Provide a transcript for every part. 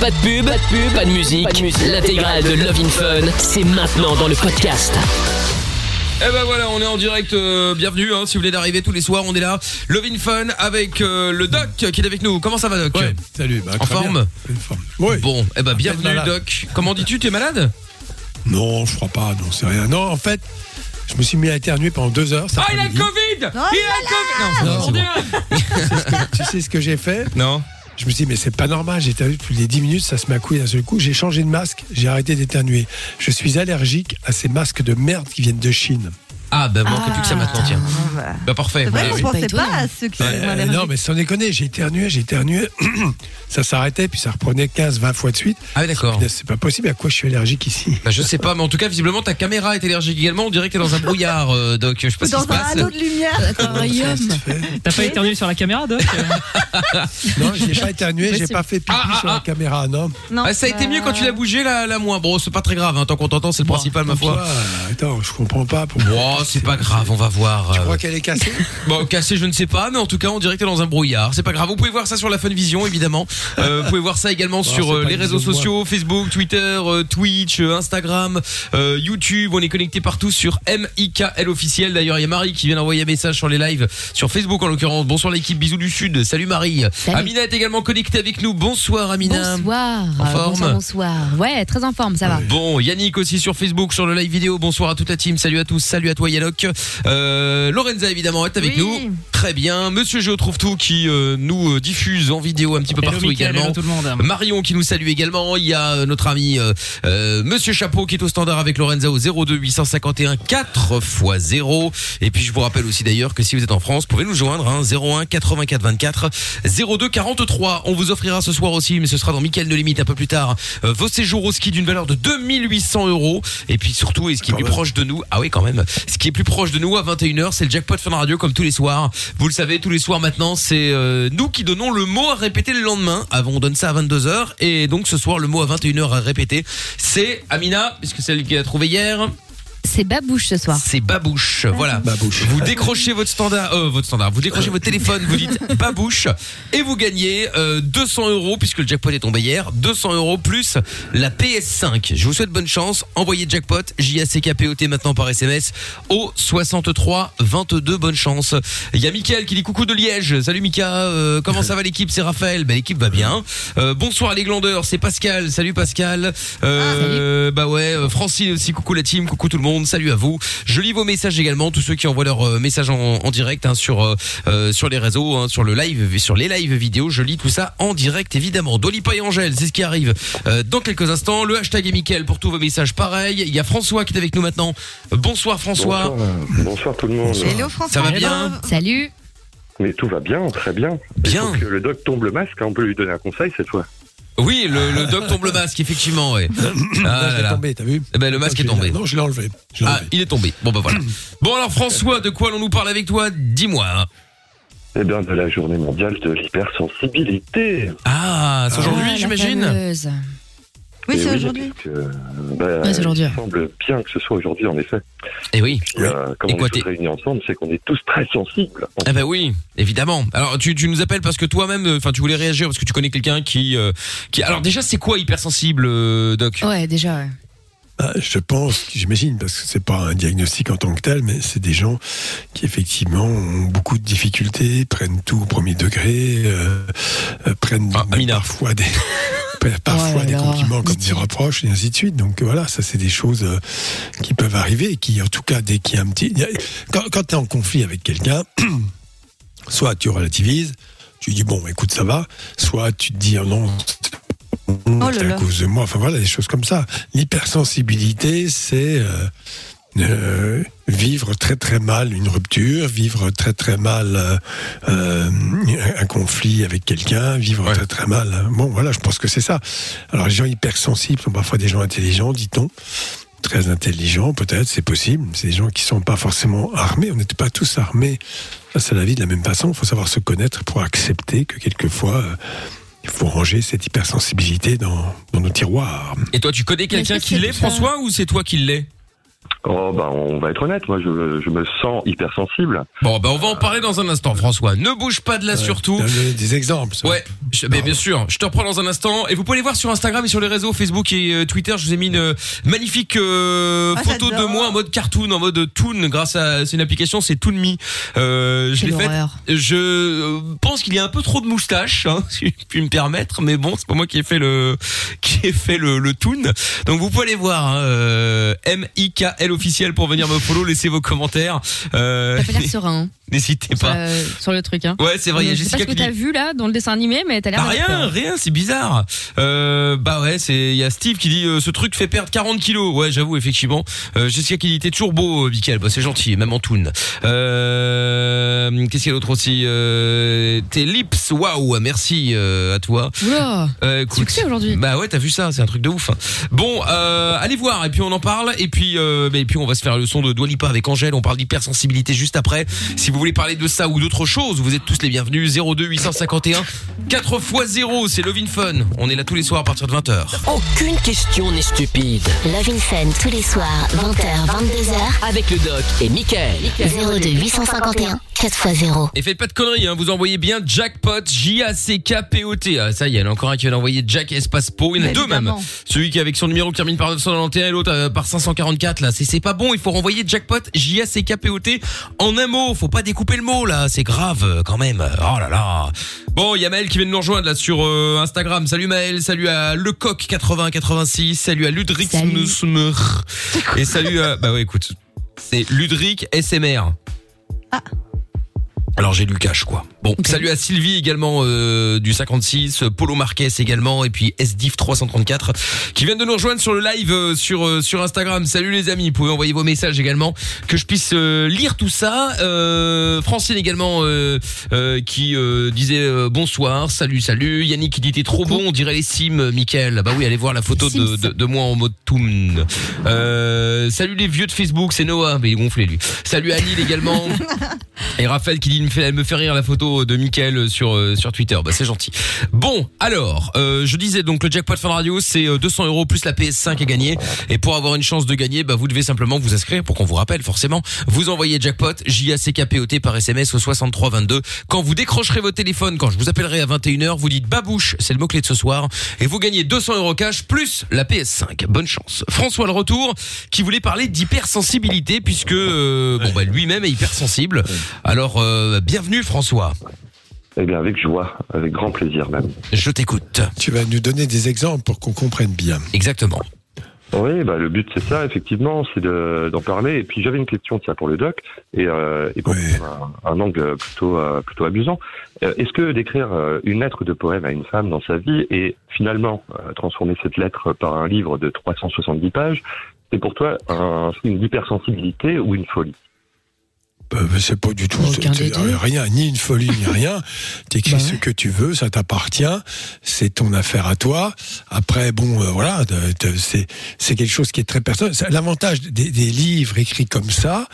Pas de pub, pas de pub, pas de musique. L'intégrale de Love in Fun, c'est maintenant dans le podcast. Eh ben voilà, on est en direct. euh, bienvenue. Hein, si vous voulez d'arriver tous les soirs, on est là. Love in Fun avec euh, le Doc qui est avec nous. Comment ça va, Doc Salut. bah, En très forme bien. Une forme. Oui. Bon, eh ben bienvenue, malade. Doc. Comment dis-tu Tu es malade Non, je crois pas. Non, c'est rien. Non, en fait, je me suis mis à éternuer pendant deux heures. cet Ah, il a le après-midi. Covid Oh Il a le Covid Non, Non, c'est bon. Tu sais ce que j'ai fait Non. Je me suis dit, mais c'est pas normal. J'ai éternué depuis les 10 minutes, ça se m'a couillé d'un seul coup. J'ai changé de masque, j'ai arrêté d'éternuer. Je suis allergique à ces masques de merde qui viennent de Chine. Ah, bah manque plus que ça maintenant, tiens. Bah parfait. C'est vrai Ouais, qu'on oui. pensait pas à ceux qui sont Euh, non, mais sans déconner, j'ai éternué, j'ai éternué. ça s'arrêtait, puis ça reprenait 15, 20 fois de suite. Ah oui, d'accord. C'est pas possible. À quoi je suis allergique ici? Bah, je sais pas, mais en tout cas, visiblement, ta caméra est allergique également. On dirait qu'elle est dans un brouillard, euh, Doc. Je sais pas ce qui Dans se un passe. halo de lumière. T'as pas éternué sur la caméra, Doc? Non, j'ai pas éternué, j'ai Possible. pas fait pipi Ah, ah, sur ah. la caméra, non. Non, Ah, ça a été bah, mieux quand tu l'as bougé, la, la moins. Bon, c'est pas très grave, hein, tant qu'on t'entend, c'est le principal, ma foi. Attends, je comprends pas. C'est pas grave, on va voir. Tu euh, crois qu'elle est cassée? Bon, cassé, je ne sais pas, mais en tout cas, on dirait que t'es dans un brouillard. C'est pas grave. Vous pouvez voir ça sur la Funvision, évidemment. Euh, vous pouvez voir ça également sur c'est euh, les réseaux vision sociaux, Facebook, Twitter, euh, Twitch, euh, Instagram, euh, YouTube. On est connecté partout sur MIKL officiel. D'ailleurs, il y a Marie qui vient d'envoyer un message sur les lives, sur Facebook en l'occurrence. Bonsoir l'équipe, bisous du Sud. Salut Marie. Salut. Amina est également connectée avec nous. Bonsoir Amina. Bonsoir. En Euh, forme bonsoir, bonsoir. Ouais, très en forme, ça va. Bon, Yannick aussi sur Facebook, sur le live vidéo. Bonsoir à toute la team. Salut à tous. Salut à toi Yannock. Euh, Lorenza évidemment est avec Oui. nous. Très bien. Monsieur Géo trouve tout qui euh, nous euh, diffuse en vidéo un petit peu Hello, partout également. hello tout le monde. Marion qui nous salue également. Il y a euh, notre ami euh, Monsieur Chapeau qui est au standard avec Lorenza au 02 851 4 x 0. Et puis je vous rappelle aussi d'ailleurs que si vous êtes en France, vous pouvez nous joindre hein, 01 84 24 02 43. On vous offrira ce soir aussi, mais ce sera dans Mickaël de Limite un peu plus tard, euh, vos séjours au ski d'une valeur de 2800 euros. Et puis surtout, et ce qui est plus proche de nous, ah oui quand même, ce qui est plus proche de nous à 21h, c'est le jackpot Fun Radio comme tous les soirs. Vous le savez, tous les soirs maintenant, c'est euh, nous qui donnons le mot à répéter le lendemain. Avant, on donne ça à 22h. Et donc ce soir, le mot à 21h à répéter, c'est Amina, puisque c'est elle qui a trouvé hier. C'est babouche ce soir. C'est babouche. Voilà. Babouche. Vous décrochez votre standard, euh, votre standard. Vous décrochez votre téléphone, vous dites babouche et vous gagnez euh, 200 euros puisque le jackpot est tombé hier. 200 euros plus la PS5. Je vous souhaite bonne chance. Envoyez jackpot J A C K P O T maintenant par SMS au 63 22. Bonne chance. Il y a Mickaël qui dit coucou de Liège. Salut Mika. Euh, comment ça va l'équipe? C'est Raphaël. Ben l'équipe va bien. Euh, bonsoir les glandeurs. C'est Pascal. Salut Pascal. Euh, bah ouais. euh, Francine aussi. Coucou la team. Coucou tout le monde. Salut à vous. Je lis vos messages également. Tous ceux qui envoient leurs euh, messages en, en direct hein, sur euh, euh, sur les réseaux, hein, sur le live, sur les lives vidéo. Je lis tout ça en direct évidemment. Dolipa et Angèle, c'est ce qui arrive euh, dans quelques instants. Le hashtag est Mickaël pour tous vos messages. Pareil. Il y a François qui est avec nous maintenant. Bonsoir François. Bonsoir, bonsoir tout le monde. Hello François. Ça va bien Salut. Mais tout va bien, très bien. Bien. Il faut que le doc tombe le masque, hein, on peut lui donner un conseil cette fois. Oui, le, le doc tombe le masque effectivement. Ouais. Ah Le là masque est là. tombé, t'as vu Eh ben, le masque est tombé. Non, je l'ai enlevé. Je l'ai Ah, enlevé. il est tombé. Bon bah voilà. Bon alors François, de quoi allons-nous parler avec toi? Dis-moi. Eh bien, de la journée mondiale de l'hypersensibilité. Ah, c'est aujourd'hui Ah, la j'imagine? Fameuse. Oui, Et c'est aujourd'hui. bah, Ouais, c'est aujourd'hui. Il semble bien que ce soit aujourd'hui, en effet. Eh oui. Puis, euh, comme Et on quoi, est tous réunis ensemble, c'est qu'on est tous très sensibles. Eh ben oui, évidemment. Alors tu, tu nous appelles parce que toi-même, euh, enfin tu voulais réagir parce que tu connais quelqu'un qui, euh, qui. Alors déjà c'est quoi hypersensible, euh, Doc? Ouais, déjà, ouais. Ah, je pense, j'imagine, parce que c'est pas un diagnostic en tant que tel, mais c'est des gens qui effectivement ont beaucoup de difficultés, prennent tout au premier degré, euh, euh, prennent Ah, parfois des parfois Oh là des compliments comme des reproches et ainsi de suite. Donc voilà, ça c'est des choses euh, qui peuvent arriver et qui, en tout cas, dès qu'il y a un petit, quand tu es en conflit avec quelqu'un, soit tu relativises, tu dis bon, écoute, ça va, soit tu te dis oh non. C'est là à cause de moi, enfin voilà, des choses comme ça. L'hypersensibilité, c'est euh, euh, vivre très très mal une rupture, vivre très très mal euh, euh, un conflit avec quelqu'un, vivre Ouais. très très mal. Bon, voilà, je pense que c'est ça. Alors les gens hypersensibles sont parfois des gens intelligents, dit-on. Très intelligents, peut-être, c'est possible. C'est des gens qui sont pas forcément armés. On n'était pas tous armés face à la vie de la même façon. Il faut savoir se connaître pour accepter que quelquefois, euh, il faut ranger cette hypersensibilité dans, dans nos tiroirs. Et toi tu connais quelqu'un qui l'est, François, ou c'est toi qui l'est Oh, bah, on va être honnête. Moi, je, je me sens hypersensible. Bon, bah on va en parler dans un instant, François. Ne bouge pas de là surtout. Donner des exemples. ça. Ouais, je- mais bien sûr. Je te reprends dans un instant. Et vous pouvez aller voir sur Instagram et sur les réseaux Facebook et euh, Twitter. Je vous ai mis une euh, magnifique euh, Ah, photo de moi en mode cartoon, en mode toon, grâce à c'est une application, c'est ToonMe. Euh, je l'ai faite. Je euh, pense qu'il y a un peu trop de moustaches, hein, si je puis me permettre, mais bon, c'est pas moi qui ai fait le qui ai fait le, le toon. Donc vous pouvez aller voir hein, euh, M I K L officiel pour venir me follow, laissez vos commentaires. Euh, T'as pas l'air serein N'hésitez hein, sur, pas. la- sur le truc. Hein. Ouais, c'est vrai, il y a Je sais pas Jessica ce que t'as vu là dans le dessin animé, mais t'as l'air. Bah rien, peur. rien, c'est bizarre. Euh, bah ouais, c'est il y a Steve qui dit euh, ce truc fait perdre 40 kilos. Ouais, j'avoue effectivement. Euh, Jessica qui dit t'es toujours beau, euh, Mickaël. Bah c'est gentil, même en toon. Euh, Qu'est-ce qu'il y a d'autre aussi euh, Tes lips, waouh, merci euh, à toi. Euh, écoute, Succès aujourd'hui. Bah ouais, t'as vu ça, c'est un truc de ouf. hein. Bon, euh, allez voir et puis on en parle et puis euh, bah, et puis on va se faire le son de Dua Lipa avec Angèle. On parle d'hypersensibilité juste après. Si vous voulez parler de ça ou d'autre chose, vous êtes tous les bienvenus. 02 851 4 x 0, c'est Love in Fun. On est là tous les soirs à partir de 20h. Aucune question n'est stupide. Love in Fun tous les soirs, 20h, 22h, Avec le doc et Michael. 02 851 4x0. Et faites pas de conneries, hein, vous envoyez bien jackpot, J-A-C-K-P-O-T. Ah, ça y est, il y en a encore un qui vient d'envoyer Jack Espace Po. Il y en a deux même. Celui qui avec son numéro qui termine par 991 et l'autre euh, par 544 là. C'est, c'est pas bon, il faut renvoyer jackpot, J-A-C-K-P-O-T en un mot. Faut pas découper le mot là, c'est grave euh, quand même. Oh là là. Bon, il y a Maël qui vient de nous rejoindre là sur euh, Instagram. Salut Maël, salut à Lecoq 8086, salut à Ludrix Salut. Et salut à... Bah ouais, écoute, c'est Ludric SMR. Alors j'ai lu cash quoi. Bon, salut à Sylvie également euh, du 56, euh, Polo Marquez également et puis SDIF 334 qui viennent de nous rejoindre sur le live euh, sur euh, sur Instagram. Salut les amis, vous pouvez envoyer vos messages également que je puisse euh, lire tout ça. Euh, Francine également euh, euh, qui euh, disait euh, bonsoir, salut salut. Yannick qui dit t'es trop bon, on dirait les Sims, Michael. Bah oui, allez voir la photo de, de, de moi en mode toon. Euh, salut les vieux de Facebook, c'est Noah, mais il est gonflé lui. Salut à Lille également. Et Raphaël qui dit, elle me fait rire la photo de Mickaël sur euh, sur Twitter. Bah c'est gentil. Bon, alors, euh, je disais donc le jackpot Fun Radio, c'est euh, 200 euros plus la PS5 à gagner. Et pour avoir une chance de gagner, bah vous devez simplement vous inscrire pour qu'on vous rappelle forcément. Vous envoyez jackpot J A C K P O T par SMS au 63 22. Quand vous décrocherez votre téléphone, quand je vous appellerai à 21h, vous dites babouche, c'est le mot clé de ce soir, et vous gagnez 200 euros cash plus la PS5. Bonne chance. François le retour qui voulait parler d'hypersensibilité puisque euh, bon bah lui-même est hypersensible. Alors euh, bienvenue François. Eh bien, avec joie, avec grand plaisir même. Je t'écoute. Tu vas nous donner des exemples pour qu'on comprenne bien. Exactement. Oui, bah, le but c'est ça, effectivement, c'est de- d'en parler. Et puis j'avais une question tiens, pour le doc, et, euh, et pour Oui. un, un angle plutôt, euh, plutôt amusant. Euh, Est-ce que d'écrire euh, une lettre de poème à une femme dans sa vie et finalement euh, transformer cette lettre par un livre de 370 pages, c'est pour toi un signe d'hypersensibilité ou une folie? C'est pas du tout deux. rien, ni une folie, ni rien. T'écris Bah ce que tu veux, ça t'appartient, c'est ton affaire à toi. Après, bon, euh, voilà, c'est c'est quelque chose qui est très personnel. L'avantage des, des livres écrits comme ça,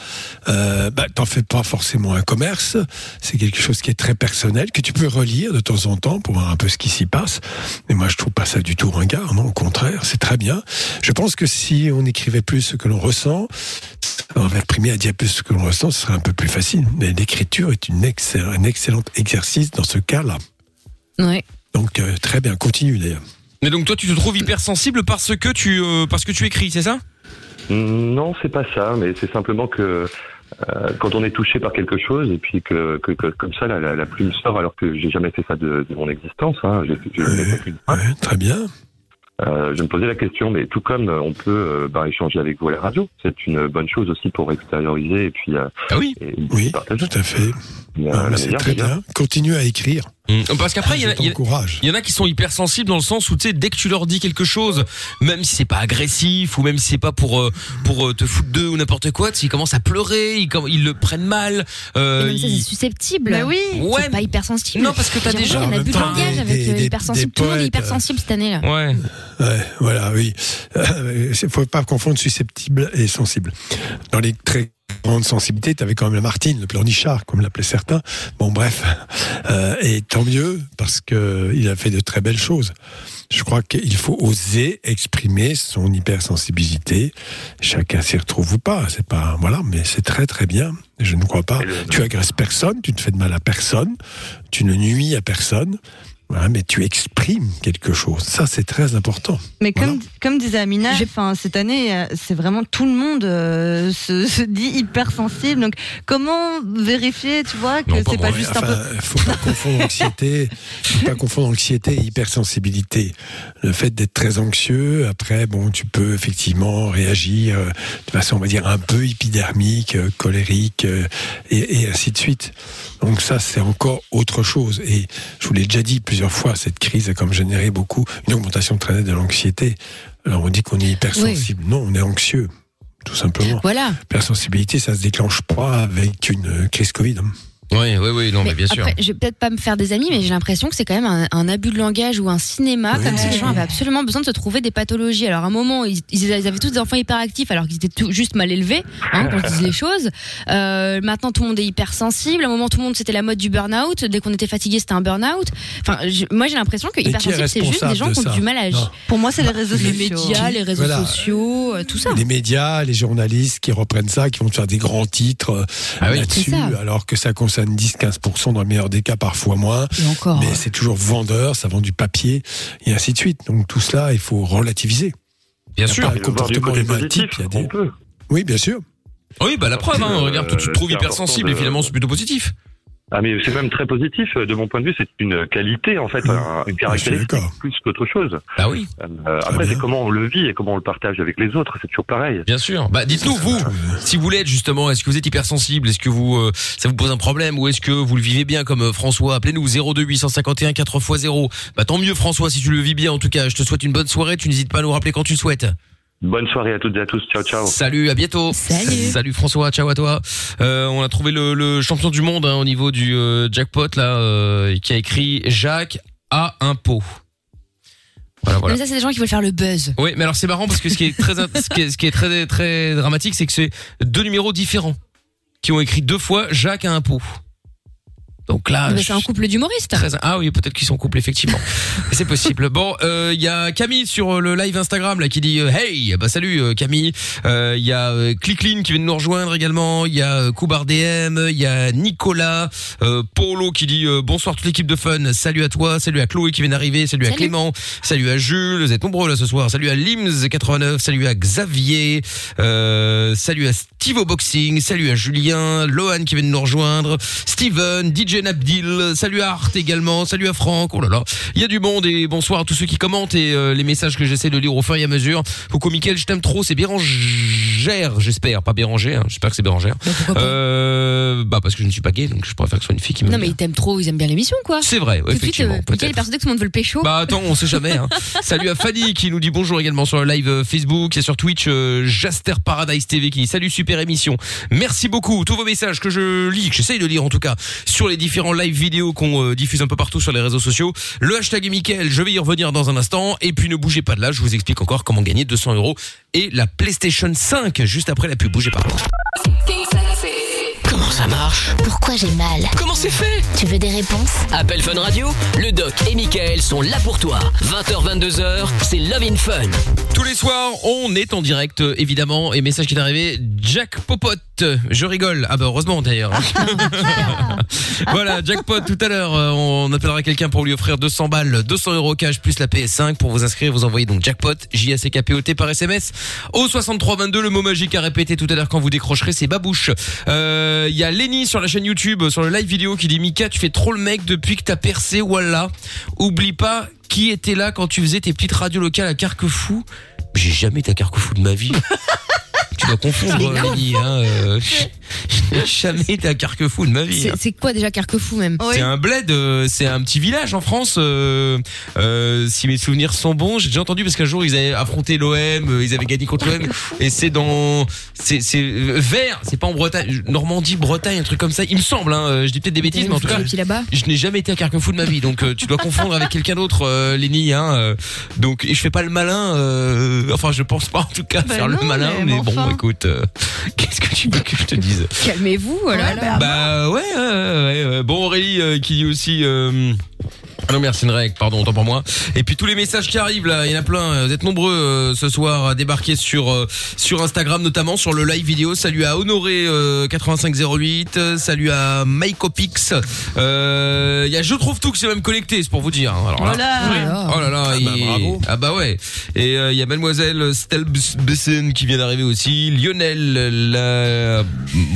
euh, bah, t'en fais pas forcément un commerce. C'est quelque chose qui est très personnel que tu peux relire de temps en temps pour voir un peu ce qui s'y passe. Mais moi, je trouve pas ça du tout ringard, non, au contraire, c'est très bien. Je pense que si on écrivait plus ce que l'on ressent, on va exprimer à dire plus ce que l'on ressent, ce serait un peu plus facile. Mais l'écriture est une excell- un excellent exercice dans ce cas-là. Ouais. Donc euh, très bien, continue d'ailleurs. Mais donc toi tu te trouves hypersensible parce que tu euh, parce que tu écris, c'est ça? Non, c'est pas ça, mais c'est simplement que euh, quand on est touché par quelque chose et puis que, que, que comme ça la, la, la plume sort alors que j'ai jamais fait ça de, de mon existence, hein, l'ai fait qu'une fois. Ouais, très bien. Euh, je me posais la question, mais tout comme euh, on peut euh, bah, échanger avec vous à la radio, c'est une bonne chose aussi pour extérioriser et puis Ah oui. et, Oui, partager. tout à fait. Ah, c'est très bien. bien. Continue à écrire. Hum, Parce qu'après il y, en a- Je il y en a qui sont hypersensibles dans le sens où tu sais dès que tu leur dis quelque chose, même si c'est pas agressif ou même si c'est pas pour euh, pour euh, te foutre d'eux ou n'importe quoi, s'ils commencent à pleurer, ils, ils le prennent mal. euh, Et même ça, c'est ils- susceptible. Mais oui. Ouais, C'est pas hypersensible. Non, parce que t'as des gens- qu'on a plus de langage avec des- euh, hypersensible. Tout le monde est poètes. hypersensible cette année là. Ouais. Ouais, voilà, oui. Il ne faut pas confondre susceptible et sensible. Dans les très grande sensibilité, tu avais quand même la Martine, le pleurnichard, comme l'appelaient certains. Bon, bref. Euh, et tant mieux, parce que il a fait de très belles choses. Je crois qu'il faut oser exprimer son hypersensibilité. Chacun s'y retrouve ou pas. C'est pas, voilà, mais c'est très très bien. Je ne crois pas. Tu agresses personne, tu ne fais de mal à personne, tu ne nuis à personne. Voilà, mais tu exprimes quelque chose. Ça, c'est très important. Mais comme, comme disait Amina, enfin, cette année, euh, c'est vraiment tout le monde euh, se, se dit hypersensible. Donc, comment vérifier, tu vois, que c'est pas moi, juste enfin, un peu. faut pas confondre anxiété, faut pas confondre anxiété et hypersensibilité. Le fait d'être très anxieux, après, bon, tu peux effectivement réagir euh, de façon, on va dire, un peu épidermique, euh, colérique, euh, et, et ainsi de suite. Donc ça, c'est encore autre chose. Et je vous l'ai déjà dit plusieurs fois, cette crise a comme généré beaucoup une augmentation très nette de l'anxiété. Alors on dit qu'on est hypersensible. Non, on est anxieux, tout simplement. Voilà. L'hypersensibilité, ça se déclenche pas avec une euh, crise Covid. Oui, oui, oui, non, mais, bien sûr. Après, je vais peut-être pas me faire des amis, mais j'ai l'impression que c'est quand même un, un abus de langage ou un cinéma, Oui, comme si les gens avaient absolument besoin de se trouver des pathologies. Alors à un moment, ils, ils avaient tous des enfants hyperactifs, alors qu'ils étaient tout, juste mal élevés, hein, quand je dis les choses. Euh, maintenant, tout le monde est hypersensible. À un moment, tout le monde, c'était la mode du burn-out. Dès qu'on était fatigué, c'était un burn-out. Enfin, je- moi, j'ai l'impression que hypersensible, c'est juste des gens qui ont du mal à agir. Pour moi, c'est les réseaux Les sociaux. médias, les réseaux Voilà. sociaux, euh, tout ça. Les médias, les journalistes qui reprennent ça, qui vont te faire des grands titres euh, Ah oui. là-dessus, alors que ça concerne 10-15% dans le meilleur des cas, parfois moins. Et encore. Mais c'est toujours vendeur, ça vend du papier, et ainsi de suite. Donc tout cela, il faut relativiser. Bien sûr. pas comportement humain type, il y a des... Oui, bien sûr. Oui, bah la preuve, hein, regarde, toi, tu te trouves c'est hypersensible et finalement c'est plutôt positif. Ah mais c'est même très positif euh, de mon point de vue, c'est une qualité en fait, Mmh. un- une Ah, caractéristique plus qu'autre chose. Bah oui, Euh, après c'est comment on le vit et comment on le partage avec les autres, c'est toujours pareil. bien sûr. Bah dites-nous vous, si vous l'êtes justement, est-ce que vous êtes hypersensible, est-ce que vous euh, ça vous pose un problème ou est-ce que vous le vivez bien comme euh, François? Appelez-nous 02 851 4x0. Bah tant mieux François si tu le vis bien en tout cas. Je te souhaite une bonne soirée, tu n'hésites pas à nous rappeler quand tu le souhaites. Bonne soirée à toutes et à tous, ciao ciao. Salut, à bientôt. Salut. Salut François, ciao à toi. Euh, on a trouvé le, le champion du monde hein, au niveau du euh, jackpot là, euh, qui a écrit Jacques a un pot. Voilà, voilà. Mais ça, c'est des gens qui veulent faire le buzz. Oui, mais alors c'est marrant parce que ce qui est très, ce qui est, ce qui est très, très dramatique, c'est que c'est deux numéros différents qui ont écrit deux fois Jacques a un pot. Donc là, Mais c'est un couple d'humoristes. Très... Ah oui, peut-être qu'ils sont couple effectivement. c'est possible. Bon, euh, il y a Camille sur euh, le live Instagram là qui dit euh, hey, bah salut euh, Camille. Il y a Clicklin qui vient de nous rejoindre également. Il y a Koubar DM. Il y a Nicolas, Polo qui dit bonsoir toute l'équipe de Fun. Salut à toi, salut à Chloé qui vient d'arriver, salut, à. Clément, salut à Jules. Vous êtes nombreux là ce soir. Salut à Lims 89, salut à Xavier, salut à Steve au boxing, salut à Julien, Lohan qui vient de nous rejoindre, Steven, DJ Nabdil, salut à Art également, salut à Franck, oh là là, il y a du monde et bonsoir à tous ceux qui commentent et euh, les messages que j'essaie de lire au fur et à mesure. Coucou Mickaël, je t'aime trop, c'est Bérangère, j'espère, pas Bérangère, hein, j'espère que c'est Bérangère. Bah, Euh, bah parce que je ne suis pas gay, donc je préfère que ce soit une fille qui me Non, mais ils t'aiment trop, ils aiment bien l'émission, quoi. C'est vrai, ouais, effectivement, euh, peut-être. persuadé que tout le monde veut le pécho. Bah attends, on sait jamais. Hein. salut à Fanny qui nous dit bonjour également sur le live euh, Facebook et sur Twitch. Jaster Paradise TV qui dit salut super émission. Merci beaucoup. Tous vos messages que je lis, que j'essaye de lire en tout cas, sur les différents live vidéos qu'on euh, diffuse un peu partout sur les réseaux sociaux. Le hashtag est je vais y revenir dans un instant. Et puis ne bougez pas de là, je vous explique encore comment gagner 200 euros et la PlayStation 5 juste après la pub. Bougez pas. Ça marche Pourquoi j'ai mal Comment c'est fait Tu veux des réponses Appel Fun Radio, le doc et Michael sont là pour toi. 20h, 22h, c'est Love in Fun. Tous les soirs, on est en direct, euh, évidemment, et message qui est arrivé, Jack Popote, je rigole, ah bah heureusement d'ailleurs. voilà, Jackpot, tout à l'heure, euh, on appellera quelqu'un pour lui offrir 200 balles, 200 euros cash plus la PS5 pour vous inscrire, vous envoyez donc Jackpot, J-A-C-K-P-O-T par SMS au 6322, le mot magique à répéter tout à l'heure quand vous décrocherez, c'est babouche. Euh, Il y a Lenny sur la chaîne YouTube, sur le live vidéo qui dit Mika, tu fais trop le mec depuis que t'as percé, voilà. Oublie pas qui était là quand tu faisais tes petites radios locales à Carquefou. J'ai jamais été à Carquefou de ma vie. tu dois confondre, Lenny. Hein, euh, Je n'ai jamais été à Carquefou de ma vie. C'est hein. c'est quoi déjà Carquefou même C'est un bled, euh, c'est un petit village en France. euh, euh, si mes souvenirs sont bons, j'ai déjà entendu parce qu'un jour ils avaient affronté l'OM, euh, ils avaient gagné contre l'OM, et c'est dans, c'est c'est euh, vert, c'est pas en Bretagne, Normandie, Bretagne, un truc comme ça. Il me semble, hein, euh, je dis peut-être des bêtises, mais en tout cas, Petit là-bas. je n'ai jamais été à Carquefou de ma vie, donc euh, tu dois confondre avec quelqu'un d'autre, euh, Lenny. Hein, euh, donc et je fais pas le malin, euh, enfin je pense pas en tout cas Bah faire le malin, mais mais, bon, enfin. écoute, euh, qu'est-ce que tu veux que je te dise Calmez-vous, oh là là. bah ouais, ouais, ouais, ouais. Bon Aurélie euh, qui dit aussi. Ah non merci règle, pardon, autant pour moi. Et puis tous les messages qui arrivent là, il y en a plein. Vous êtes nombreux euh, ce soir à débarquer sur euh, sur Instagram notamment sur le live vidéo. Salut à Honoré euh, 8508, euh, salut à Mycopix. Euh, Il y a je trouve tout qui s'est même connecté, c'est pour vous dire. Alors là, Voilà. Oh là là, Ah bah, il- bravo. ah bah ouais. Et euh, il y a mademoiselle Stelbesen qui vient d'arriver aussi, Lionel la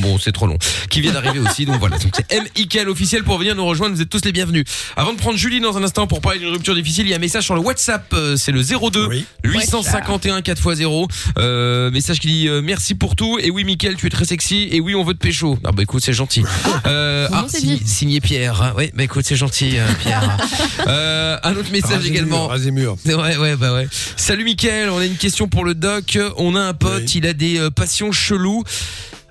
bon, c'est trop long, qui vient d'arriver aussi. Donc voilà, donc c'est M officiel pour venir nous rejoindre, vous êtes tous les bienvenus. Avant de prendre Julie dans un instant pour parler d'une rupture difficile, il y a un message sur le WhatsApp, euh, c'est le 02 851 4x0. Euh, message qui dit euh, merci pour tout et oui Mickaël, tu es très sexy et oui, on veut te pécho. Ah bah écoute, c'est gentil. Euh, ah, signé, Pierre. Oui, bah écoute, c'est gentil euh, Pierre. Euh, un autre message également. mur, mur. Ouais, ouais, bah ouais. Salut Mickaël, on a une question pour le doc. On a un pote, il a des euh, passions cheloues.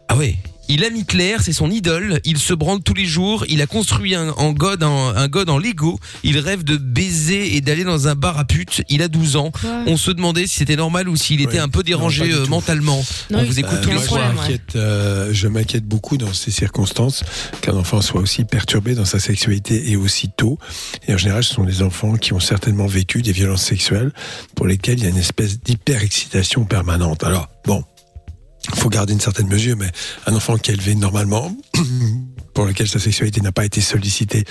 Ah ouais. Il aime Hitler, c'est son idole. Il se branle tous les jours. Il a construit un, en god, en- un god en Lego. Il rêve de baiser et d'aller dans un bar à pute. Il a 12 ans. On se demandait si c'était normal ou s'il était un peu dérangé euh, mentalement. on vous écoute Euh, tous les soirs. m'inquiète, euh, je m'inquiète beaucoup dans ces circonstances qu'un enfant soit aussi perturbé dans sa sexualité et aussi tôt. Et en général, ce sont des enfants qui ont certainement vécu des violences sexuelles pour lesquelles il y a une espèce d'hyper-excitation permanente. Alors, bon, faut garder une certaine mesure, mais un enfant qui est élevé normalement, pour lequel sa sexualité n'a pas été sollicitée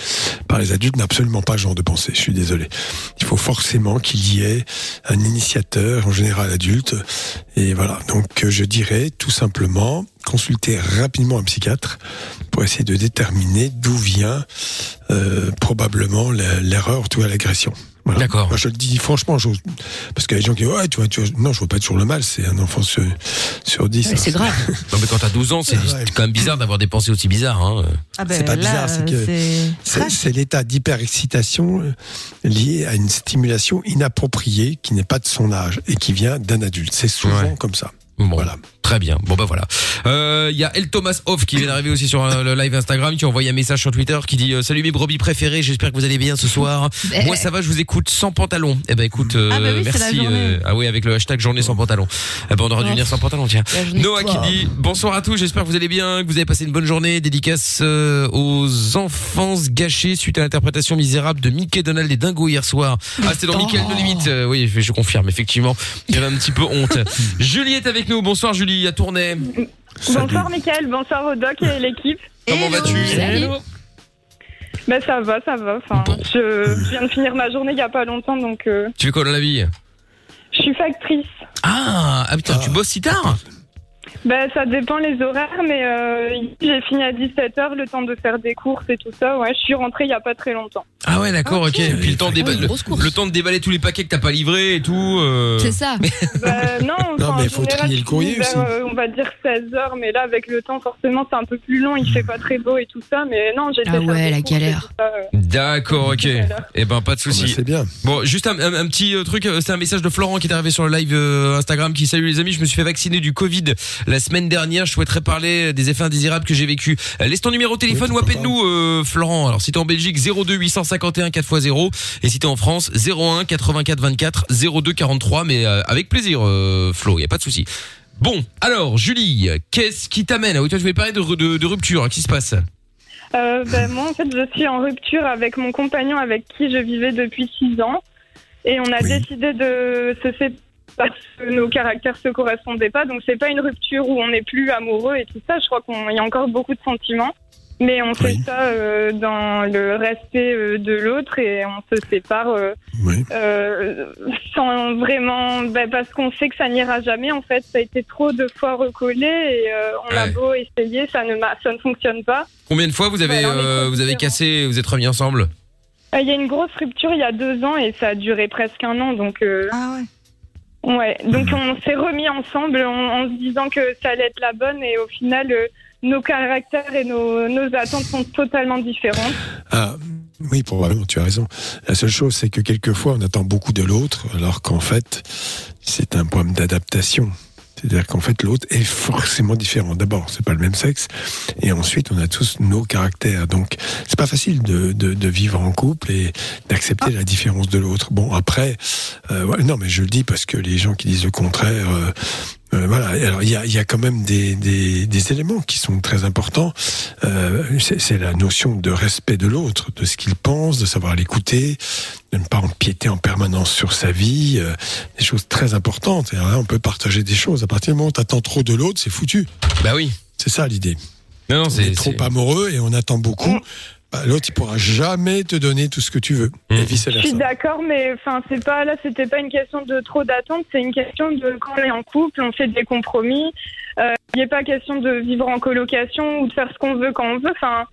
par les adultes, n'a absolument pas ce genre de pensée. Je suis désolé. Il faut forcément qu'il y ait un initiateur, en général adulte. Et voilà. Donc, euh, je dirais tout simplement consulter rapidement un psychiatre pour essayer de déterminer d'où vient euh, probablement l'erreur, ou tout cas l'agression. Voilà. D'accord. Moi, je le dis franchement, j'ose- parce qu'il y a des gens qui disent, ouais, tu vois, tu vois, non, je vois pas toujours le mal, c'est un enfant sur, sur 10. Ouais, c'est grave. Non mais quand t'as 12 ans, c'est quand même bizarre d'avoir des pensées aussi bizarres. Hein. Ah ben, c'est pas là, bizarre, c'est que c'est l'état d'hyperexcitation euh, lié à une stimulation inappropriée qui n'est pas de son âge et qui vient d'un adulte. C'est souvent Ouais. comme ça. Bon, Très bien. Bon bah voilà. Euh, Il y a El Thomas Off qui vient d'arriver aussi sur euh, le live Instagram qui a envoyé un message sur Twitter qui dit euh, salut mes brebis préférées. J'espère que vous allez bien ce soir. Ben. Moi ça va, je vous écoute sans pantalon. Eh ben écoute, euh, Ah bah oui, merci. euh, ah oui avec le hashtag journée sans pantalon. Eh ben on aurait dû Oh. venir sans pantalon tiens. Noah qui dit bonsoir à tous. J'espère que vous allez bien, que vous avez passé une bonne journée. Dédicace euh, aux enfances gâchées suite à l'interprétation misérable de Mickey Donald et Dingo hier soir. Ah c'était dans Mickey de limite. Euh, oui je, je confirme effectivement. Il y avait un petit peu honte. Julie est avec nous. Bonsoir Julie à Tournai. Bonsoir Mickaël, bonsoir au doc et l'équipe. Comment vas-tu Salut. Ben ça va, ça va. Enfin, je, je viens de finir ma journée il y a pas longtemps, donc euh, Tu fais quoi dans la vie je suis factrice. Ah, ah putain, tu bosses si tard Ben ça dépend les horaires, mais euh, j'ai fini à 17h, le temps de faire des courses et tout ça. Ouais, je suis rentrée il y a pas très longtemps. Ah ouais, d'accord, ok. Et puis le temps, de déba- une le, grosse course. le temps de déballer tous les paquets que t'as pas livrés et tout. euh. C'est ça. Ben non, Non, mais en faut général, trier le courrier finis vers, aussi. euh, on va dire 16h, mais là avec le temps forcément c'est un peu plus long, il fait pas très beau et tout ça, mais non, j'essaie Ah ouais, la galère. D'accord, ok. Eh ben pas de Ah bah, souci. c'est bien. Bon, juste un, un- un petit euh, truc, euh, c'est un message de Florent qui est arrivé sur le live euh, Instagram qui salue les amis, je me suis fait vacciner du Covid la semaine dernière, je souhaiterais parler des effets indésirables que j'ai vécu. Euh, laisse ton numéro de téléphone Oui, ou appelle-nous euh, Florent. Alors si t'es en Belgique 02 851 4x0 et si t'es en France 01 84 24 02 43 mais euh, avec plaisir euh, Flo, y a pas de souci. Bon, alors Julie, qu'est-ce qui t'amène? Ah oui, toi je vais parler de, de, de rupture, qu'est-ce qui se passe? Euh, ben, moi, en fait, je suis en rupture avec mon compagnon avec qui je vivais depuis six ans. Et on a Oui. décidé de se séparer parce que nos caractères se correspondaient pas. Donc, c'est pas une rupture où on n'est plus amoureux et tout ça. Je crois qu'il y a encore beaucoup de sentiments. Mais on fait Oui. ça euh, dans le respect euh, de l'autre et on se sépare euh, Oui. euh, sans vraiment... ben, parce qu'on sait que ça n'ira jamais. En fait, ça a été trop de fois recollé et euh, on a beau essayer, ça ne, ça ne fonctionne pas. Combien de fois vous avez euh, trop vous avez cassé, vous êtes remis ensemble? Euh, Il y a une grosse rupture il y a deux ans et ça a duré presque un an. Donc, euh, Ah ouais. Ouais. donc on s'est remis ensemble en, en se disant que ça allait être la bonne et au final, euh, nos caractères et nos, nos attentes sont totalement différentes. Ah, oui, probablement, tu as raison. La seule chose, c'est que quelquefois, on attend beaucoup de l'autre, alors qu'en fait, c'est un problème d'adaptation. C'est-à-dire qu'en fait, l'autre est forcément différent. D'abord, c'est pas le même sexe, et ensuite, on a tous nos caractères. Donc, c'est pas facile de, de, de vivre en couple et d'accepter la différence de l'autre. Bon, après, euh, ouais, non, mais je le dis parce que les gens qui disent le contraire. euh, euh, voilà. Alors il y a, il y a quand même des, des, des éléments qui sont très importants. Euh, c'est la notion de respect de l'autre, de ce qu'il pense, de savoir l'écouter, de ne pas empiéter en permanence sur sa vie. euh, des choses très importantes. Et alors là, on peut partager des choses. À partir du moment où t'attends trop de l'autre, c'est foutu. Bah oui. C'est ça l'idée. Non, non, On c'est est trop amoureux et on attend beaucoup. Bah, l'autre, il pourra jamais te donner tout ce que tu veux. Mmh. Et vice Je suis d'accord, mais enfin, c'est pas là, c'était pas une question de trop d'attente, c'est une question de quand on est en couple, on fait des compromis. Euh, Il n'est pas question de vivre en colocation ou de faire ce qu'on veut quand on veut. Enfin,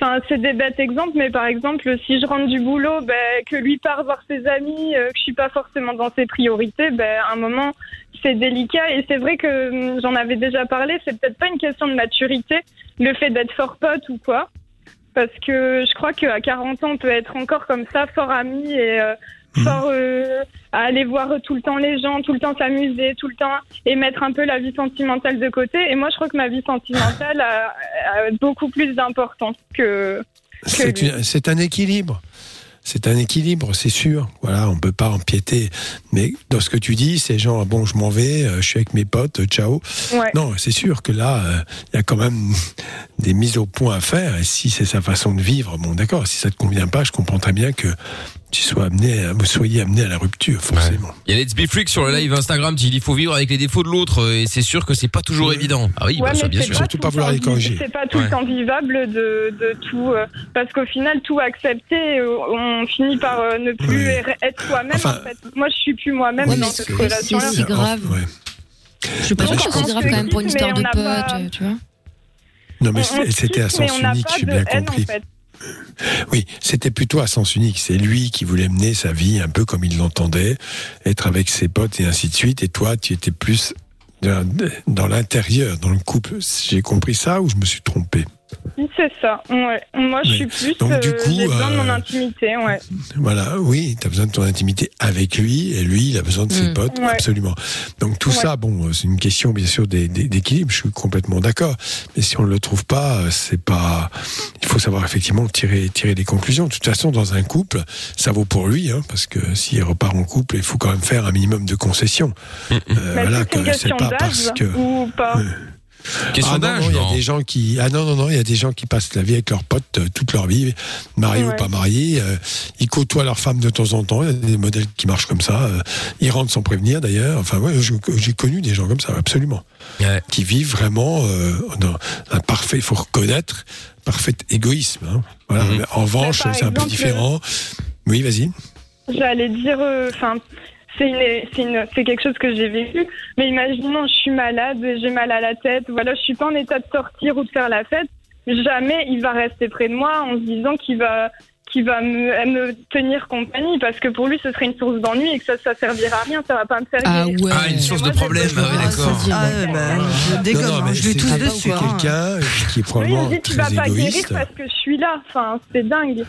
enfin, c'est des bêtes exemples, mais par exemple, si je rentre du boulot, ben, que lui part voir ses amis, euh, que je suis pas forcément dans ses priorités, ben, à un moment, c'est délicat. Et c'est vrai que hum, j'en avais déjà parlé, c'est peut-être pas une question de maturité, le fait d'être fort pote ou quoi. Parce que je crois qu'à 40 ans, on peut être encore comme ça, fort ami et euh, fort euh, à aller voir tout le temps les gens, tout le temps s'amuser, tout le temps et mettre un peu la vie sentimentale de côté. Et moi, je crois que ma vie sentimentale a, a beaucoup plus d'importance que. C'est un équilibre. C'est un équilibre, c'est sûr. Voilà, on peut pas empiéter. Mais dans ce que tu dis, c'est genre bon, je m'en vais, euh, je suis avec mes potes, euh, ciao. Ouais. Non, c'est sûr que là, euh, il y a quand même des mises au point à faire. Et si c'est sa façon de vivre, bon, d'accord. Si ça te convient pas, je comprends très bien que tu sois amené, à- vous soyez amené à la rupture, forcément. Il y a Let's Be Freak sur le live Instagram qui dit il faut vivre avec les défauts de l'autre euh, et c'est sûr que c'est pas toujours évident. Ah oui, Ouais, bah, ça bien sûr. tout le temps vi- C'est pas tout Ouais. le temps vivable de, de tout, euh, parce qu'au final, tout accepter, euh, on finit par euh, ne plus Ouais. être soi-même. Enfin, en fait. Moi, je suis plus moi-même Ouais, dans cette c'est- relation-là. c'est aussi grave. Ouais. Je pas si je c'est pense grave que- quand même pour une histoire de pote, pas- tu vois. Non, mais c'était à sens unique, pas j'ai de bien compris. Oui, c'était plutôt à sens unique. C'est lui qui voulait mener sa vie un peu comme il l'entendait, être avec ses potes et ainsi de suite. Et toi, tu étais plus dans, l'intérieur, dans le couple. J'ai compris ça ou je me suis trompé? C'est ça. Ouais. Moi, je suis plus. donc, du euh, coup, j'ai besoin de mon euh, intimité. Ouais. Voilà, oui, tu as besoin de ton intimité avec lui et lui, il a besoin de ses Mm. potes, Ouais. absolument. Donc tout Ouais. ça, bon, c'est une question bien sûr d'équilibre, je suis complètement d'accord. Mais si on ne le trouve pas, euh, c'est pas. Il faut savoir effectivement tirer, tirer des conclusions. De toute façon, dans un couple, ça vaut pour lui, hein, parce que s'il repart en couple, il faut quand même faire un minimum de concessions. Euh, Mais voilà, que c'est pas parce que. ou pas Question Ah non, d'âge, non, Il y non. a des gens qui. Ah non, non, non, il y a des gens qui passent la vie avec leurs potes euh, toute leur vie, mariés Ouais. ou pas mariés. euh, ils côtoient leur femme de temps en temps. Il y a des modèles qui marchent comme ça. euh, ils rentrent sans prévenir d'ailleurs. Enfin, ouais, j'ai connu des gens comme ça, absolument. Qui vivent vraiment euh, dans un parfait, il faut reconnaître, parfait égoïsme. hein. Voilà. Mhm. En revanche, c'est un peu différent. Oui, vas-y. J'allais dire, euh, enfin, c'est quelque chose que j'ai vécu. Mais imaginons, je suis malade, j'ai mal à la tête, voilà, je suis pas en état de sortir ou de faire la fête. Jamais il va rester près de moi en se disant qu'il va qu'il va me, me tenir compagnie parce que pour lui ce serait une source d'ennui et que ça ça servira à rien ça va pas me faire Ah ouais. Ah, une source de problème, ah d'accord. Ah, bah, je dégomme, hein, mais je lui c'est- c'est dessus. hein. quelqu'un qui est Oui, il probablement me dit tu vas pas guérir parce que je suis là enfin c'est dingue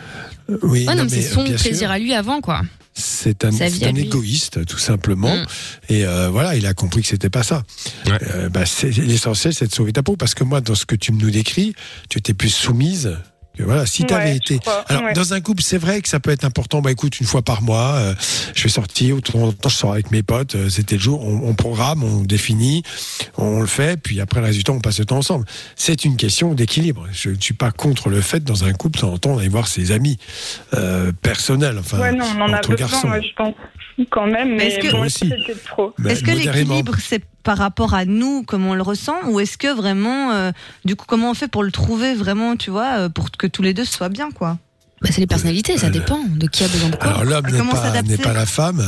Oui, Ouais, non, non, mais c'est son plaisir à lui avant, quoi. C'est un, c'est égoïste, tout simplement. Mm. Et euh, voilà, il a compris que c'était pas ça. Euh, bah, c'est- L'essentiel, c'est de sauver ta peau. Parce que moi, dans ce que tu nous décris, tu étais plus soumise. Que voilà, si tu avais Ouais, été. crois, Alors, ouais. dans un couple, c'est vrai que ça peut être important. Bah, écoute, une fois par mois, euh, je vais sortir, ou de temps en temps, je sors avec mes potes. euh, C'était le jour, on, on programme, on définit, on le fait, puis après, le résultat, on passe le temps ensemble. C'est une question d'équilibre. Je ne suis pas contre le fait, dans un couple, de temps en temps, d'aller voir ses amis euh, personnels. Enfin, ouais non on en a entre besoin garçons. je pense quand même mais est-ce que- bon, Mais Est-ce que l'équilibre, c'est par rapport à nous, comme on le ressent, ou est-ce que vraiment, euh, du coup, comment on fait pour le trouver vraiment, tu vois, euh, pour que tous les deux soient bien, quoi? Bah, c'est les personnalités, ça dépend de qui a besoin de quoi. Alors l'homme n'est Comment pas, s'adapter? n'est pas la femme,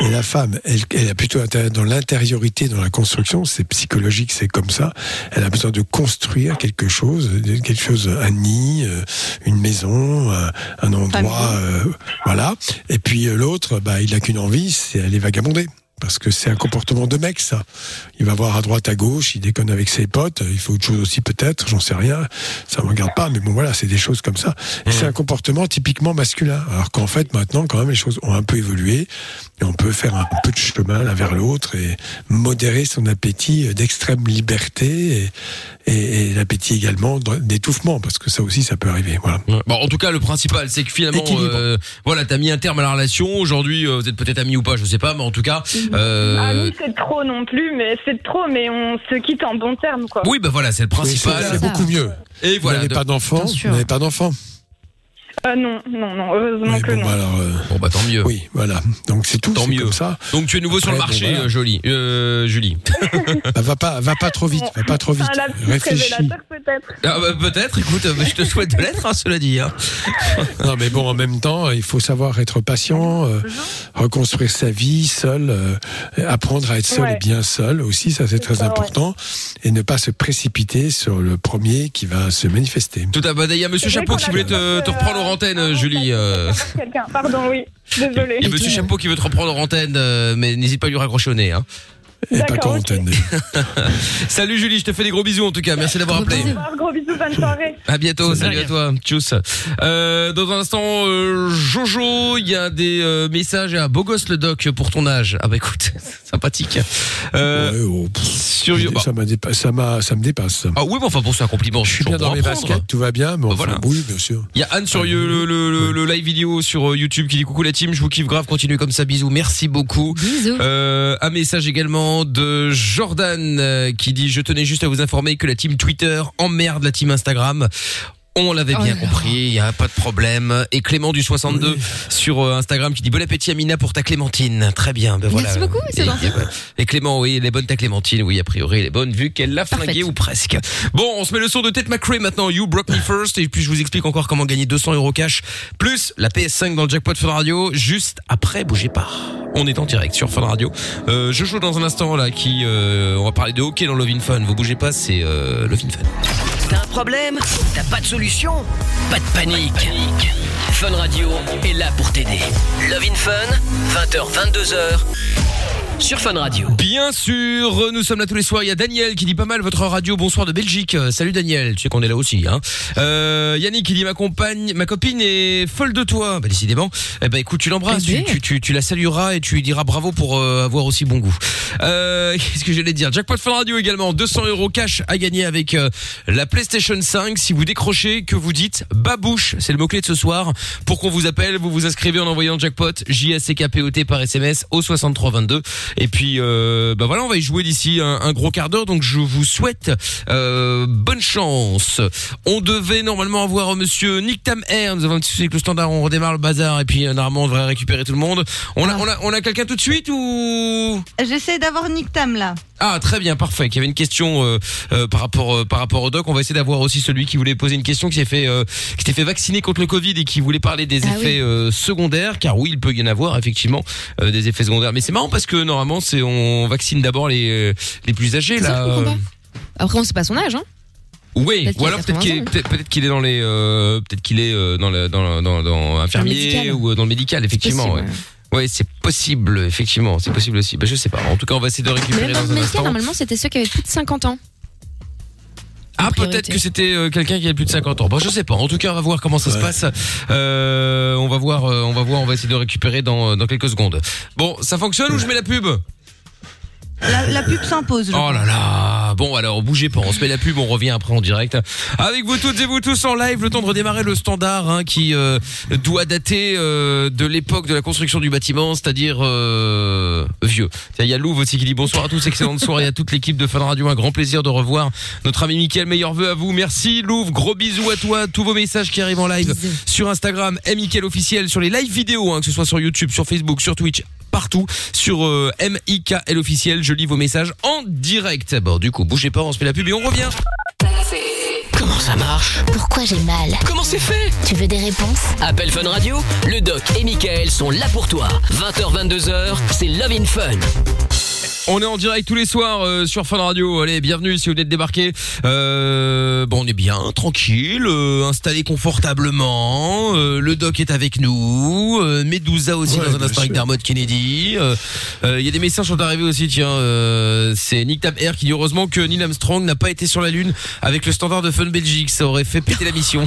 et la femme, elle, elle a plutôt intérêt dans l'intériorité, dans la construction, c'est psychologique, c'est comme ça. Elle a besoin de construire quelque chose, quelque chose, un nid, euh, une maison, un, un endroit, euh, voilà. Et puis euh, l'autre, bah, il n'a qu'une envie, c'est aller vagabonder. Parce que c'est un comportement de mec, ça. Il va voir à droite, à gauche, il déconne avec ses potes, il fait autre chose aussi peut-être, j'en sais rien. Ça me regarde pas, mais bon voilà, c'est des choses comme ça. Et c'est un comportement typiquement masculin. Alors qu'en fait, maintenant, quand même, les choses ont un peu évolué. Et on peut faire un peu de chemin l'un vers l'autre et modérer son appétit d'extrême liberté et, et, et l'appétit également d'étouffement, parce que ça aussi, ça peut arriver. Voilà. Bon, en tout cas, le principal, c'est que finalement, euh, voilà, t'as mis un terme à la relation. Aujourd'hui, euh, vous êtes peut-être amis ou pas, je sais pas, mais en tout cas, euh, Ah, nous, c'est trop non plus, mais c'est trop, mais on se quitte en bon terme, quoi. oui, bah voilà, c'est le principal. Oui, c'est- c'est beaucoup mieux. Et Vous voilà. n'avez de- pas d'enfant. Vous n'avez pas d'enfant Euh, non, non, non, heureusement que bon, non. bah alors, euh, Bon bah tant mieux. Oui, voilà. Donc c'est tout. Tant c'est mieux. Comme ça. Donc tu es nouveau sur le Après, bon, marché, voilà. euh, Jolie, euh, Julie. Bah, va pas, va pas trop vite, va pas trop vite. Réfléchis. révélateur, peut-être. Ah bah, peut-être. Écoute, euh, je te souhaite de l'être, hein, cela dit. Hein. Non, mais bon, en même temps, il faut savoir être patient, euh, reconstruire sa vie seul, euh, apprendre à être seul Ouais. et bien seul aussi, ça c'est très ça, ouais. important, et ne pas se précipiter sur le premier qui va se manifester. Tout à fait. Il y a Monsieur C'est vrai Chapeau qu'on qui a voulait te, reprendre en antenne, euh, Julie. euh. Quelqu'un, pardon, oui. Désolée. Il y a Monsieur Chapeau qui veut te reprendre en antenne, euh, mais n'hésite pas à lui raccrocher au nez. Hein. Et pas. Salut Julie, je te fais des gros bisous en tout cas. Merci d'avoir appelé. Au gros bisous, bonne soirée. À bientôt, salut à toi, tchuss. Euh, dans un instant, euh, Jojo, il y a des euh, messages à beau gosse le doc pour ton âge. Ah bah écoute, sympathique. Euh, Ouais, oh, pff, sur bah, ça, dépa- ça, me dépasse. ah oui, mais enfin bon, c'est un compliment. Je suis bien dans mes baskets, tout va bien, mais enfin, voilà. oui, bien sûr. Il y a Anne sur le, le, le- le live vidéo sur YouTube qui dit coucou la team, je vous kiffe grave, continuez comme ça, bisous, merci beaucoup. Bisous. Euh, un message également de Jordan euh, qui dit je tenais juste à vous informer que la team Twitter emmerde la team Instagram. On l'avait Oh bien compris, il y a pas de problème. Et Clément du 62 sur euh, Instagram qui dit bon appétit Amina pour ta Clémentine. Très bien, ben voilà. Merci beaucoup, c'est et, gentil. et Clément, oui, elle est bonne ta Clémentine, oui, a priori elle est bonne vu qu'elle l'a flinguée ou presque. Bon, on se met le son de Ted McRae maintenant. You broke me first et puis je vous explique encore comment gagner 200 euros cash plus la PS5 dans le jackpot Fun Radio juste après. Bougez pas. On est en direct sur Fun Radio. Euh, je joue dans un instant là qui euh, on va parler de hockey dans Love in Fun. Vous bougez pas, c'est euh, Love in Fun. T'as un problème? T'as pas de solution Pas de panique. Fun Radio est là pour t'aider. Love in Fun, 20h, 22h, sur Fun Radio. Bien sûr, nous sommes là tous les soirs. Il y a Daniel qui dit pas mal votre radio. Bonsoir de Belgique. Euh, Salut Daniel, tu sais qu'on est là aussi. Hein. Euh, Yannick qui dit ma compagne, ma copine est folle de toi. Bah décidément. Eh ben écoute, tu l'embrasses, tu, tu, tu, tu la salueras et tu lui diras bravo pour euh, avoir aussi bon goût. Euh, Qu'est-ce que j'allais dire? Jackpot Fun Radio également. 200 euros cash à gagner avec euh, la PlayStation 5. Si vous décrochez, que vous dites babouche, c'est le mot clé de ce soir. Pour qu'on vous appelle, vous vous inscrivez en envoyant jackpot J A C K P O T par SMS au 6322. Et puis euh, bah voilà, on va y jouer d'ici un, un gros quart d'heure. Donc je vous souhaite euh, bonne chance. On devait normalement avoir Monsieur Nick Tam Air. Nous avons un petit souci avec le standard. On redémarre le bazar et puis euh, normalement on devrait récupérer tout le monde. On a on a on a quelqu'un tout de suite ou? J'essaie d'avoir Nick Tam là. Ah très bien parfait. Il y avait une question euh, euh, par rapport euh, par rapport au doc. On va essayer d'avoir aussi celui qui voulait poser une question qui s'est fait euh, qui s'était fait vacciner contre le Covid et qui voulait parler des Ah effets oui. euh, secondaires. Car oui, il peut y en avoir effectivement euh, des effets secondaires. Mais c'est marrant parce que normalement c'est on vaccine d'abord les les plus âgés ça, là. pas. Après, on sait pas son âge, hein. oui, ou alors peut-être 80 qu'il est, peut-être, qu'il est dans les, euh, peut-être qu'il est euh, dans le, dans, dans, dans infirmier ou dans le médical, effectivement. possible, ouais. Ouais, c'est possible, effectivement, c'est possible aussi. Bah, je sais pas. En tout cas, on va essayer de Mais récupérer même dans un instant. normalement, c'était ceux qui avaient plus de 50 ans. Ah, peut-être que c'était euh, quelqu'un qui avait plus de 50 ans. Bon, je sais pas. En tout cas, on va voir comment ça se passe. Euh, on va voir, euh, on va voir, on va essayer de récupérer dans, dans quelques secondes. Bon, ça fonctionne ou je mets la pub? La, la pub s'impose. Oh là là Bon alors bougez pas, on se met la pub, on revient après en direct. Avec vous toutes et vous tous en live, le temps de redémarrer le standard hein, qui euh, doit dater euh, de l'époque de la construction du bâtiment, c'est-à-dire euh, vieux. Il y a Louvre aussi qui dit bonsoir à tous, excellente soirée à toute l'équipe de Fun Radio, un grand plaisir de revoir notre ami Mickaël, meilleurs vœux à vous. Merci Louvre, gros bisous à toi, tous vos messages qui arrivent en live Bisous. sur Instagram, Mickaël officiel, sur les live vidéos, hein, que ce soit sur YouTube, sur Facebook, sur Twitch, partout sur euh, MIKL officiel. Je lis vos messages en direct. Bon, du coup, bougez pas, on se fait la pub et on revient. Comment ça marche? Pourquoi j'ai mal? Comment c'est fait? Tu veux des réponses? Appel Fun Radio, le doc et Michael sont là pour toi. 20h, 22h, c'est Love in Fun. On est en direct tous les soirs euh, sur Fun Radio. Allez, bienvenue si vous venez de débarquer. Euh, bon, on est bien, tranquille, euh, installé confortablement. Euh, le doc est avec nous. Euh, Medusa aussi Ouais, dans un instant avec. Dermot Kennedy. Euh, euh, Il y a des messages qui sont arrivés aussi. Tiens, euh, c'est Nick Tab Air qui dit heureusement que Neil Armstrong n'a pas été sur la lune avec le standard de Fun Belgique. Ça aurait fait péter la mission.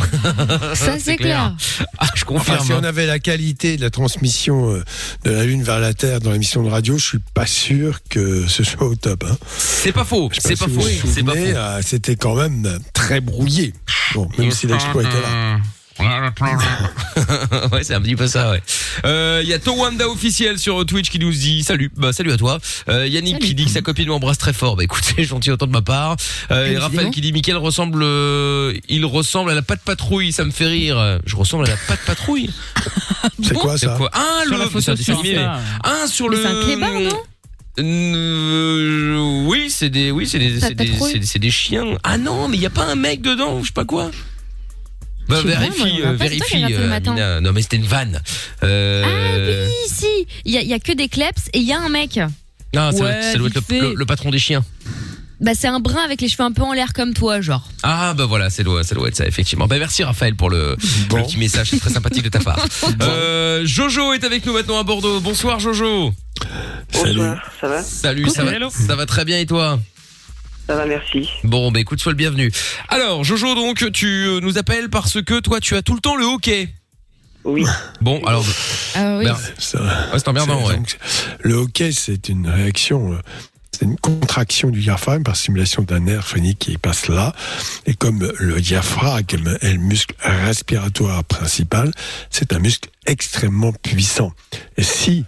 Ça, c'est clair. Ah, je confirme. Enfin, si hein. on avait la qualité de la transmission de la Lune vers la Terre dans l'émission de radio, je suis pas sûr que ce soit au top. Hein. C'est pas faux. C'est pas si faux. C'est pas euh, C'était quand même euh, très brouillé. Bon, même si l'exploit était là. ouais, c'est un petit peu ça, ouais. Euh, Il y a Towanda officiel sur Twitch qui nous dit salut, bah salut à toi. Euh, Yannick Salut. qui dit que sa copine m'embrasse très fort. Bah écoute, c'est gentil autant de ma part. Euh, et. Raphaël qui dit Mickaël ressemble, euh, il ressemble à la patte patrouille, ça me fait rire. Je ressemble à la patte patrouille? C'est quoi C'est ça? quoi? Ah Sur le la photo un sur animé, Insta. Ah sur le. c'est un clébard, non? Euh, oui, c'est des, oui, c'est des, c'est des, c'est des- c'est des chiens. Ah non, mais il y a pas un mec dedans, ou je sais pas quoi. Bah Je sais pas, moi, vérifie, on euh, pas- c'est toi qui as vérifie, le euh, matin. Amina. Non mais c'était une vanne. Euh... Ah oui, si. Il y a, il y a que des kleps et il y a un mec. Non, ça, doit être- ça doit être le, le- le patron des chiens. Bah, c'est un brun avec les cheveux un peu en l'air comme toi, genre. Ah bah voilà, ça doit, ça doit être ça effectivement. Bah merci Raphaël pour le, Bon. le petit message, c'est très sympathique de ta part. Euh, Jojo est avec nous maintenant à Bordeaux. Bonsoir Jojo. Salut. Bonsoir, ça va Salut, ça va, Hello. ça va très bien et toi? Ça va, merci. Bon bah écoute, sois le bienvenu. Alors Jojo donc tu euh, nous appelles parce que toi tu as tout le temps le hockey. Oui. Bon alors, Ah oui. Ah, c'est emmerdant c'est- ouais. donc, Le hockey, c'est une réaction, euh, c'est une contraction du diaphragme par stimulation d'un nerf phrénique qui passe là. Et comme le diaphragme est le muscle respiratoire principal, c'est un muscle extrêmement puissant. Et si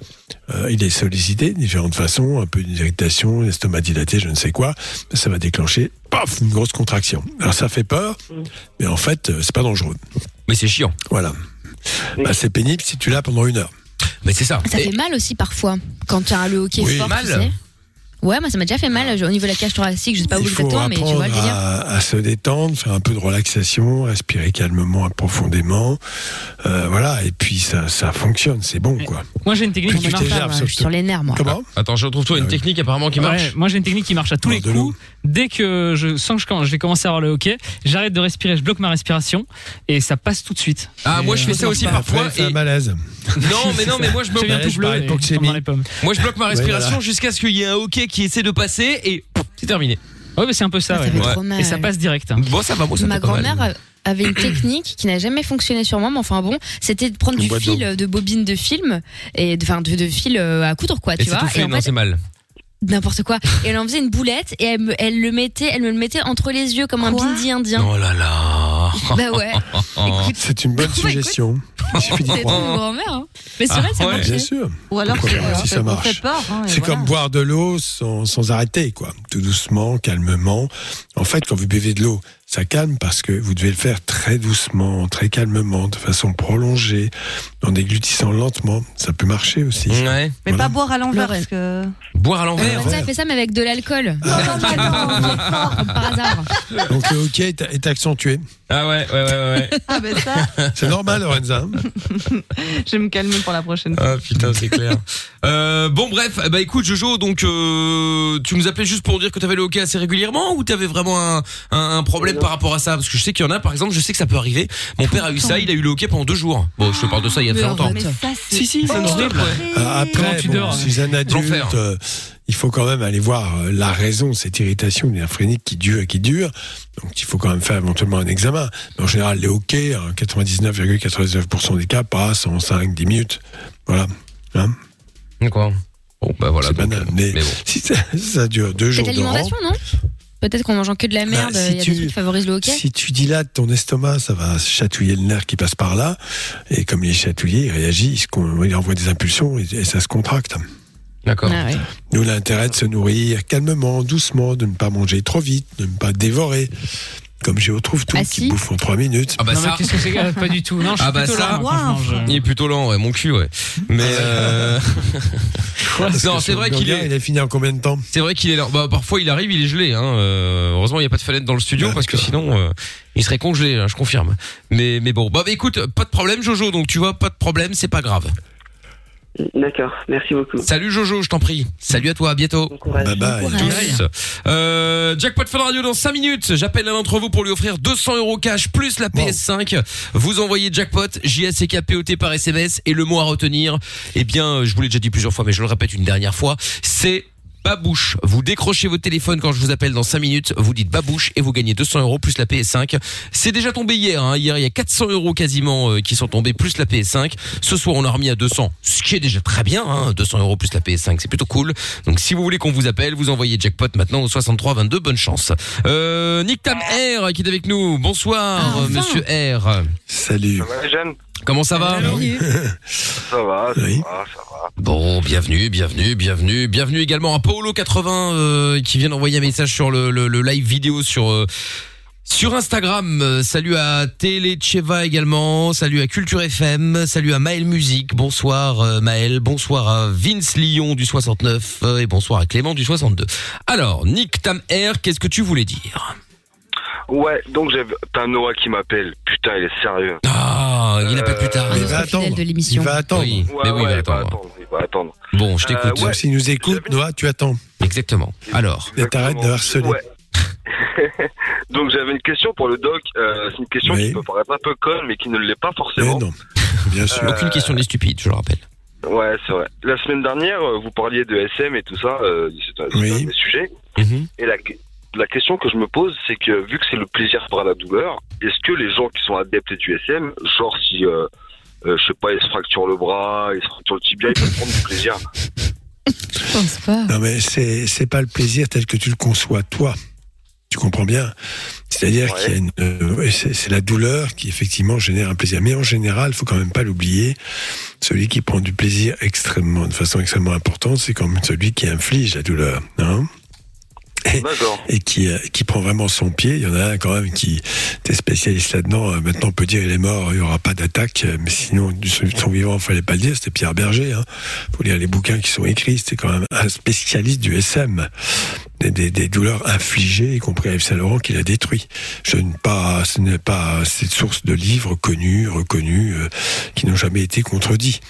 euh, il est sollicité de différentes façons, un peu d'irritation, l'estomac dilaté, je ne sais quoi, ça va déclencher, paf, une grosse contraction. Alors ça fait peur, mais en fait, euh, c'est pas dangereux. Mais c'est chiant. Voilà. Oui. Bah, c'est pénible si tu l'as pendant une heure. Mais c'est ça. Ça Et- fait mal aussi parfois quand tu as le hockey Oui. fort, Mal. tu sais. Ouais, moi ça m'a déjà fait mal au niveau de la cage thoracique, je sais pas où exactement, mais tu vois le délire. à, à se détendre, faire un peu de relaxation, respirer calmement, profondément. Euh, voilà, et puis ça, ça fonctionne, c'est bon, quoi. Moi, j'ai une technique qui marche. je suis sur les nerfs, moi. Comment? Attends, je retrouve toi une Ah oui. technique apparemment qui marche. Ouais, moi j'ai une technique qui marche à tous les coups. Dès que je sens que je, quand je vais commencer à avoir le hockey, j'arrête de respirer, je bloque ma respiration et ça passe tout de suite. Ah Et, moi je fais ça aussi parfois. un et- malaise. Non mais non mais moi je bloque c'est. Moi je ma respiration jusqu'à ce qu'il y ait un hockey qui essaie de passer et pouf, c'est terminé. Ouais, mais c'est un peu ça. Ah, ça ouais. fait Ouais. trop mal. Et ça passe direct. Bon ça va, ça Ma fait pas mal. grand-mère avait une technique qui n'a jamais fonctionné sur moi, mais enfin bon, c'était de prendre Une du boîte fil d'eau. de bobine de film et de, enfin de, de fil euh, à coudre quoi, Et tu c'est vois. tout fait, et en non fait, c'est mal. N'importe quoi. Et elle en faisait une boulette et elle me, elle le mettait, elle me le mettait entre les yeux comme un bindi indien. Oh là là. Bah ouais. C'est une bonne Bah, suggestion. C'est mon grand-mère. Hein. Mais c'est Ah, vrai, ça ouais. marchait. Bien sûr. Ou alors Pourquoi pas, si ça marche. hein, C'est voilà. comme boire de l'eau sans, sans arrêter, quoi. Tout doucement, calmement. En fait, quand vous buvez de l'eau, ça calme parce que vous devez le faire très doucement, très calmement, de façon prolongée, en déglutissant lentement. Ça peut marcher aussi. Ouais. Mais Voilà. pas boire à l'envers Le parce que. Boire à Euh, l'envers. ça, elle fait ça, mais avec de l'alcool. Non, non, non, non, par hasard. Donc le hockey est, est accentué. Ah ouais ouais ouais ouais. Ah ben ça, C'est normal, Lorenza. je vais me calmer pour la prochaine fois. Ah putain c'est clair. Euh, bon bref, bah écoute Jojo, donc euh, tu nous appelais juste pour dire que t'avais le hockey assez régulièrement ou t'avais vraiment un, un, un problème par rapport à ça? Parce que je sais qu'il y en a par exemple, je sais que ça peut arriver. Mon père a eu ça, il a eu le hockey pendant deux jours. Bon je te parle de ça il y a très Mais longtemps. arrête. Mais ça, c'est Si si, ça. Euh, Après, tu bon, dors, si c'est un adulte, euh, il faut quand même aller voir euh, la raison de cette irritation nerf phrénique qui dure et qui dure. Donc il faut quand même faire éventuellement un examen. Mais en général, les hockey, hein, 99,99% des cas, passent en 5-10 minutes. Voilà. Hein D'accord. Bon bah voilà. donc, banal. euh, Mais, mais bon. si ça, ça dure deux C'est jours de l'alimentation, non? Peut-être qu'en mangeant que de la merde, il Bah, si y a tu- des trucs qui favorisent le hockey. Si tu dilates ton estomac, ça va chatouiller le nerf qui passe par là. Et comme il est chatouillé, il réagit, il, il envoie des impulsions et, et ça se contracte. D'accord. Ah ouais. Nous, l'intérêt de se nourrir calmement, doucement, de ne pas manger trop vite, de ne pas dévorer. Comme je retrouve tout, Ah, qui si. bouffe en trois minutes. Ah bah non, ça. qu'est-ce que c'est euh, Pas du tout. Non, je suis Ah bah plutôt ça. lent, moi, quand je mange. Il est plutôt lent, ouais, mon cul, ouais. Mais euh... Parce non, c'est vrai qu'il est. Il est fini en combien de temps? C'est vrai qu'il est lent. Bah, parfois il arrive, il est gelé. Hein. Euh, heureusement, il n'y a pas de fenêtre dans le studio Ah, parce que sinon, euh, il serait congelé. là, je confirme. Mais mais bon, bah, bah, écoute, pas de problème, Jojo. Donc tu vois, pas de problème, c'est pas grave. D'accord, merci beaucoup. Salut Jojo, je t'en prie. Salut à toi, à bientôt. Bye bye. Tous. Euh, Jackpot Fun Radio dans 5 minutes. J'appelle l'un d'entre vous pour lui offrir 200 euros cash plus la PS5. Vous envoyez Jackpot, J-A-C-K-P-O-T par SMS et le mot à retenir. Eh bien, je vous l'ai déjà dit plusieurs fois, mais je le répète une dernière fois. C'est Babouche. Vous décrochez votre téléphone quand je vous appelle dans 5 minutes. Vous dites Babouche et vous gagnez 200 euros plus la PS5. C'est déjà tombé hier. Hein. Hier, il y a 400 euros quasiment euh, qui sont tombés plus la PS5. Ce soir, on a remis à 200, ce qui est déjà très bien. Hein. 200 euros plus la PS5, c'est plutôt cool. Donc, si vous voulez qu'on vous appelle, vous envoyez jackpot maintenant au 63 22. Bonne chance. Euh, Nick Tam R qui est avec nous. Bonsoir, euh, Monsieur R. Salut. Ça va les jeunes? Comment ça va Ça va, ça va, ça va. Bon, bienvenue, bienvenue, bienvenue, bienvenue également à Paolo80 euh, qui vient d'envoyer un message sur le, le- le live vidéo sur euh, sur Instagram. Euh, salut à Telecheva également, salut à Culture FM, salut à Maël Musique. Bonsoir euh, Maël, bonsoir à Vince Lyon du 69 euh, et bonsoir à Clément du 62. Alors, Nick Tam R, qu'est-ce que tu voulais dire? Ouais, donc j'ai t'as Noah qui m'appelle. Putain, il est sérieux. Ah, il appelle plus tard. Il va attendre. de l'émission. Il va attendre. Oui, Ouais, mais oui, il va attendre. il va attendre. Bon, je t'écoute. Euh, ouais. S'il nous écoute, Noah, tu attends. Exactement. Alors, Et t'arrêtes de harceler. Ouais. donc j'avais une question pour le doc. Euh, c'est une question Oui. qui peut paraître un peu conne, mais qui ne l'est pas Mais forcément. non, bien sûr. aucune question n'est stupide, je le rappelle. Ouais, c'est vrai. La semaine dernière, euh, vous parliez de SM et tout ça. Euh, c'est un, Oui. un des sujets. Mhm. Et la, la question que je me pose, c'est que vu que c'est le plaisir par la douleur, est-ce que les gens qui sont adeptes du SM, genre si, euh, euh, je sais pas, ils se fracturent le bras, ils se fracturent le tibia, ils peuvent prendre du plaisir Je pense pas. Non, mais c'est c'est pas le plaisir tel que tu le conçois toi. Tu comprends bien C'est-à-dire Ouais. qu'il y a une, euh, c'est la douleur qui effectivement génère un plaisir. Mais en général, il faut quand même pas l'oublier. Celui qui prend du plaisir extrêmement, de façon extrêmement importante, c'est quand même celui qui inflige la douleur. Hein D'accord. et qui, euh, qui prend vraiment son pied. Il y en a un quand même qui était spécialiste là-dedans. Euh, Maintenant, on peut dire il est mort, il n'y aura pas d'attaque. euh, Mais sinon, du son vivant, il fallait pas le dire. C'était Pierre Berger. Hein. faut lire les bouquins qui sont écrits. C'était quand même un spécialiste du SM. Des, douleurs infligées, y compris à Yves Saint-Laurent, qui l'a détruit. Je ne pas, ce n'est pas cette source de livres connus, reconnus, euh, qui n'ont jamais été contredits.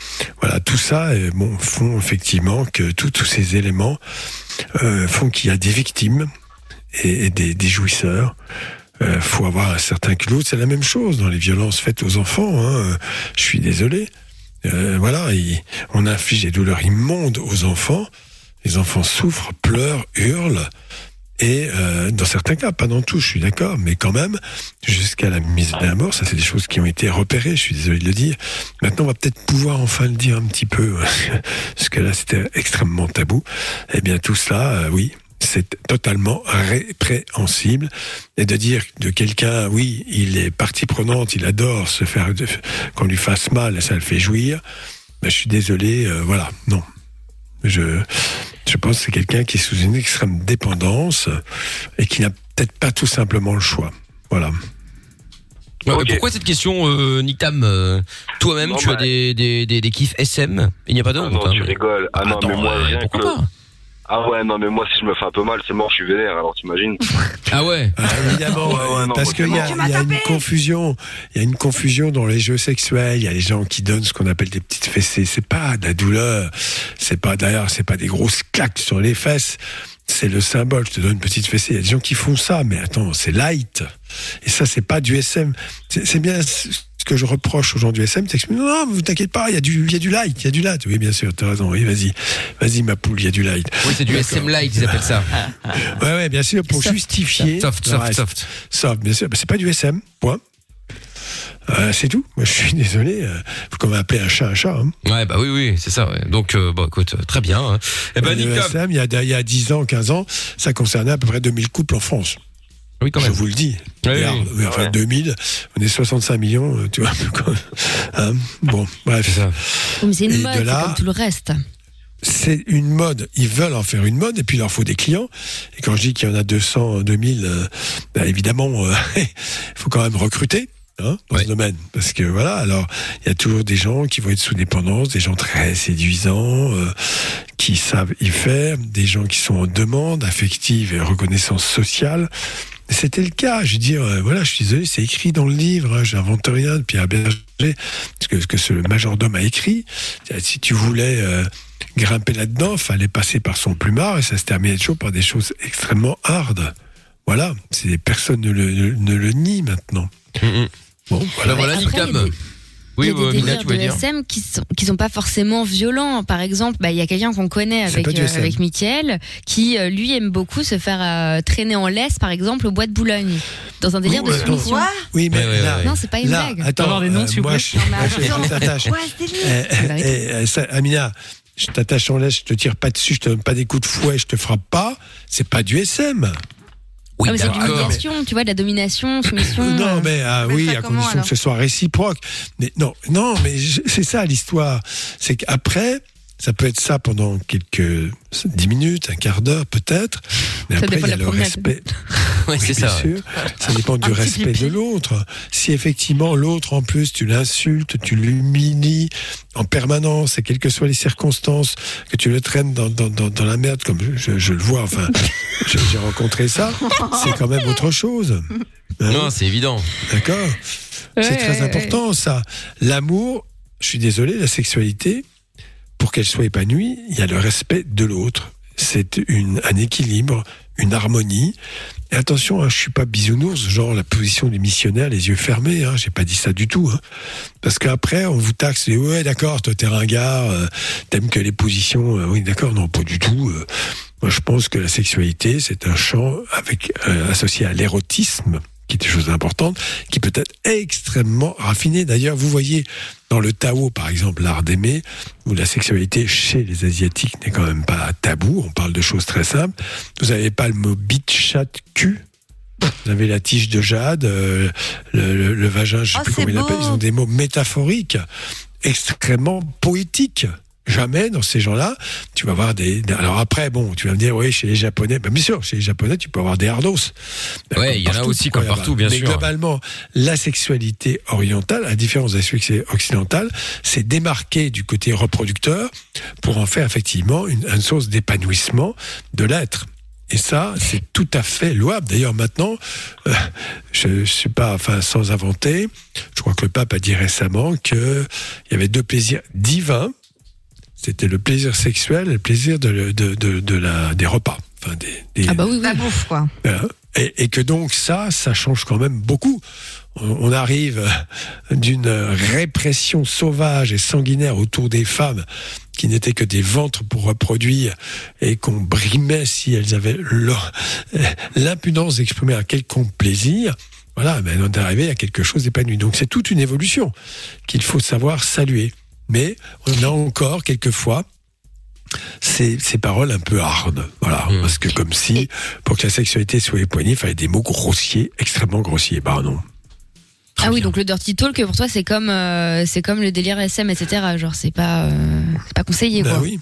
Voilà, tout ça, euh, bon, font effectivement que tous ces éléments euh, font qu'il y a des victimes et, des, jouisseurs. Euh, faut avoir un certain culot. C'est la même chose dans les violences faites aux enfants. Hein. Je suis désolé. Voilà, il- on inflige des douleurs immondes aux enfants. Les enfants souffrent, pleurent, hurlent. Et euh, dans certains cas, pas dans tous, je suis d'accord, mais quand même, jusqu'à la mise à mort, ça c'est des choses qui ont été repérées, je suis désolé de le dire. Maintenant, on va peut-être pouvoir enfin le dire un petit peu, parce que là c'était extrêmement tabou. Eh bien tout cela, euh, oui, c'est totalement répréhensible. Et de dire de quelqu'un, oui, il est partie prenante, il adore se faire, qu'on lui fasse mal, ça le fait jouir, ben, je suis désolé, euh, voilà, non. Je, je pense que c'est quelqu'un qui est sous une extrême dépendance et qui n'a peut-être pas tout simplement le choix. Voilà. Ouais, Pourquoi cette question, euh, Nick Tam euh, Toi-même, tu as bah- des, des, des, des kiffs SM Il n'y a pas Ah d'autre non, hein, tu mais- rigoles. Ah non, Attends, mais moi, ouais, rien pourquoi que... Ah ouais, non, mais moi, si je me fais un peu mal, c'est mort, je suis vénère, alors t'imagines Ah ouais Ah, évidemment, Ouais, ouais, non, parce qu'il y a, il y a une confusion. Il y a une confusion dans les jeux sexuels. Il y a les gens qui donnent ce qu'on appelle des petites fessées. C'est pas de la douleur. C'est pas d'ailleurs, c'est pas des grosses claques sur les fesses. C'est le symbole. Je te donne une petite fessée. Il y a des gens qui font ça, mais attends, c'est light. Et ça, c'est pas du SM. C'est bien ce que je reproche aux gens du SM, c'est que non, non, vous t'inquiète pas, il y a du, il y a du light, il y a du light. Oui, bien sûr, t'as raison. Oui, vas-y, vas-y, ma poule, il y a du light. Oui, c'est du SM Light, ils appellent ça. Ouais, ouais, bien sûr, pour justifier. Soft, soft, soft. Soft, bien sûr. C'est pas du SM, point. Euh, c'est tout. Moi, je suis désolé. Euh, faut qu'on va appeler un chat un chat. Hein. Ouais, bah oui, oui, c'est ça. Ouais. Donc, euh, bon, écoute, euh, très bien. hein. Eh ben, le Tam. SM, il y, a, il y a 10 ans, 15 ans, ça concernait à peu près 2000 couples en France. Oui, quand Je même. vous le dis. Oui, Regarde, oui. oui, enfin, 2000, on est 65 millions, euh, tu vois. Hein bon, bref. C'est ça. Mais c'est Et une de mode, là- comme tout le reste. c'est une mode. Ils veulent en faire une mode et puis il leur faut des clients. Et quand je dis qu'il y en a 200, 2000, euh, ben, évidemment, euh, il faut quand même recruter. Hein, dans ce domaine parce que voilà alors il y a toujours des gens qui vont être sous dépendance des gens très séduisants euh, qui savent y faire des gens qui sont en demande affective et reconnaissance sociale C'était le cas. Je veux dire, euh, voilà, je suis désolé, c'est écrit dans le livre. Hein, J'invente rien de Pierre Berger. Ce que, ce que ce majordome a écrit. Si tu voulais euh, grimper là-dedans, fallait passer par son plumard et ça se terminait toujours par des choses extrêmement hardes. Voilà, c'est personne ne le, ne le nie maintenant. Bon, voilà, Mais voilà, après, il y a des- Oui, il y a des Mina, délires tu de voulais dire SM qui sont, qui sont pas forcément violents. Par exemple, bah, il y a quelqu'un qu'on connaît avec, euh, avec Mickaël qui, euh, lui, aime beaucoup se faire euh, traîner en laisse, par exemple, au bois de Boulogne, dans un délire Oui, de soumission. Oui, mais là, Non, c'est pas une là, blague. Attends, avoir des noms, euh, s'il vous moi, plaît je, t'attache. Amina, je t'attache en laisse, je te tire pas dessus, je te donne pas des coups de fouet, je te frappe pas. C'est pas du SM. Oui, Ah, mais c'est d'accord. l'humiliation, tu vois, de la domination, soumission. Non, euh. mais ah, oui, à condition que ce soit réciproque. Mais non, non, mais c'est ça l'histoire. C'est qu'après, ça peut être ça pendant quelques dix minutes, un quart d'heure peut-être. Mais Ça après, dépend il y a le respect. Ouais, c'est Bien ça. sûr. Ça dépend du Un respect de l'autre. Si effectivement l'autre en plus tu l'insultes, tu l'humilies en permanence et quelles que soient les circonstances, que tu le traînes dans, dans, dans, dans la merde comme je, je le vois, enfin j'ai rencontré ça, c'est quand même autre chose. Hein Non, c'est évident. D'accord? C'est très ouais, important ça. L'amour, je suis désolé, la sexualité, pour qu'elle soit épanouie, il y a le respect de l'autre. C'est un équilibre, une harmonie. Et attention, hein, je suis pas bisounours, genre la position du missionnaire, les yeux fermés. Hein, J'ai pas dit ça du tout. Hein. Parce qu'après, on vous taxe. Et ouais, d'accord, toi t'es ringard, euh, t'aimes que les positions. euh, oui, d'accord, non, pas du tout. euh. moi, je pense que la sexualité, c'est un champ associé à l'érotisme qui est une chose importante, qui peut être extrêmement raffiné. D'ailleurs, vous voyez dans le Tao, par exemple, l'art d'aimer, où la sexualité chez les Asiatiques n'est quand même pas tabou, on parle de choses très simples. Vous n'avez pas le mot bite, chat, cul? Vous avez la tige de jade, euh, le, le- le vagin, je sais Oh, plus comment il l'appelle, beau. ils ont des mots métaphoriques, extrêmement poétiques. Jamais dans ces gens-là, tu vas avoir des. Alors après, bon, tu vas me dire, oui, chez les Japonais, ben bien sûr, chez les Japonais, tu peux avoir des hardos. Ben, comme il y en a aussi, quoi, comme partout, bien Mais sûr. globalement, la sexualité orientale, à différence de la sexualité occidentale, c'est démarqué du côté reproducteur pour en faire effectivement une, une source d'épanouissement de l'être. Et ça, c'est tout à fait louable. D'ailleurs, maintenant, euh, je ne suis pas, enfin, sans inventer. Je crois que le pape a dit récemment que il y avait deux plaisirs divins. C'était le plaisir sexuel et le plaisir de, de, de, de la, des repas. Enfin, des, des- Ah bah oui, oui. La bouffe, quoi. voilà. Et, et que donc ça, ça change quand même beaucoup. On, on arrive euh, d'une répression sauvage et sanguinaire autour des femmes qui n'étaient que des ventres pour reproduire et qu'on brimait si elles avaient l'impudence d'exprimer un quelconque plaisir. Voilà, mais on est arrivé à quelque chose d'épanoui. Donc c'est toute une évolution qu'il faut savoir saluer. Mais on a encore quelquefois ces, ces paroles un peu hardes. Voilà. Mm. Parce que comme si, pour que la sexualité soit époignée, il fallait des mots grossiers, extrêmement grossiers. Bah non. Ah oui, donc le dirty talk pour toi c'est comme euh, c'est comme le délire SM etc. Genre c'est pas euh, pas conseillé Bah quoi. oui.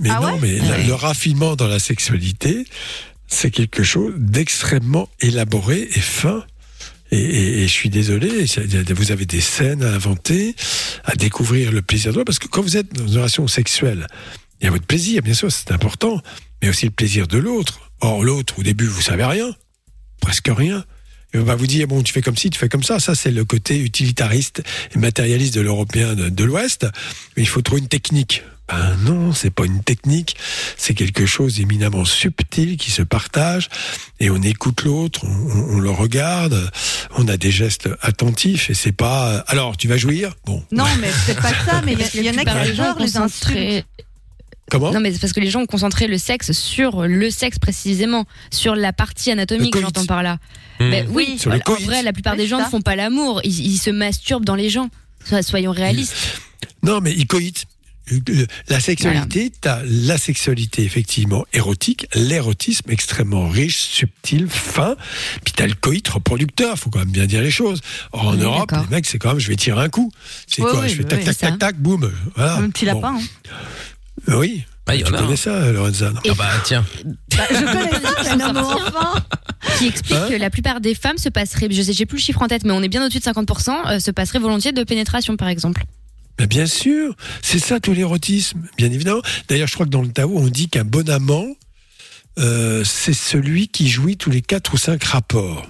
Mais Ah non, ouais mais Ah ouais. le raffinement dans la sexualité, c'est quelque chose d'extrêmement élaboré et fin. Et, je suis désolé, vous avez des scènes à inventer, à découvrir le plaisir de l'autre, parce que quand vous êtes dans une relation sexuelle, il y a votre plaisir, bien sûr, c'est important, mais aussi le plaisir de l'autre. Or, l'autre, au début, vous savez rien, presque rien. Et on va vous dire, bon, tu fais comme ci, tu fais comme ça. Ça, c'est le côté utilitariste et matérialiste de l'Européen de, de l'Ouest. Mais il faut trouver une technique. Ben non, c'est pas une technique. C'est quelque chose d'éminemment subtil qui se partage et on écoute l'autre, on, le regarde, on a des gestes attentifs et c'est pas. Alors, tu vas jouir? Bon. Non, mais c'est pas ça, mais il y, en a qui adorent les insultes. Comment? Non mais c'est parce que les gens ont concentré le sexe sur le sexe précisément, sur la partie anatomique j'entends par là. Hmm. Ben oui, Sur le en vrai la plupart des gens ça. ne font pas l'amour, ils, ils se masturbent dans les gens. So- Soyons réalistes. Non, mais il coïte. La sexualité, t'as la sexualité effectivement érotique, l'érotisme extrêmement riche, subtil, fin, puis t'as le coït reproducteur, faut quand même bien dire les choses. Or, en Oui, Europe, les mecs, c'est quand même, je vais tirer un coup. C'est Oui, quoi oui, Je fais tac, oui, tac, tac, tac, boum. Voilà. Un petit Bon. lapin. hein. Euh, Oui. Ah, il y en tu a, connais hein. ça, Lorenza non Ah bah tiens. Bah, je connais ça, mais non. Qui explique Hein que la plupart des femmes se passeraient, je sais, j'ai plus le chiffre en tête, mais on est bien au-dessus de 50%, euh, se passeraient volontiers de pénétration par exemple. Mais bien sûr, c'est ça tout l'érotisme, bien évidemment. D'ailleurs, je crois que dans le Tao, on dit qu'un bon amant, euh, c'est celui qui jouit tous les quatre ou cinq rapports.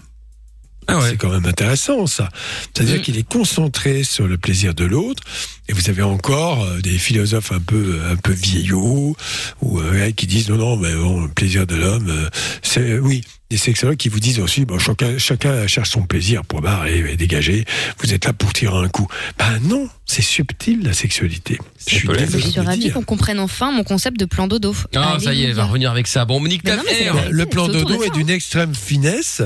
C'est quand même intéressant ça. C'est-à-dire Mm. qu'il est concentré sur le plaisir de l'autre. Et vous avez encore euh, des philosophes un peu un peu vieillots ou euh, qui disent non non mais bon le plaisir de l'homme euh, c'est oui des sexologues qui vous disent aussi bon chacun chacun cherche son plaisir pour barre et, et dégager. Vous êtes là pour tirer un coup. Ben non, c'est subtil la sexualité. Je suis Je dire. qu'on comprenne enfin mon concept de plan dodo. Ah, ça y est, elle va revenir avec ça. Bon, Monique. Le plan ça, est d'une extrême finesse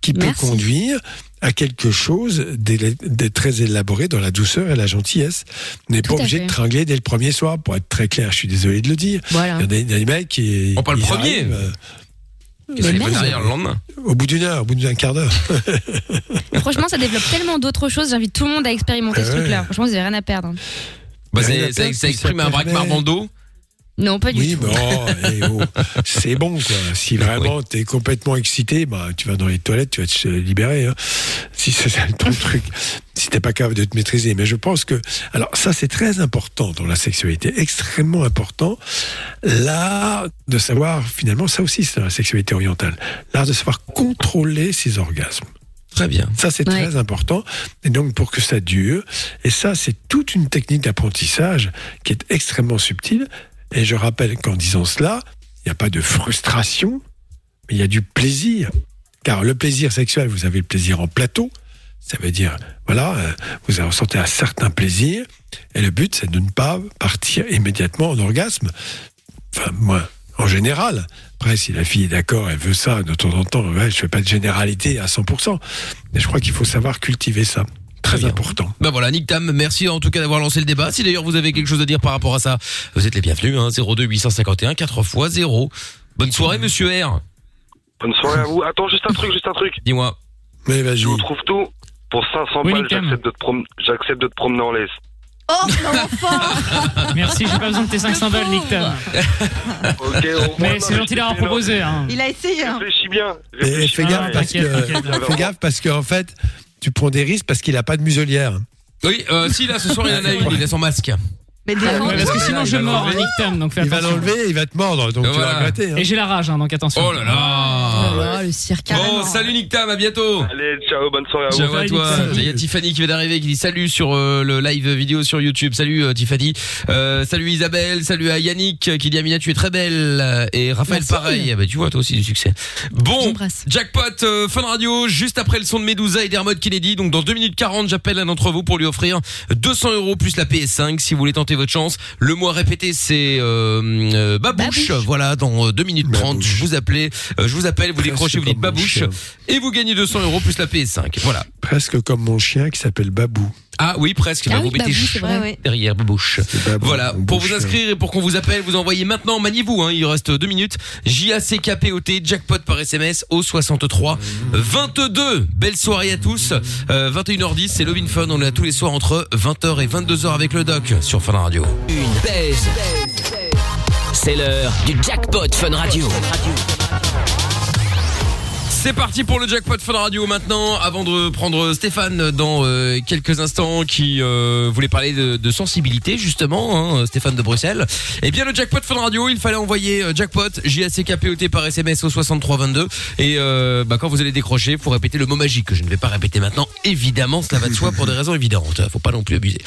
qui peut Merci. conduire à quelque chose de très élaboré dans la douceur et la gentillesse. On n'est pas obligé fait. de tringler dès le premier soir, pour être très clair, je suis désolé de le dire. Voilà. Il y a des, mecs qui... On parle premier. arrivent, euh, Qu'est-ce merde. derrière le lendemain au bout d'une heure, au bout d'un quart d'heure. Franchement, ça développe tellement d'autres choses. J'invite tout le monde à expérimenter ce Ouais. truc-là. Franchement, vous n'avez rien à perdre. hein. Bah, Rien à c'est- ça, exprime ça un braquemar dans le dos. Non, pas du Oui, tout. mais oh, eh oh, c'est bon quoi. Si vraiment t'es complètement excité, bah tu vas dans les toilettes, tu vas te libérer. hein. Si c'est ton truc, si t'es pas capable de te maîtriser. Mais je pense que, alors ça c'est très important dans la sexualité, extrêmement important. L'art de savoir, finalement, ça aussi c'est dans la sexualité orientale, l'art de savoir contrôler ses orgasmes. Très bien. Ça, c'est Ouais. très important. Et donc, pour que ça dure, et ça, c'est toute une technique d'apprentissage qui est extrêmement subtile. Et je rappelle qu'en disant cela, il n'y a pas de frustration, mais il y a du plaisir. Car le plaisir sexuel, vous avez le plaisir en plateau. Ça veut dire, voilà, euh, vous ressentez un certain plaisir. Et le but, c'est de ne pas partir immédiatement en orgasme. Enfin, moi, en général. Après, si la fille est d'accord, elle veut ça de temps en temps, je fais pas de généralité à 100%. Mais je crois qu'il faut savoir cultiver ça. Très bien. important. Bah voilà, Nick Tam, merci en tout cas d'avoir lancé le débat. Si d'ailleurs vous avez quelque chose à dire par rapport à ça, vous êtes les bienvenus, hein, 02 851 4 x 0. Bonne soirée, monsieur R. Bonne soirée à vous. Attends, juste un truc, juste un truc. Dis-moi. Mais vas-y. Je vous trouve tout. Pour 500 Oui, balles, Nick Tam. j'accepte de, te prom- j'accepte de te promener en laisse. Oh, l'enfant Merci, j'ai pas besoin de tes 500 balles, Nick Tam. Mais c'est gentil d'avoir proposé. Hein. Il a essayé. Hein. Réfléchis bien. Et fais bien. gaffe Ah, parce que, fais gaffe parce qu'en fait, tu prends des risques parce qu'il a pas de muselière. Oui, euh, si là ce soir il en a une, il est sans masque. Mais des- Ah, Ouais, parce que sinon il je. Nick Tam, donc fais Il va attention. l'enlever, il va te mordre, donc Et tu voilà. vas regretter. hein. Et j'ai la rage, hein, donc attention. Oh là là. Oh là là, le cirque. Bon, salut Nick Tam, à bientôt. Allez, ciao, bonne soirée à vous. Ciao à Salut, toi. Nick Tam. Il y a Tiffany qui vient d'arriver qui dit salut sur euh, le live vidéo sur YouTube. Salut euh, Tiffany. Euh, salut Isabelle. Salut à Yannick euh, qui dit Amina tu es très belle. Et Raphaël Merci. pareil. Ah bah, tu vois toi aussi du succès. Bon, jackpot euh, Fun Radio juste après le son de Medusa et d'Hermod Kennedy. Donc dans 2 minutes 40 j'appelle un d'entre vous pour lui offrir 200 euros plus la PS5 si vous voulez tenter votre chance. Le mois répété c'est euh, euh, Babouche. Babouche. Voilà dans euh, 2 minutes 30 Babouche. je vous appelez, euh, je vous appelle, vous Presque décrochez, vous dites Babouche chien. et vous gagnez 200 euros plus la PS5. Voilà. Presque comme mon chien qui s'appelle Babou. Ah oui, presque. Ah Bah, oui, vous mettez Babou, ch- derrière Babou, Voilà, pour vous inscrire et pour qu'on vous appelle, vous envoyez maintenant, maniez-vous, hein, il reste deux minutes, J-A-C-K-P-O-T, jackpot par SMS au 63 22. Belle soirée à tous, euh, 21h10, c'est Lovin Fun, on est là tous les soirs entre 20h et 22h avec le doc sur Fun Radio. Une baise. C'est l'heure du jackpot Fun Radio. C'est parti pour le jackpot Fun Radio maintenant. Avant de prendre Stéphane dans euh, quelques instants, qui euh, voulait parler de, de sensibilité justement, hein, Stéphane de Bruxelles. Eh bien le jackpot Fun Radio, il fallait envoyer euh, jackpot J A C K P O T par SMS au 6322 et euh, bah, quand vous allez décrocher, faut répéter le mot magique que je ne vais pas répéter maintenant. Évidemment, cela va de soi pour des raisons évidentes. Faut pas non plus abuser.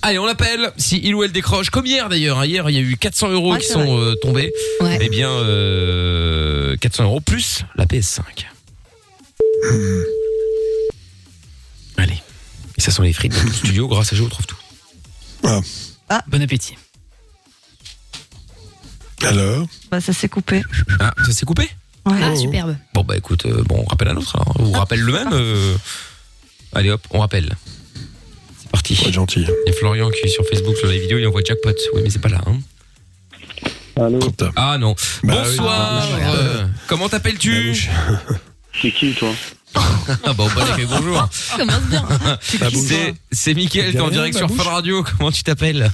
Allez, on l'appelle. Si il ou elle décroche, comme hier d'ailleurs. hein. Hier, il y a eu 400 euros Ouais, qui sont euh, tombés. Ouais. Eh bien, euh, 400 euros plus la PS5. Allez. Et ça sont les frites dans le studio. Grâce à Géo, on trouve tout. Bon appétit. Alors Bah, ça s'est coupé. Ah, ça s'est coupé Ouais. Ah, superbe. Bon, bah écoute, euh, bon, on rappelle un autre. Alors. On vous rappelle le même euh, Allez hop, on rappelle. C'est parti. Gentil. Il y a Florian qui est sur Facebook sur la vidéo, il envoie jackpot. Oui, mais c'est pas là. Hein. Ah non. Bah Bonsoir. oui. euh, comment t'appelles-tu? Babouche. C'est qui, toi Ah bah, bon accueil, bonjour. Commence bien. Babouche. C'est c'est Mickaël, t'es en direct sur. Fun Radio. Comment tu t'appelles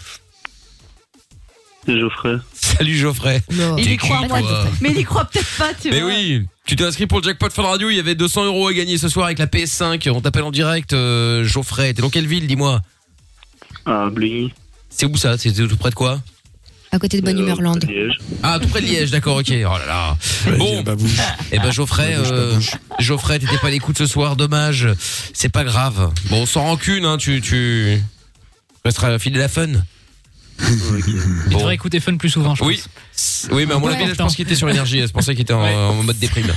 C'est Geoffrey. Salut Geoffrey. Non. Il y croit, qui, moi. toi Mais il y croit peut-être pas, tu Mais vois. oui, tu t'es inscrit pour le jackpot Fun Radio, il y avait 200 euros à gagner ce soir avec la PS5. On t'appelle en direct, euh, Geoffrey. T'es dans quelle ville, dis-moi Ah, Bligny. C'est où ça? C'est tout près de quoi? À côté de Bonne Humeur Land. Ah, tout près de Liège, d'accord, ok. Oh là là. Bon, eh ben Geoffrey, euh, Geoffrey, t'étais pas à l'écoute ce soir, dommage. C'est pas grave. Bon, sans rancune, hein, tu, tu resteras fidèle à fun. Il devrait écouter Fun plus souvent, je Oui, oui, mais à mon avis, je pense qu'il était sur énergie. C'est pour ça qu'il était en, en mode déprime.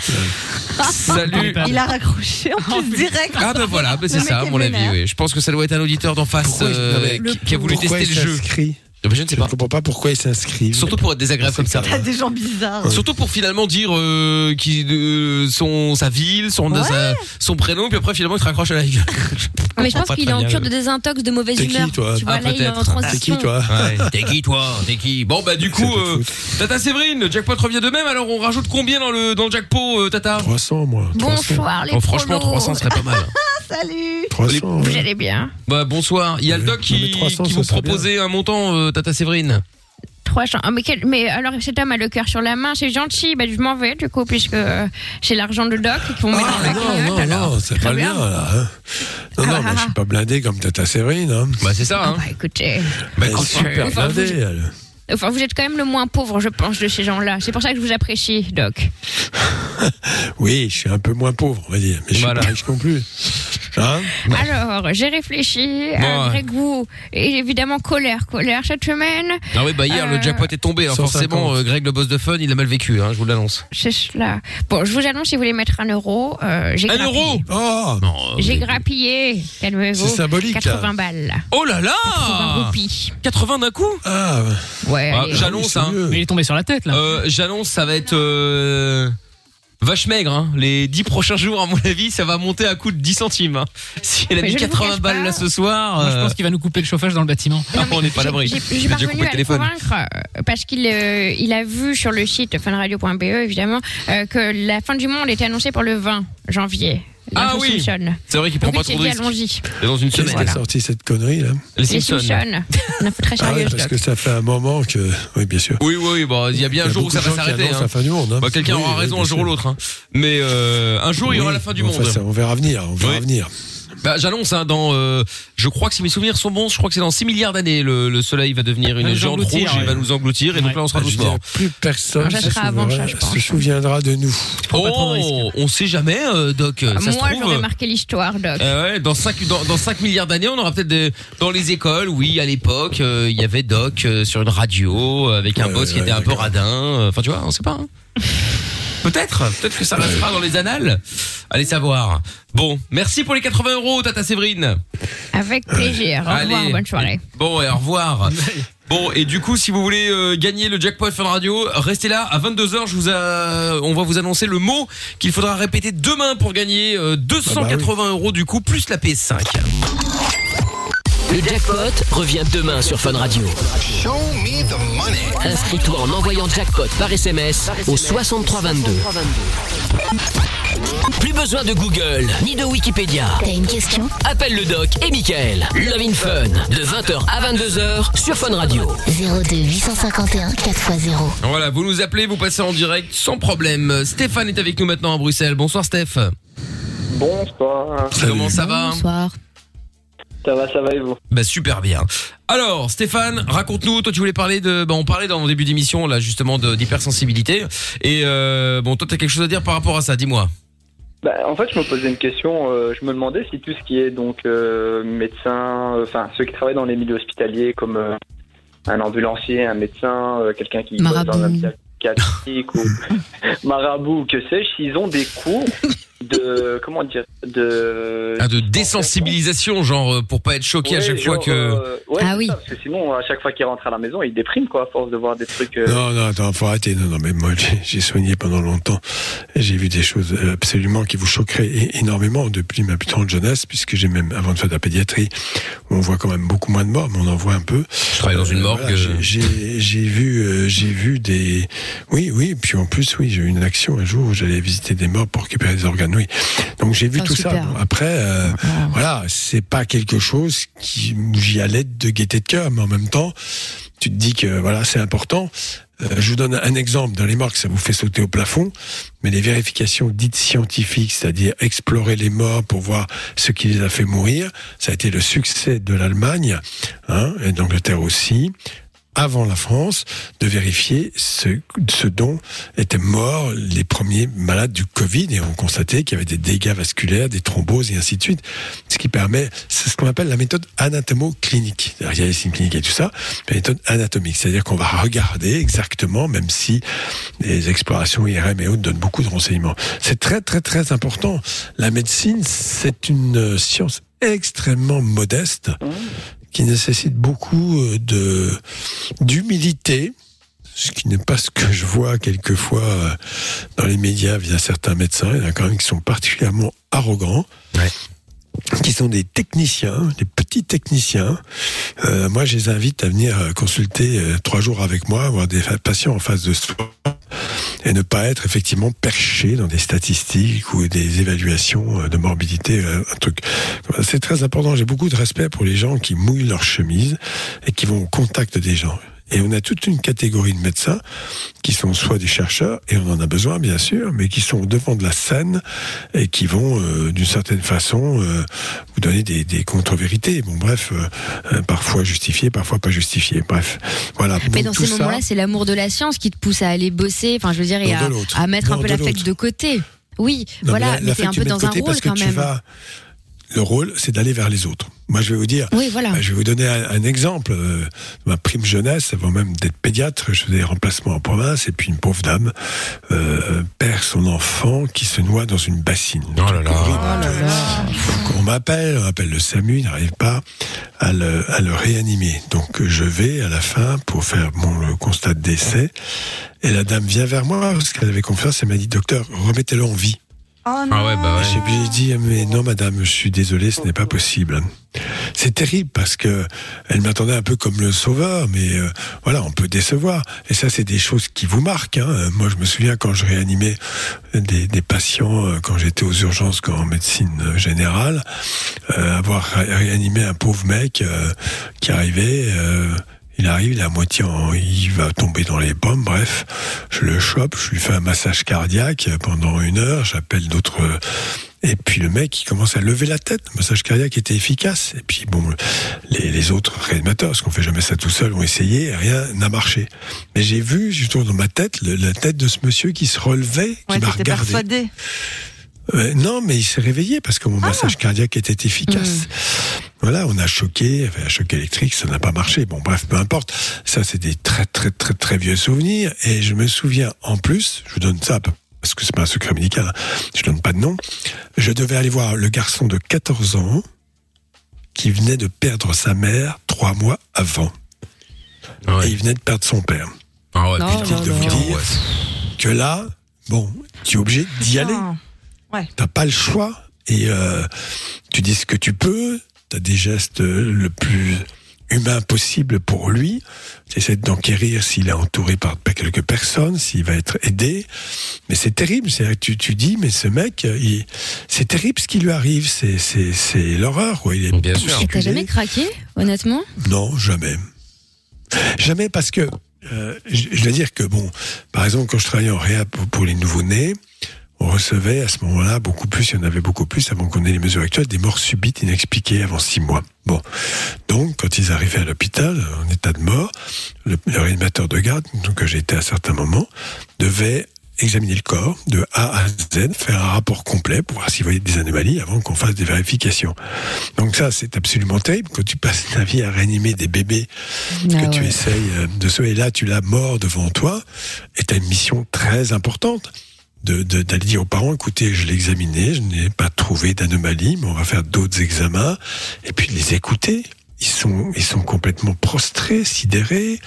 Salut. Il a raccroché en plus direct. Ah ben voilà, ben c'est Le mec ça, à est mon avis. vénère. Oui. Je pense que ça doit être un auditeur d'en face euh, qui, qui a voulu pourquoi tester il le jeu. s'inscrit je ne sais Je pas. ne comprends pas pourquoi ils s'inscrivent. Surtout pour être désagréable comme ça. T'as des gens bizarres. Surtout pour finalement dire euh, qui, euh, son sa ville, son Ouais. sa- son prénom, puis après finalement il te raccroche à la gueule. Mais je pense qu'il est en cure de désintox de mauvaise T'es qui, humeur. toi Tu vois, Ah, là, il est en peut-être. transition. Ouais, T'es qui toi T'es qui Bon bah du coup, euh, Tata Séverine, le jackpot revient de même. Alors on rajoute combien dans le dans le jackpot, euh, Tata? 300 moi. Bonsoir les Oh, franchement, prolos. 300 serait pas mal. Salut 300. Vous allez bien Bah bonsoir. Il y a le doc qui, 300, qui ça vous serait proposait un montant, euh, Tata Séverine. 300. Ah, mais, quel- mais alors cet homme a le cœur sur la main, c'est gentil. Bah, je m'en vais du coup, puisque euh, j'ai l'argent de Doc qui vont mettre dans la Ah, non, cagnotte. non, alors. non, c'est Très pas le bien. mien, là. hein. Non, non, Ah, ah, je suis pas blindé comme Tata Séverine. Hein. Bah, c'est ça, Ah, bah, écoutez. Bah, écoute, super enfin, vous- blindé, elle. Enfin, vous êtes quand même le moins pauvre, je pense, de ces gens-là. C'est pour ça que je vous apprécie, Doc. Oui, je suis un peu moins pauvre, on va dire. Mais je suis pas riche non plus. Hein Alors, j'ai réfléchi à Greg Wu. Et évidemment, colère, colère cette semaine. Ah oui, bah hier Euh, le jackpot est tombé. Alors 150. forcément, euh, Greg le boss de fun, il a mal vécu. Hein, je vous l'annonce. C'est cela. Bon, je vous annonce, si vous voulez mettre un euro, euh, j'ai Un grappillé. euro Oh Non. J'ai grappillé, calmez-vous. C'est symbolique, là. 80 balles. Oh là 80 là roupies. 80 d'un coup Ah, Ouais, Ah, allez. J'annonce, hein. Mais il est tombé sur la tête là. Euh, J'annonce, ça va être euh, vache maigre. Hein. Les 10 prochains jours, à mon avis, ça va monter à coût de 10 centimes. hein. Si elle a Mais mis je ne vous 80 cache balles pas. là ce soir, Moi, je euh, pense qu'il va nous couper le chauffage dans le bâtiment. ah, on n'est pas à l'abri. J'ai parvenu à le téléphone. convaincre euh, parce qu'il euh, il a vu sur le site funradio.be évidemment euh, que la fin du monde était annoncée pour le 20 janvier. Ah L'info oui. C'est vrai qu'il prend pas trop de risques. Et dans une Qu'est-ce semaine. qui a sorti cette connerie, là Les Les Simpsons. Simpsons. Une info très Ah oui, sérieuse. parce que ça fait un moment que... Oui, bien sûr. Oui, oui, oui, bon, il y a bien un a jour où ça va s'arrêter. hein. la fin du monde. hein. Bah, Quelqu'un Oui, aura oui, raison un jour ou l'autre. hein. Mais euh, un jour, il y aura la fin du enfin, monde. ça, on verra venir, on verra Oui. venir. Bah, J'annonce, hein, dans, euh, je crois que si mes souvenirs sont bons, je crois que c'est dans 6 milliards d'années, le, le soleil va devenir une nous géante engloutir, rouge et ouais. va nous engloutir, et donc là on sera tous morts. plus personne se avant je pense. se souviendra de nous. Prends pas trop de risques. Oh, on sait jamais, euh, Doc. Ça se Moi, trouve, j'aurais euh, marqué l'histoire, Doc. euh, ouais, dans 5 dans, dans 5 milliards d'années, on aura peut-être des- dans les écoles, oui, à l'époque, euh, il y avait Doc euh, sur une radio euh, avec un boss qui ouais, était un peu radin. euh, Enfin, tu vois, on sait pas. hein. Peut-être, peut-être que ça restera dans les annales. Allez savoir. Bon, merci pour les 80 euros, Tata Séverine. Avec plaisir. Au revoir, bonne soirée. Bon, et au revoir. Bon, et du coup, si vous voulez euh, gagner le jackpot Fun Radio, restez là. À 22h, je vous a- on va vous annoncer le mot qu'il faudra répéter demain pour gagner euh, 280 euros du coup, plus la PS5. Le jackpot revient demain sur Fun Radio. Inscris-toi en envoyant jackpot par SMS au 6322. Plus besoin de Google ni de Wikipédia. T'as une question? Appelle le doc et Michael. Love in Fun de 20h à 22h sur Fun Radio. 02 851 4x0. Voilà, vous nous appelez, vous passez en direct sans problème. Stéphane est avec nous maintenant à Bruxelles. Bonsoir Steph. Bonsoir. Comment ça va? Bonsoir. Ça va, ça va et vous Bah super bien. Alors Stéphane, raconte-nous. Toi tu voulais parler de, bah on parlait dans le début d'émission là justement de- d'hypersensibilité. Et euh, bon toi t'as quelque chose à dire par rapport à ça. Dis-moi. bah, En fait, je me posais une question. euh, je me demandais si tout ce qui est donc euh, médecin, euh, enfin ceux qui travaillent dans les milieux hospitaliers comme euh, un ambulancier, un médecin, euh, quelqu'un qui bosse dans un Marabout. psychiatrique ou marabout ou que sais-je, s'ils ont des cours de comment dire de Ah, de désensibilisation genre euh, pour pas être choqué à chaque fois que. euh, ouais, Ah oui. ça, parce que sinon, à chaque fois qu'il rentre à la maison, il déprime, quoi, à force de voir des trucs. euh, Non, non, attends, faut arrêter. Non, non, mais moi, j'ai- soigné pendant longtemps. Et j'ai vu des choses absolument qui vous choqueraient énormément depuis ma plus tendre jeunesse, puisque j'ai même, avant de faire de la pédiatrie, où on voit quand même beaucoup moins de morts, mais on en voit un peu. Je travaille dans une morgue. voilà, j'ai- vu, euh, j'ai vu des. Oui, oui. Puis en plus, oui, j'ai eu une action un jour où j'allais visiter des morts pour récupérer des organes. Oui. Donc j'ai vu Ah, tout ça. Bon, après, euh, voilà, c'est pas quelque chose qui j'y allais de gaieté de cœur, mais en même temps, tu te dis que voilà, c'est important. Euh, je vous donne un exemple. Dans les morgues, ça vous fait sauter au plafond, mais les vérifications dites scientifiques, c'est-à-dire explorer les morts pour voir ce qui les a fait mourir, ça a été le succès de l'Allemagne, hein, et d'Angleterre aussi. Avant la France, de vérifier ce, ce dont étaient morts les premiers malades du Covid et on constatait qu'il y avait des dégâts vasculaires, des thromboses et ainsi de suite. Ce qui permet, c'est ce qu'on appelle la méthode anatomo-clinique. Il y a les signes cliniques et tout ça, la méthode anatomique. C'est-à-dire qu'on va regarder exactement, même si les explorations IRM et autres donnent beaucoup de renseignements. C'est très, très, très important. La médecine, c'est une science extrêmement modeste qui nécessite beaucoup euh, de d'humilité, ce qui n'est pas ce que je vois quelquefois euh, dans les médias via certains médecins. Il y en a quand même qui sont particulièrement arrogants. Qui sont des techniciens, des petits techniciens. Euh, moi, je les invite à venir euh, consulter euh, trois jours avec moi, avoir des patients en face de soi, et ne pas être effectivement perché dans des statistiques ou des évaluations de morbidité, un truc. C'est très important. J'ai beaucoup de respect pour les gens qui mouillent leur chemise et qui vont au contact des gens. Et on a toute une catégorie de médecins qui sont soit des chercheurs, et on en a besoin bien sûr, mais qui sont au devant de la scène et qui vont euh, d'une certaine façon euh, vous donner des, des contre-vérités. Bon bref, euh, euh, parfois justifiées, parfois pas justifiées. Bref, voilà. Mais Donc, dans ces ça- moments-là, c'est l'amour de la science qui te pousse à aller bosser, enfin je veux dire, et à, à mettre un peu l'affect l'autre. de côté. Oui, Non, voilà, la- mais la un peu dans un rôle parce que quand tu même. vas- Le rôle, c'est d'aller vers les autres. Moi, je vais vous dire. Oui, voilà. Euh, Je vais vous donner un, un exemple. Euh, Ma prime jeunesse, avant même d'être pédiatre, je faisais des remplacements en province, et puis une pauvre dame euh, perd son enfant qui se noie dans une bassine. Oh là là. Donc on m'appelle, on appelle le SAMU, il n'arrive pas à le, à le réanimer. Donc je vais à la fin pour faire mon le constat de décès, et la dame vient vers moi parce qu'elle avait confiance, elle m'a dit docteur, remettez-le en vie. Oh Ah ouais, bah ouais. J'ai dit mais non madame, je suis désolé, ce n'est pas possible. C'est terrible parce que elle m'attendait un peu comme le sauveur, mais euh, voilà, on peut décevoir. Et ça, c'est des choses qui vous marquent. Hein. Moi, je me souviens quand je réanimais des, des patients, euh, quand j'étais aux urgences, quand en médecine générale, euh, avoir ré- réanimé un pauvre mec euh, qui arrivait. Il arrive, il est à moitié en, il va tomber dans les pommes, bref. Je le chope, je lui fais un massage cardiaque pendant une heure, j'appelle d'autres, et puis le mec, il commence à lever la tête. Le massage cardiaque était efficace. Et puis bon, les, les autres réanimateurs, parce qu'on fait jamais ça tout seul, ont essayé, et rien n'a marché. Mais j'ai vu, justement dans ma tête, le- la tête de ce monsieur qui se relevait, qui Ouais, m'a t'étais regardé. persuadé. Euh, non, mais il s'est réveillé parce que mon massage cardiaque était efficace. Voilà, on a choqué, un choc électrique, ça n'a pas marché. Bon, bref, peu importe. Ça, c'est des très, très, très, très vieux souvenirs. Et je me souviens, en plus, je vous donne ça parce que c'est pas un secret médical, hein, je donne pas de nom. Je devais aller voir le garçon de 14 ans qui venait de perdre sa mère trois mois avant. Et il venait de perdre son père. Ah ouais, putain, de vous dire que là, bon, tu es obligé d'y aller. Ouais. T'as pas le choix. Et euh, tu dis ce que tu peux. T'as des gestes euh, le plus humain possible pour lui. Tu essaies d'enquérir s'il est entouré par quelques personnes, s'il va être aidé. Mais c'est terrible. C'est tu tu dis mais ce mec, euh, il- c'est terrible ce qui lui arrive. C'est c'est c'est l'horreur. quoi. Il est Bien sûr. T'as jamais craqué, honnêtement? Non, jamais. Jamais parce que euh, je, je dois dire que bon, par exemple quand je travaillais en réa pour, pour les nouveau-nés, on recevait à ce moment-là beaucoup plus, il y en avait beaucoup plus avant qu'on ait les mesures actuelles, des morts subites inexpliquées avant six mois. Bon, donc quand ils arrivaient à l'hôpital en état de mort, le, le réanimateur de garde, donc que j'étais à certains moments, devait examiner le corps de A à Z, faire un rapport complet pour voir s'il voyait des anomalies avant qu'on fasse des vérifications. Donc ça, c'est absolument terrible quand tu passes ta vie à réanimer des bébés que Ah tu essayes euh, de sauver. Et là, tu l'as mort devant toi et tu as une mission très importante de de- d'aller dire aux parents, écoutez, je l'ai examiné, je n'ai pas trouvé d'anomalie, mais on va faire d'autres examens et puis de les écouter. Ils sont, ils sont complètement prostrés, sidérés.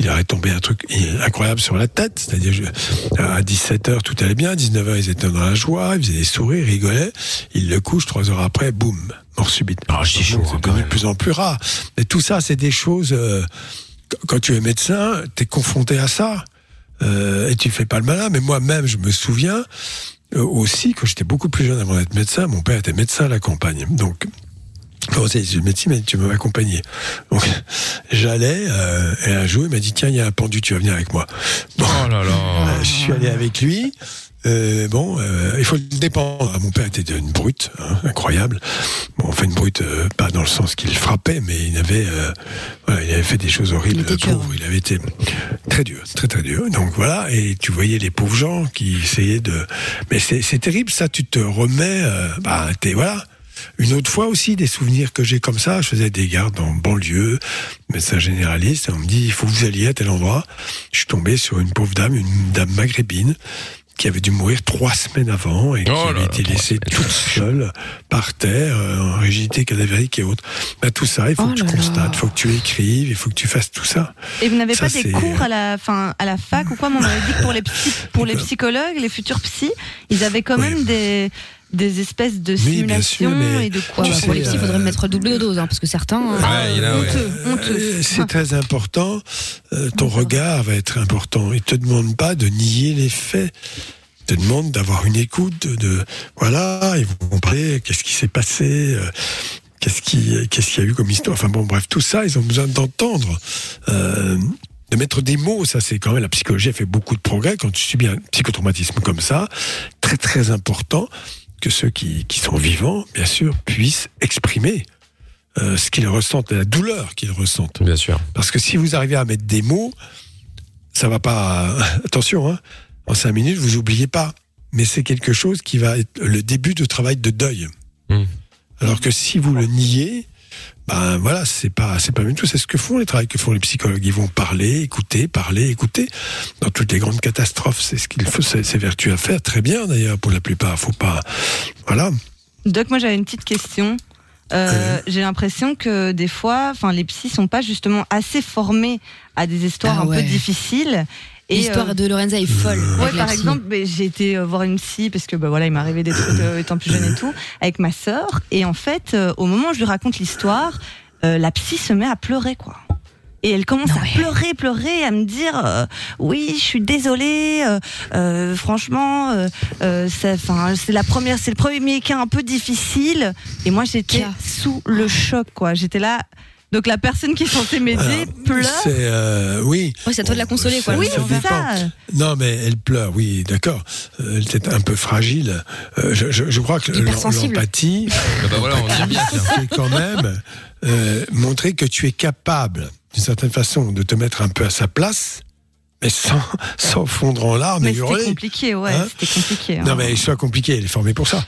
Il leur est tombé un truc incroyable sur la tête. C'est-à-dire, à 17h, tout allait bien. À 19h, ils étaient dans la joie. Ils faisaient des sourires, ils rigolaient. Ils le couchent. Trois heures après, boum, mort subite. Ah, c'est chaud, C'est hein, devenu de plus en plus rare. Mais tout ça, c'est des choses, euh, qu- quand tu es médecin, tu es confronté à ça. Euh, et tu fais pas le malin. Mais moi-même, je me souviens euh, aussi, quand j'étais beaucoup plus jeune avant d'être médecin, mon père était médecin à la campagne. Donc, Comment c'est Je médecin, mais tu veux m'accompagner? Donc, j'allais, euh, et un jour, il m'a dit, tiens, il y a un pendu, tu vas venir avec moi. Bon, Oh là là. Je suis allé avec lui. Euh, bon, euh, il faut le dépendre. Ah, Mon père était une brute, hein, incroyable. Bon, enfin une brute, euh, pas dans le sens qu'il frappait, mais il avait, euh, voilà, il avait fait des choses horribles. le pauvre, il avait été très dur, très très dur. Donc voilà, et tu voyais les pauvres gens qui essayaient de. Mais c'est c'est terrible, ça. Tu te remets, euh, bah, t'es voilà. Une autre fois aussi, des souvenirs que j'ai comme ça, je faisais des gardes en banlieue, médecin généraliste, et on me dit, il faut que vous alliez à tel endroit. Je suis tombé sur une pauvre dame, une dame maghrébine, qui avait dû mourir trois semaines avant et qui avait été laissée toute seule par terre, euh, en rigidité cadavérique et autres. Bah, tout ça, il faut Oh que tu constates, il faut que tu écrives, il faut que tu fasses tout ça. Et vous n'avez pas des cours à la, fin, à la fac ou quoi Moi, On m'avait dit que pour les, psy- pour les psychologues, les futurs psys, ils avaient quand même des, des espèces de Oui, bien sûr, simulations mais et de Ouais, quoi bah, pour les psys, il faudrait mettre double dose, hein, parce que certains. hein, honteux, honteux. Euh, C'est très important. Euh, ton regard va être important. Il te demande pas de nier les faits. Il te demande d'avoir une écoute. De, de- voilà, ils vont parler. Qu'est-ce qui s'est passé euh, Qu'est-ce qui, qu'est-ce qu'il y a eu comme histoire Enfin bon, bref, tout ça, ils ont besoin d'entendre. Euh, de mettre des mots, ça c'est quand même la psychologie a fait beaucoup de progrès quand tu subis un psychotraumatisme comme ça, très très important que ceux qui, qui sont vivants, bien sûr, puissent exprimer euh, ce qu'ils ressentent, la douleur qu'ils ressentent. Bien sûr. Parce que si vous arrivez à mettre des mots, ça va pas. Attention, hein, en cinq minutes, vous oubliez pas. Mais c'est quelque chose qui va être le début de travail de deuil. Hmm. Alors que si vous le niez, ben voilà, c'est pas, c'est pas même tout. C'est ce que font les travaux que font les psychologues. Ils vont parler, écouter, parler, écouter. Dans toutes les grandes catastrophes, c'est ce qu'il faut, c'est c'est vertu à faire. Très bien d'ailleurs pour la plupart. Faut pas, voilà. Doc, moi j'avais une petite question. Euh, J'ai l'impression que des fois, enfin, les psys sont pas justement assez formés à des histoires Ah un ouais. peu difficiles. Et, L'histoire euh, de Lorenza est folle. Ouais, par exemple, j'ai été euh, voir une psy parce que bah, voilà, il m'est arrivé des trucs euh, étant plus jeune et tout, avec ma sœur. Et en fait, euh, au moment où je lui raconte l'histoire, la psy se met à pleurer, quoi. Et elle commence à pleurer, pleurer, à me dire euh, oui, je suis désolée. euh, euh, franchement, c'est la première, c'est le premier cas un peu difficile. Et moi, j'étais sous le choc, quoi. J'étais là. Donc la personne qui est censée m'aider pleure. C'est euh, oui. C'est à toi de la consoler, quoi. Oui, ça c'est dépend. ça. Non, mais elle pleure, oui, d'accord. Euh, elle était un peu fragile. Euh, je, je- je crois que l'empathie, bah voilà, bien ça. c'est quand même euh, montrer que tu es capable, d'une certaine façon, de te mettre un peu à sa place, mais sans, sans fondre en larmes Mais et c'était hurler. compliqué, ouais, Hein c'était compliqué. hein. Non, mais soit compliqué, elle est formée pour ça.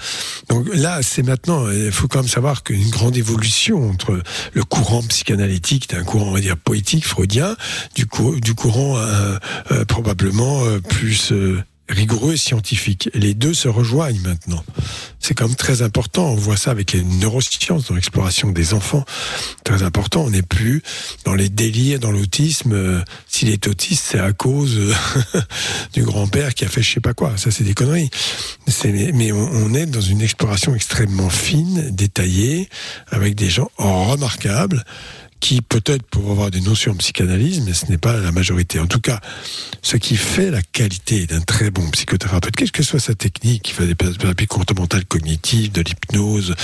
Donc là, c'est maintenant, il faut quand même savoir qu'une grande évolution entre le courant psychanalytique, d'un courant, on va dire, poétique, freudien, du, cou- du courant euh, euh, probablement euh, plus euh, rigoureux et scientifique. Les deux se rejoignent maintenant. C'est quand même très important. On voit ça avec les neurosciences dans l'exploration des enfants. Très important. On n'est plus dans les délires, dans l'autisme. Euh, S'il est autiste, c'est à cause euh, du grand-père qui a fait je sais pas quoi. Ça, c'est des conneries. Mais on est dans une exploration extrêmement fine, détaillée, avec des gens remarquables qui peut-être pourront avoir des notions en psychanalyse, mais ce n'est pas la majorité. En tout cas, ce qui fait la qualité d'un très bon psychothérapeute, quelle que soit sa technique, il fait des thérapies comportementales cognitives, de l'hypnose,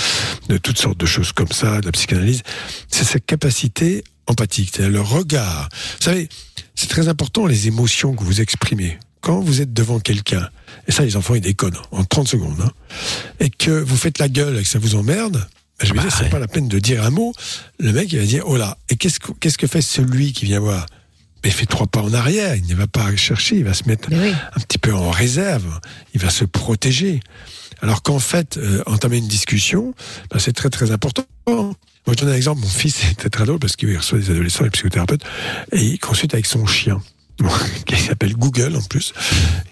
de toutes sortes de choses comme ça, de la psychanalyse, c'est sa capacité empathique, c'est le regard. Vous savez, c'est très important les émotions que vous exprimez. Quand vous êtes devant quelqu'un, et ça les enfants ils déconnent en 30 secondes, hein, et que vous faites la gueule et que ça vous emmerde, je veux dire, c'est pas la peine de dire un mot. Le mec, il va dire, oh là, et qu'est-ce que, qu'est-ce que fait celui qui vient voir? Ben, Il fait trois pas en arrière, il ne va pas chercher, il va se mettre un petit peu en réserve, il va se protéger. Alors qu'en fait, euh, entamer une discussion, ben, c'est très très important. Moi, je donne un exemple, mon fils était très drôle parce qu'il reçoit des adolescents et psychothérapeutes, et il consulte avec son chien. qui s'appelle Google en plus,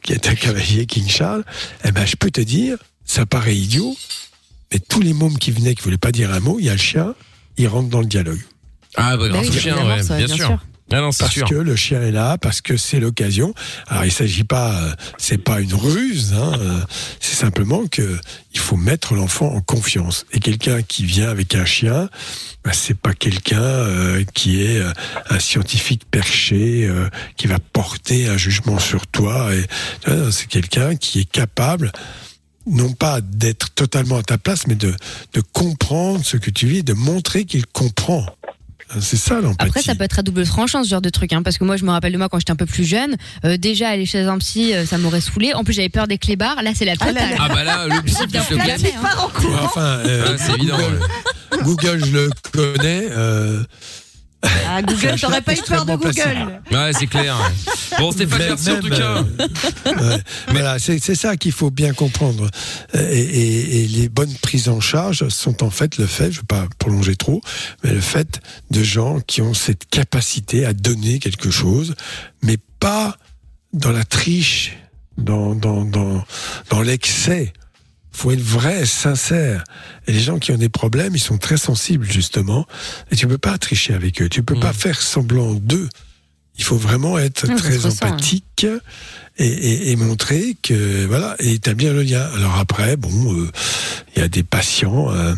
qui est un cavalier King Charles, eh ben, je peux te dire, ça paraît idiot, mais tous les mômes qui venaient, qui voulaient pas dire un mot, il y a le chien, il rentre dans le dialogue. Ah, bah, grâce au chien, ouais, bien, sûr. Ah non, parce sûr. que le chien est là, parce que c'est l'occasion. Alors il s'agit pas, euh, c'est pas une ruse, hein, euh, c'est simplement que il faut mettre l'enfant en confiance. Et quelqu'un qui vient avec un chien, bah, c'est pas quelqu'un euh, qui est euh, un scientifique perché, euh, qui va porter un jugement sur toi. Et euh, c'est quelqu'un qui est capable non pas d'être totalement à ta place, mais de, de comprendre ce que tu vis, de montrer qu'il comprend. C'est ça l'empathie. Après, ça peut être à double tranchant ce genre de truc, hein, parce que moi, je me rappelle de moi quand j'étais un peu plus jeune. euh, déjà, aller chez un psy, euh, ça m'aurait saoulé. En plus, j'avais peur des clébards. Là, c'est la totale. Ah bah là, le psy plus le psy. hein. Enfin, euh, Ouais, c'est évident. Google, Google, je le connais. Euh, Ah, Google, t'aurais pas eu peur de. Google. Ouais, c'est clair. Bon, Stéphane, Même- merci en tout même, cas. Ouais. Voilà, c'est c'est ça qu'il faut bien comprendre. Euh, Et, et- et les bonnes prises en charge sont en fait le fait, je ne veux pas prolonger trop, mais le fait de gens qui ont cette capacité à donner quelque chose, mais pas dans la triche, dans, dans, dans, dans l'excès. Faut être vrai, sincère. Et les gens qui ont des problèmes, ils sont très sensibles, justement. Et tu peux pas tricher avec eux. Tu peux pas faire semblant d'eux. Il faut vraiment être Ah, très ressent, hein. empathique et, et- et montrer que, voilà, et établir le lien. Alors après, bon, euh, il y a des patients, euh,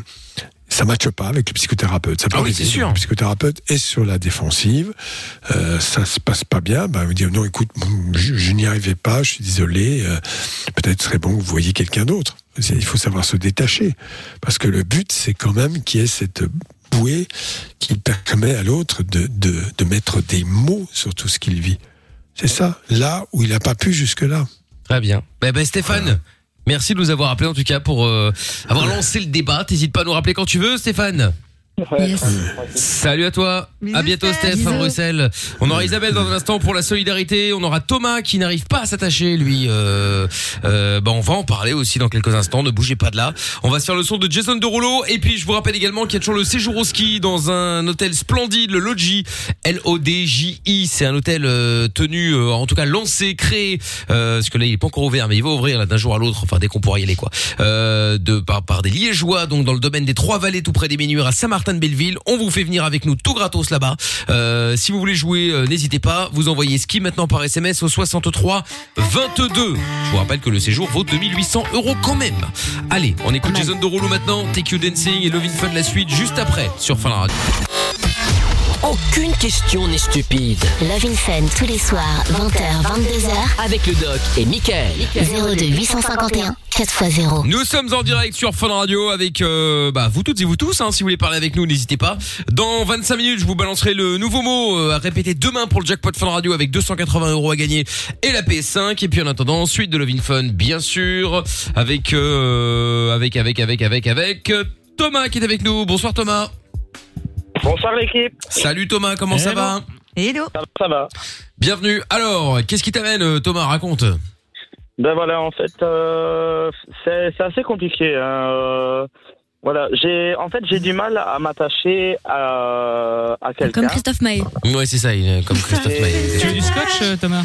ça matche pas avec le psychothérapeute. Ça peut Ah oui, c'est sûr. Le psychothérapeute est sur la défensive, euh, ça se passe pas bien. Ben, vous dire non, écoute, je, je n'y arrivais pas, je suis désolé. euh, Peut-être serait bon que vous voyiez quelqu'un d'autre. Il faut savoir se détacher, parce que le but, c'est quand même qu'il y ait cette bouée qui permet à l'autre de, de, de mettre des mots sur tout ce qu'il vit. C'est ça, là où il n'a pas pu jusque-là. Très bien. Ben, ben, Stéphane, merci de nous avoir appelé en tout cas pour euh, avoir lancé le débat. T'hésites pas à nous rappeler quand tu veux, Stéphane. Salut à toi. à bientôt, Steph, à Bruxelles. On aura Isabelle dans un instant pour la solidarité. On aura Thomas qui n'arrive pas à s'attacher, lui. Euh, euh, bah, on va en parler aussi dans quelques instants. Ne bougez pas de là. On va se faire le son de Jason Derulo. Et puis, je vous rappelle également qu'il y a toujours le séjour au ski dans un hôtel splendide, le Lodji. L-O-D-J-I. C'est un hôtel euh, tenu, euh, en tout cas lancé, créé, euh, parce que là, il est pas encore ouvert, mais il va ouvrir là d'un jour à l'autre. Enfin, dès qu'on pourra y aller, quoi. Euh, de, par, par des Liégeois, donc dans le domaine des Trois-Vallées, tout près des Ménures, à Saint-Martin-de-Belleville. On vous fait venir avec nous tout gratos là-bas. Euh, si vous voulez jouer, euh, n'hésitez pas. Vous envoyez ski maintenant par SMS au 63 22. Je vous rappelle que le séjour vaut 2800 euros quand même. Allez, on écoute Jason Derulo maintenant. Take You Dancing et Lovin Fun la suite juste après sur Fin la Radio. Aucune question n'est stupide. Love in Fun tous les soirs, 20h, 22h. Avec le doc et Michael. 02 851 4x0. Nous sommes en direct sur Fun Radio avec euh, bah, vous toutes et vous tous. Hein, si vous voulez parler avec nous, n'hésitez pas. Dans 25 minutes, je vous balancerai le nouveau mot euh, à répéter demain pour le jackpot Fun Radio avec 280 euros à gagner et la PS5. Et puis en attendant, suite de Lovin Fun, bien sûr, avec euh, avec avec avec avec avec euh, Thomas qui est avec nous. Bonsoir Thomas. Bonsoir l'équipe. Salut Thomas, comment ça va Hello. Ça, ça va. Bienvenue. Alors, qu'est-ce qui t'amène euh, Thomas Raconte. Ben voilà, en fait, euh, c'est c'est assez compliqué. hein, euh, voilà, j'ai en fait j'ai du mal à m'attacher à, à quelqu'un. Comme Christophe Maé. Ouais, c'est ça, il est comme Christophe Maé. Tu veux du scotch, euh, Thomas?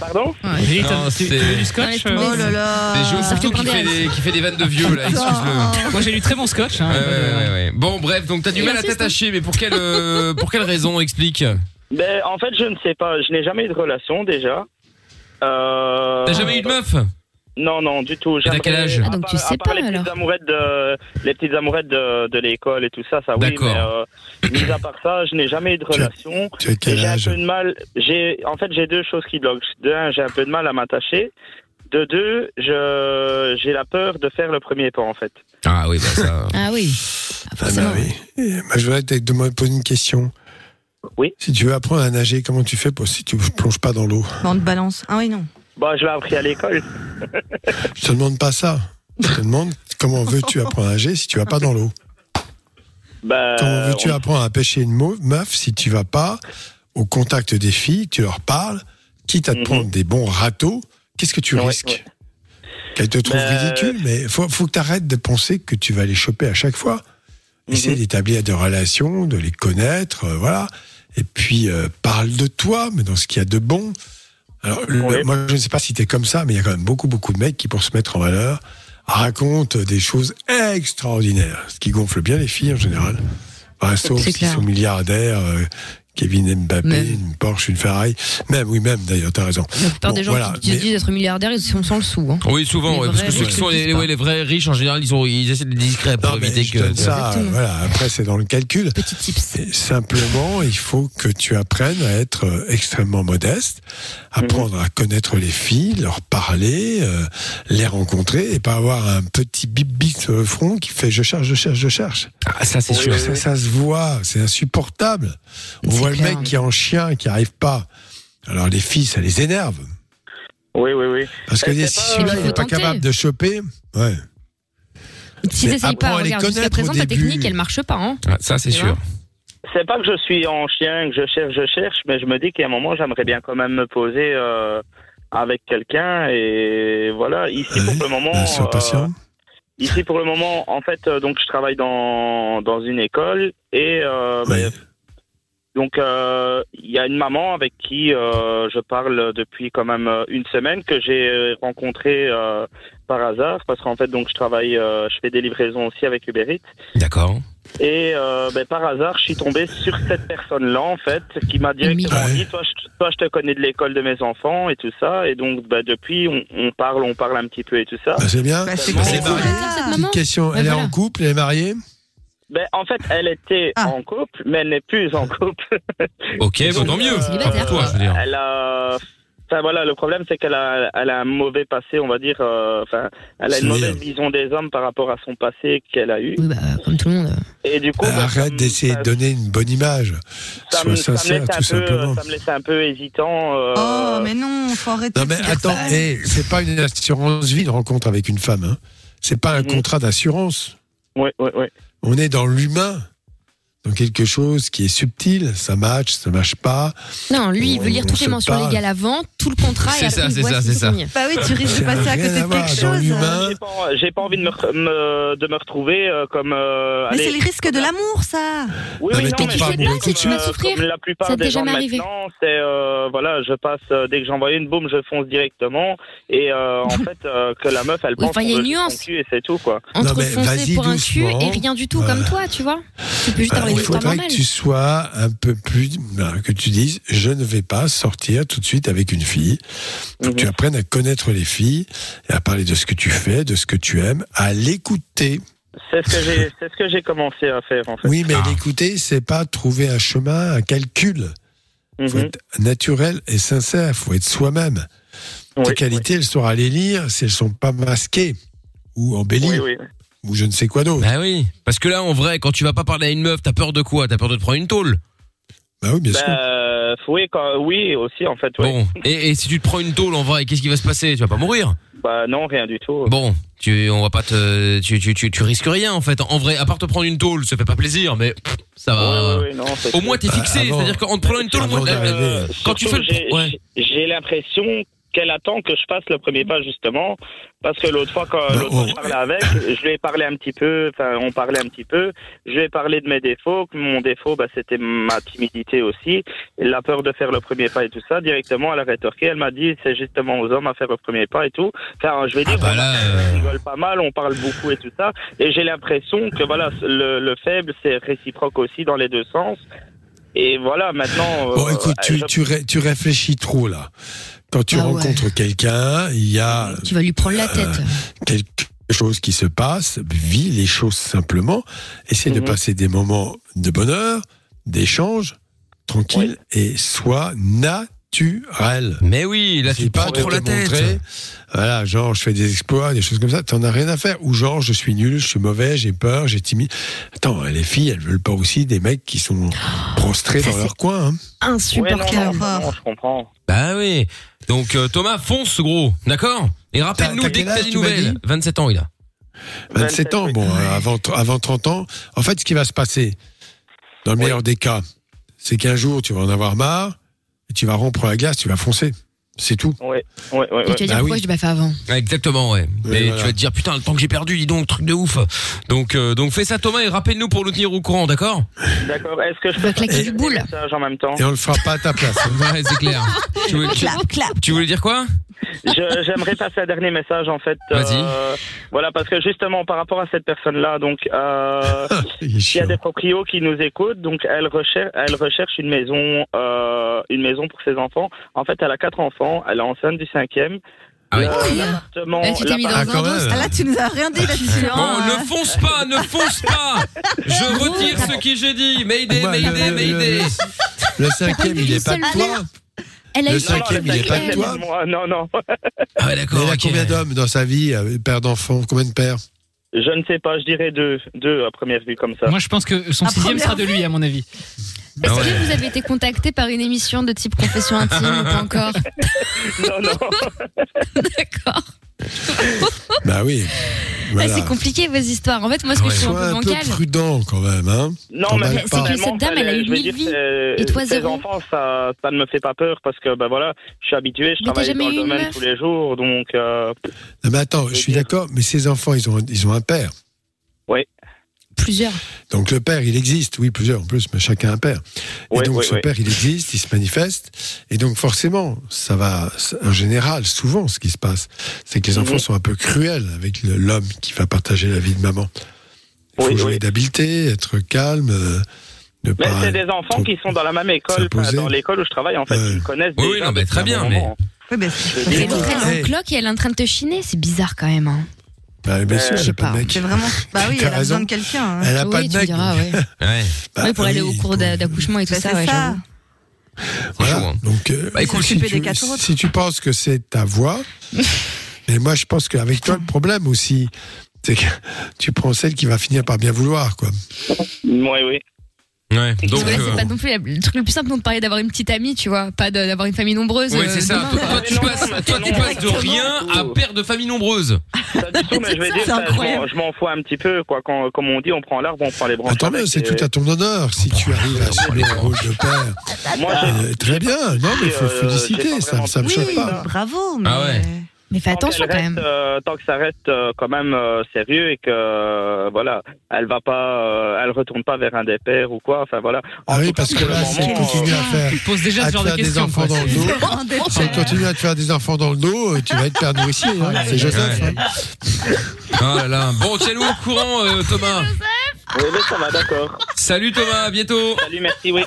Pardon? Dit, Non, t'as- tu tu veux c'est- du scotch euh, Oh là là. C'est Jo surtout qui fait, des, qui fait des vannes de vieux là, excuse-le. Moi j'ai du très bon scotch. Hein, Ouais, ouais, ouais, ouais. Bon, bref, donc t'as du Il mal à insiste, t'attacher, mais pour quelle, euh, pour quelle raison Explique? Ben en fait, je ne sais pas. Je n'ai jamais eu de relation déjà. Euh, T'as jamais eu de meuf? Non, non, du tout. t'as quel âge Ah, donc tu à sais part pas, les alors. petites amourettes de les petites amourettes de, de l'école et tout ça, ça oui. D'accord. Mais euh, mis à part ça, je n'ai jamais eu de relation. Tu as quel Et J'ai un âge peu de mal. J'ai, en fait, j'ai deux choses qui bloquent. De un, j'ai un peu de mal à m'attacher. De deux, je, j'ai la peur de faire le premier pas, en fait. Ah oui, bah ça. Ah oui. Ah, Ah bah oui. Et, bah, je voudrais te demander- poser une question. Oui. Si tu veux apprendre à nager, comment tu fais pour si tu plonges pas dans l'eau? On te balance. Ah oui, non. Bah, je l'ai appris à l'école. Je te demande pas ça. Je te demande comment veux-tu apprendre à nager si tu vas pas dans l'eau Bah, Comment veux-tu on- apprendre à pêcher une meuf si tu vas pas au contact des filles, tu leur parles, quitte à te Mhm. prendre des bons râteaux, qu'est-ce que tu Ouais, risques? ouais. Qu'elles te trouvent Ben, ridicule, mais faut, faut que tu arrêtes de penser que tu vas les choper à chaque fois. Essaie Mhm. d'établir des relations, de les connaître, euh, voilà. Et puis, euh, parle de toi, mais dans ce qu'il y a de bon. Alors, le- moi, je ne sais pas si tu es comme ça, mais il y a quand même beaucoup, beaucoup de mecs qui, pour se mettre en valeur, racontent des choses extraordinaires, ce qui gonfle bien les filles en général. Enfin, sauf s'ils sont milliardaires, euh, Kevin Mbappé, une Porsche, une Ferrari. Même, oui, même d'ailleurs, t'as raison. La plupart Bon, des gens voilà, qui mais- disent d'être milliardaires, ils sont sans le sou. Hein. Oui, souvent, ouais, parce que ceux qui sont le les, disent ouais, les vrais riches, en général, ils, ont, ils essaient d'être discrets pour éviter que. donne ça, voilà. Après, c'est dans le calcul. Petit tips. Et Simplement, il faut que tu apprennes à être euh, extrêmement modeste, apprendre à connaître les filles, leur parler, euh, les rencontrer et pas avoir un petit bip bip sur le front qui fait je cherche, je cherche, je cherche. Ah, ça, c'est sûr. ça, ça se voit, c'est insupportable. On voit clair. le mec qui est en chien, qui arrive pas. Alors les filles, ça les énerve. Oui, oui, oui. Parce que si pas- celui-là, Il n'est pas capable de choper, ouais. S'ils Mais essayent pas, regarde, jusqu'à connaître au présent, ta début. technique, elle marche pas. Hein. Ah, ça, c'est sûr. C'est pas que je suis en chien, que je cherche, je cherche, mais je me dis qu'à un moment, j'aimerais bien quand même me poser euh, avec quelqu'un. Et voilà, ici pour le moment. Sois euh. Ici pour le moment, en fait, euh, donc je travaille dans dans une école et euh, donc euh, il y a une maman avec qui euh, je parle depuis quand même euh, une semaine que j'ai rencontré euh, par hasard parce qu'en fait donc je travaille, euh, je fais des livraisons aussi avec Uber Eats D'accord. et euh, ben, par hasard je suis tombé sur cette personne-là en fait qui m'a directement dit toi je, toi je te connais de l'école de mes enfants et tout ça et donc ben, depuis on, on parle on parle un petit peu et tout ça. Ben, c'est bien. Bah, c'est cool. Petite question, Ben, elle est voilà. en couple, elle est mariée? Ben, en fait, elle était en couple, mais elle n'est plus en couple. Ok, bon, tant mieux. Pour toi, je veux dire. Elle a. Enfin voilà, le problème c'est qu'elle a, elle a un mauvais passé, on va dire. euh, Enfin, elle a une mauvaise vision des hommes par rapport à son passé qu'elle a eu. Oui, bah, comme tout le monde. Et du coup, ben, Arrête d'essayer de donner une bonne image. ça, Sois me, ça me sincère, tout peu, simplement. ça me laisse un peu hésitant. euh, Oh, mais non, faut arrêter. Non mais de attends, ça. hey, c'est pas une assurance vie une rencontre avec une femme. Hein. C'est pas un Mhm. contrat d'assurance. Oui, oui, oui. On est dans l'humain, dans quelque chose qui est subtil. Ça match, ça match pas. Non, lui, il veut lire toutes les mentions parle. légales avant, tout le contrat, C'est et ça, c'est ça, c'est ça. Bah oui, tu risques de passer à côté de quelque chose. J'ai pas, pas envie de me, de me retrouver euh, comme. euh, Mais c'est le risque de l'amour, ça. Oui, Non, mais non, mais pas tout de comme, suite. euh, souffrir. comme la plupart Ça des gens jamais arrivé. maintenant, c'est euh, voilà, je passe dès que j'envoie une boum, je fonce directement et en fait que la meuf elle pense enfin, il y a qu'on une veut son cul et c'est tout quoi. Entre foncer pour un cul et rien du tout comme toi, tu vois. Tu peux juste Bah, avoir il faudrait que tu sois un peu plus, ben, que tu dises, je ne vais pas sortir tout de suite avec une fille. Faut que tu apprennes à connaître les filles et à parler de ce que tu fais, de ce que tu aimes, à l'écouter. C'est ce que j'ai, commencé à faire en fait. Oui, mais l'écouter, c'est pas trouver un chemin, un calcul. Faut Mhm. être naturel et sincère. Faut être soi-même. Tes Oui, qualités, elles sont à les lire si elles sont pas masquées ou embellies Oui, oui. Ou je ne sais quoi d'autre. Bah oui. Parce que là, en vrai, quand tu vas pas parler à une meuf, t'as peur de quoi? T'as peur de te prendre une tôle? Bah oui, bien sûr. Bah, oui, quand, oui aussi en fait. oui. Bon. Et, et si tu te prends une tôle, en vrai, qu'est-ce qui va se passer? Tu vas pas mourir? Bah non, rien du tout. Bon, tu, on va pas te, tu, tu, tu, tu risques rien en fait. En vrai, à part te prendre une tôle, ça fait pas plaisir, mais pff, ça va. Oui, non, c'est Au moins t'es fixé, Bah, avant- c'est-à-dire qu'en te prenant une tôle, au moins, euh, quand tu fais Surtout, le, j'ai, ouais. j'ai- j'ai l'impression qu'elle attend que je fasse le premier pas justement. Parce que l'autre fois quand Bah, l'autre fois oh. je parlais avec je lui ai parlé un petit peu enfin on parlait un petit peu. Je lui ai parlé de mes défauts mon défaut bah, c'était ma timidité aussi. La peur de faire le premier pas et tout ça. Directement elle a rétorqué. Elle m'a dit c'est justement aux hommes à faire le premier pas et tout. Enfin je vais dire bah on, là, on rigole pas mal on parle beaucoup et tout ça. Et j'ai l'impression que voilà le, le faible c'est réciproque aussi dans les deux sens. Et voilà maintenant Bon, euh, écoute, tu, je- tu, ré- tu réfléchis trop là. Quand tu Ah ouais. rencontres quelqu'un, il y a Tu vas lui prendre la tête. quelque chose qui se passe, vis les choses simplement, essaie de Mhm. passer des moments de bonheur, d'échange, tranquille, et sois naturel. Mais oui, là tu pas trop la te tête. montrer, voilà, genre je fais des exploits, des choses comme ça, t'en as rien à faire. Ou genre je suis nul, je suis mauvais, j'ai peur, j'ai timide. Attends, les filles, elles veulent pas aussi des mecs qui sont prostrés Ça, dans leur coin. hein. Ouais, non, Insupportable. non, non, je comprends. Bah oui. Donc euh, Thomas, fonce gros, d'accord? Et rappelle-nous dès que t'as des nouvelles. dit 27 ans il a. 27 ans, bon, euh, avant, avant 30 ans. En fait, ce qui va se passer, dans le meilleur des cas, c'est qu'un jour, tu vas en avoir marre, tu vas rompre la glace, tu vas foncer. C'est tout. Oui, oui, oui. Et tu vas dire Bah pourquoi oui. je l'ai pas fait avant. Ouais, Exactement, ouais. Mais voilà. tu vas te dire putain le temps que j'ai perdu, dis donc truc de ouf. Donc euh, donc fais ça Thomas et rappelle-nous pour nous tenir au courant, d'accord? D'accord. Est-ce que je Tu vas peux claquer du boule. en même temps? Et on le fera pas à ta place. Ouais, c'est clair. tu, voulais, tu- Clap, clap. tu voulais dire quoi? J'aimerais passer un dernier message en fait. euh, voilà, parce que justement par rapport à cette personne-là, donc euh, il y a des proprios qui nous écoutent, donc elle recherche, elle recherche une maison, euh, une maison pour ses enfants. En fait, elle a quatre enfants, elle est enceinte du cinquième. Ah oui. L'appartement- Eh, tu t'es mis dans l'appart- un dos. Ah, là, tu nous as rien dit là-dessus. Bon, hein. ne fonce pas, ne fonce pas Je retire ce que j'ai dit Mayday, Bah, le- Mayday, le- Mayday Le cinquième, il est pas de toi. Elle a Le eu cinquième, il est pas de toi. Moi, non, non. Ah ouais, d'accord. Il a combien d'hommes dans sa vie, euh, père d'enfants Combien de pères? Je ne sais pas, je dirais deux, deux à première vue comme ça. Moi, je pense que son sixième sera de lui, à mon avis. Est-ce Ah ouais. que vous avez été contacté par une émission de type confession intime ou pas encore Non, non. D'accord. Bah oui. Ah, c'est compliqué vos histoires. En fait, moi, ce que je Sois un un peu peu bancal. prudent quand même, hein. Non, mais c'est que cette dame, elle a eu mille dire, vies. Et toi, ces zéro. enfants, ça, ça ne me fait pas peur parce que, ben voilà, je suis habitué, je Mais travaille dans le domaine tous les jours, donc. euh, Non, mais attends, je suis d'accord, mais ces enfants, ils ont, ils ont un père. Oui. Plusieurs. Donc le père, il existe, oui, plusieurs en plus, mais chacun a un père. Et donc ouais, ce ouais. père, il existe, il se manifeste, et donc forcément, ça va, en général, souvent, ce qui se passe, c'est que les enfants Mhm. sont un peu cruels avec l'homme qui va partager la vie de maman. Il faut Oui, jouer oui. d'habileté, être calme, euh, ne Mais c'est des enfants qui sont dans la même école, dans l'école où je travaille, en fait, Ouais. ils me connaissent Oui, oui, non, mais très bien, mais-. Oui, c'est l'autre, elle est en cloque et elle est en train de te chiner. C'est bizarre quand même. hein. Bah, bien sûr, Euh, j'ai pas de mec. c'est vraiment. Bah oui, elle a raison. besoin de quelqu'un. hein. Elle a oui, pas de tu mec. diras, ouais. Ouais, Bah, Ouais, pour aller oui, au cours d'a- d'accouchement et tout Bah, ça, ouais, ça. Voilà. chaud, hein. Donc, euh, Bah, écoute, si, tu, si tu penses que c'est ta voix, mais moi je pense qu'avec toi le problème aussi, c'est que tu prends celle qui va finir par bien vouloir, quoi. Oui, oui. Ouais, donc... Ouais, euh, c'est pas non plus le truc le plus simple de parler d'avoir une petite amie, tu vois, pas de- d'avoir une famille nombreuse. Ouais, euh, c'est ça. Toi, tu Non, passes, mais toi, tu non, passes de rien à père de famille nombreuse. Pas du tout, mais je vais Ça, dire, c'est ça, je m'en- incroyable. je m'en fous un petit peu, quoi. Quand, comme on dit, on prend l'arbre, on prend les branches. Attends, mais avec, c'est et- tout à ton honneur si tu arrives à assumer le rôle de père. Moi, j'ai- Euh, très bien, non mais il faut Euh, j'ai féliciter, ça, vraiment ça me Oui, choque pas. bravo. Mais... Ah ouais. Mais fais tant attention quand même. euh, tant que ça reste euh, quand même euh, sérieux et que euh, voilà, elle va pas, euh, elle retourne pas vers un des pères ou quoi. Enfin voilà. En Ah oui, parce que là, si elle continue à faire, Tu poses déjà à ce te genre de faire des questions. enfants dans le dos, si elle continue à te faire des enfants dans le dos, tu vas être père nourricier, hein. c'est Joseph. Ouais. hein. Là là. Bon, tiens-nous au courant, euh, Thomas. Oui, mais ça va, d'accord. Salut Thomas, à bientôt. Salut, merci, oui.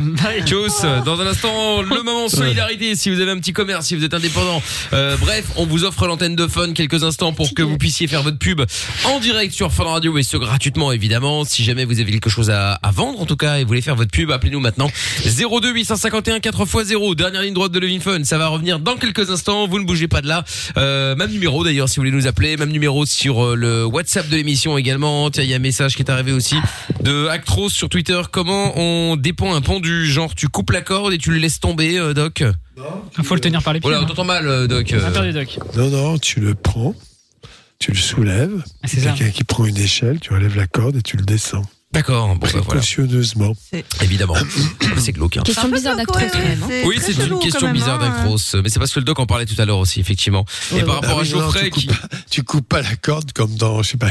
Tchuss. Dans un instant, le moment solidarité. Si vous avez un petit commerce, si vous êtes indépendant. Euh, bref, on vous offre l'antenne de Fun quelques instants pour que vous puissiez faire votre pub en direct sur Fun Radio et ce gratuitement évidemment. Si jamais vous avez quelque chose à, à vendre en tout cas et vous voulez faire votre pub, appelez-nous maintenant 02 851 4x0. Dernière ligne droite de Levin Fun. Ça va revenir dans quelques instants. Vous ne bougez pas de là. Euh, même numéro d'ailleurs si vous voulez nous appeler. Même numéro sur euh, le WhatsApp de l'émission également. Tiens, il y a un message qui est arrivé aussi de Actros sur Twitter. Comment on dépend un pendu Genre tu coupes la corde et tu le laisses tomber, euh, Doc? Il faut le tenir par les pieds. Voilà, on hein. t'entend mal, euh, Doc. On a perdu Doc. Non, non, tu le prends, tu le soulèves, Ah, c'est ça. quelqu'un qui prend une échelle, tu relèves la corde et tu le descends. D'accord, bon bah voilà. Précautionneusement. Évidemment. c'est glauque. hein. Question bizarre d'actros quand même. hein. Oui, c'est une question bizarre d'Actros, mais c'est parce que le doc en parlait tout à l'heure aussi, effectivement. Et par rapport Ah à Geoffrey tu qui. coupes, pas, tu coupes pas la corde comme dans, je sais pas,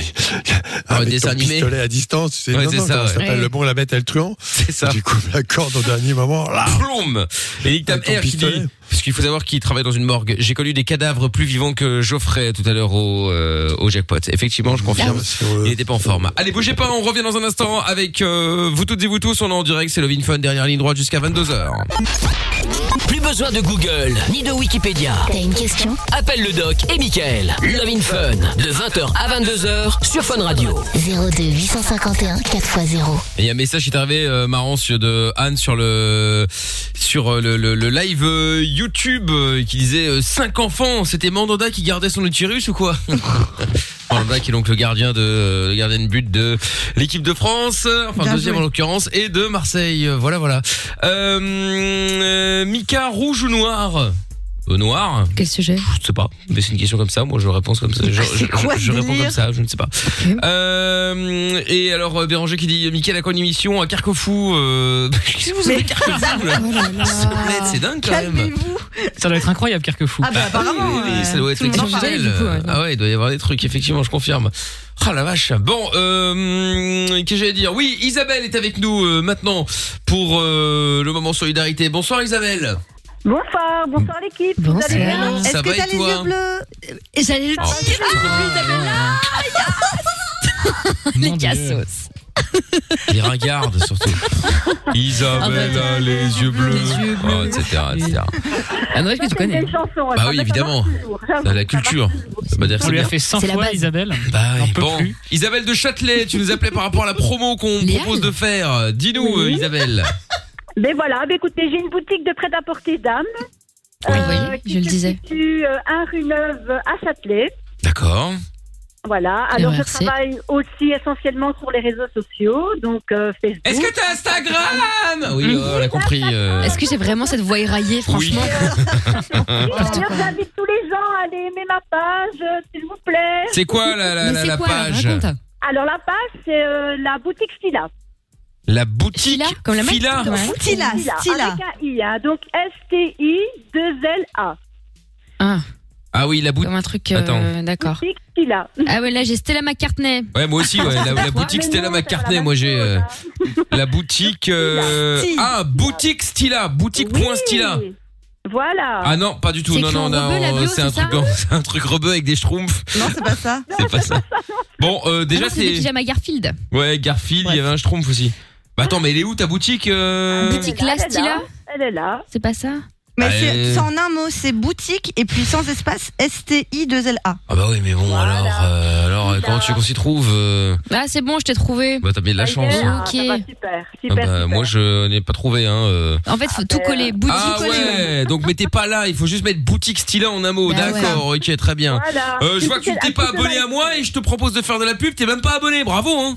avec dessin ton animé. pistolet à distance. Tu sais, Ouais, non, c'est non, ça, comment ouais. s'appelle Ouais. Le bon, la bête et le truand. C'est ça. Tu coupes la corde au dernier moment. Là. Plombe Et Nick Tam Avec ton R qui dit, pistolet. Parce qu'il faut savoir qu'il travaille dans une morgue, j'ai connu des cadavres plus vivants que Geoffrey tout à l'heure au, euh, au jackpot. Effectivement, je confirme. Euh, Il était pas en forme. Allez, bougez pas, on revient dans un instant avec euh, vous toutes et vous tous. On est en direct, c'est Lovin Fun, dernière ligne droite jusqu'à 22h. Besoin de Google, ni de Wikipédia. T'as une question? Appelle le doc et Michael. Love in Fun, de 20h à 22h sur Fun Radio. 02 851 4x0. Et Il y a un message qui est arrivé euh, marrant sur de Anne sur le sur euh, le, le, le live euh, YouTube euh, qui disait euh, cinq enfants, c'était Mandanda qui gardait son utérus ou quoi Mandanda qui est donc le gardien de euh, le gardien de but de l'équipe de France, euh, enfin Bien deuxième joué. en l'occurrence et de Marseille. Euh, Voilà voilà. Euh, euh, Mika rouge ou noir Euh, Noir. Quel sujet Je sais pas, mais c'est une question comme ça. Moi, je réponds comme ça. Je, quoi je- je réponds délire comme ça. Je ne sais pas. Euh, et alors, euh, Béranger qui dit, Mickaël a quoi une émission à Carquefou euh... Qu'est-ce que vous avez Carquefou là Oh C'est dingue quand même. Calmez-vous. Ça doit être incroyable, Carquefou. Ah bah apparemment. Oui, oui, euh, ça doit être tout le monde en parle. exceptionnel. du coup, ouais. Ah ouais, il doit y avoir des trucs, effectivement, je confirme. Ah la vache. Bon, euh, qu'est-ce que j'allais dire? Oui, Isabelle est avec nous euh, maintenant pour euh, le moment solidarité. Bonsoir Isabelle. Bonsoir, bonsoir l'équipe. Vous allez bien Est-ce que t'as les yeux bleus Et j'allais le Oh, dire. Les Mon Dieu. cassos. Les ringardes surtout. Isabelle Ah bah, a les yeux bleus, les yeux bleus. Oh, etc. etc. Ah non, est-ce que tu connais une chanson. Bah oui, évidemment. C'est la culture. Ça veut dire On lui a fait 100 C'est la fois, base. Isabelle. Bah oui, bon. plus. Isabelle de Châtelet, tu nous appelais par rapport à la promo qu'on propose de faire. Dis-nous, Oui. Isabelle. Mais voilà, bah écoutez, j'ai une boutique de prêt-à-porter d'âme. Oui, oui, qui je le se disais. situe euh, à rue Neuve à Châtelet. D'accord. Voilà. Alors, je RRC. travaille aussi essentiellement sur les réseaux sociaux, donc euh, Facebook. Est-ce que t'as Instagram? Oui, oh, on a compris. euh. Est-ce que j'ai vraiment cette voix éraillée, franchement? D'ailleurs, j'invite tous les gens à aller aimer ma page, euh, s'il vous plaît. C'est quoi la, la, Mais la, c'est la quoi, page? Raconte. Alors, la page, c'est euh, la boutique Stila. La boutique Fila, comme la marque, Fila. Stila, Stila. Avec un I, hein, donc S-T-I-2-L-A. Ah, Ah oui, la boutique. comme un truc. euh, Attends. D'accord. Boutique Stila. Ah ouais, là j'ai Stella McCartney. Ouais, moi aussi, ouais. La, la boutique mais Stella non, McCartney, la moi j'ai euh, la boutique. euh, Stila. Ah, boutique Stila, boutique point Oui, Stila. Voilà. Ah non, pas du tout. C'est Non, écrit non, en non. rebeu, la bio, C'est un c'est truc, ça en- c'est un truc rebeu avec des schtroumpfs. Non, c'est pas ça. C'est pas ça. Bon, euh, Ah déjà non, c'est c'est. Garfield. Ouais, Garfield, il y avait un schtroumpf aussi. Bah attends, mais elle est où ta boutique euh Boutique La là, Stila Elle est là. C'est pas ça Mais Bah, c'est euh, c'est en un mot, c'est boutique et puis sans espace S-T-I-2-L-A. Ah bah oui, mais bon, Voilà. alors, euh, alors euh, comment tu veux qu'on s'y trouve euh Ah, c'est bon, je t'ai trouvé. Bah t'as bien de la y chance. hein. ah, Ok. Ah super, bah, super. moi je n'ai pas trouvé hein. euh. En fait, faut tout coller. Boutique Ah ouais, donc mettez pas là, il faut juste mettre boutique Stila en un mot. Bah ouais. D'accord, ok, très bien. Voilà. Euh, je vois que tu t'es pas abonné à moi et je te propose de faire de la pub, t'es même pas abonné, bravo hein.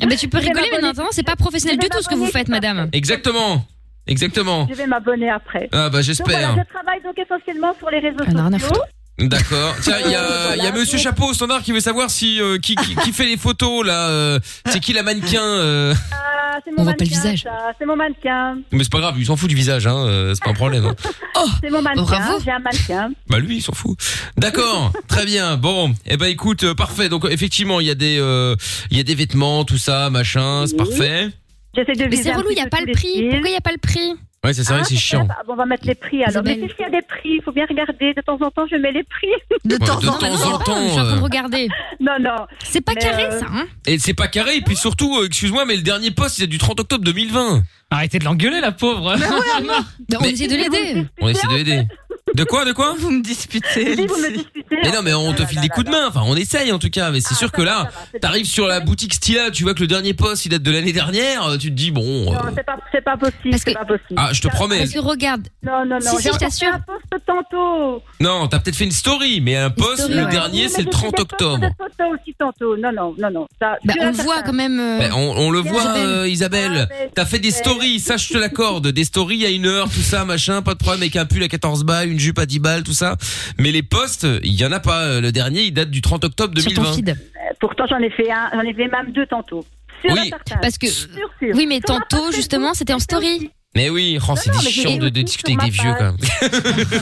Eh ben, tu peux rigoler, mais non, c'est pas professionnel du tout ce que vous faites, madame. Exactement. Exactement. Je vais m'abonner après. Ah bah Donc voilà, j'espère. je travaille donc essentiellement sur les réseaux Ah, non, rien à sociaux. D'accord. Tiens, il y a, Voilà. il y a Monsieur Chapeau au standard qui veut savoir si euh, qui, qui, qui fait les photos là. euh, c'est qui la mannequin euh Ah, c'est On mon voit pas le mannequin, visage. ça, C'est mon mannequin. Mais c'est pas grave, il s'en fout du visage, hein. euh, C'est pas un problème. hein. C'est mon mannequin. bravo. J'ai un mannequin. Bah lui, il s'en fout. D'accord, très bien. Bon, eh ben écoute, euh, parfait. Donc effectivement, il y a des, euh, il y a des vêtements, tout ça, machin, c'est Oui. parfait. J'essaie de Mais viser c'est un relou, il petit y a peu pas tous le les prix. styles. Pourquoi il y a pas le prix? Ouais, c'est vrai, Ah, c'est chiant. on va mettre les prix alors. Mais c'est s'il y a des prix, il faut bien regarder. De temps en temps, je mets les prix. De Ouais, temps de en temps temps. Non, en non, temps, Je suis en train de regarder. Non, non. C'est pas Mais, carré, euh, ça, hein Et c'est pas carré. Et puis surtout, euh, excuse-moi, mais le dernier post, c'est du 30 octobre 2020. Arrêtez de l'engueuler, la pauvre. On Mais- essaie de l'aider. On essaie de l'aider. De quoi, de quoi Vous me disputez. Si vous me Lucie. disputez. Mais non, mais on te Ah, file des coups de main. Enfin, on essaye en tout cas. Mais c'est Ah, sûr que là, t'arrives sur la boutique Stila, tu vois que le dernier post, il date de l'année dernière. Tu te dis bon. Non, euh, c'est pas, c'est pas possible. Parce C'est que- pas possible. Ah, je te promets. Parce que regarde, Non, non, non. Si, je t'assure. fait un post tantôt. Non, t'as peut-être fait une story, mais un post, le ouais. dernier, c'est le j'ai fait 30 des octobre. aussi tantôt. Non, non, non, non. Ça, bah, on voit quand même. euh, on, on le voit, Isabelle. euh. Ah, T'as fait des stories, ça je te l'accorde. Des stories à une heure, tout ça, machin, pas de problème avec un pull à 14 balles, une jupe à 10 balles, tout ça. Mais les posts, il y en a pas. Le dernier, il date du 30 octobre sur ton 2020. feed. Euh, Pourtant, j'en ai fait un, j'en ai fait même deux tantôt. Oui. certain. Parce que. Oui, mais Sur ma tantôt, justement, c'était en story. Mais oui, oh, c'est chiants de, de discuter sur avec des vieux quand même.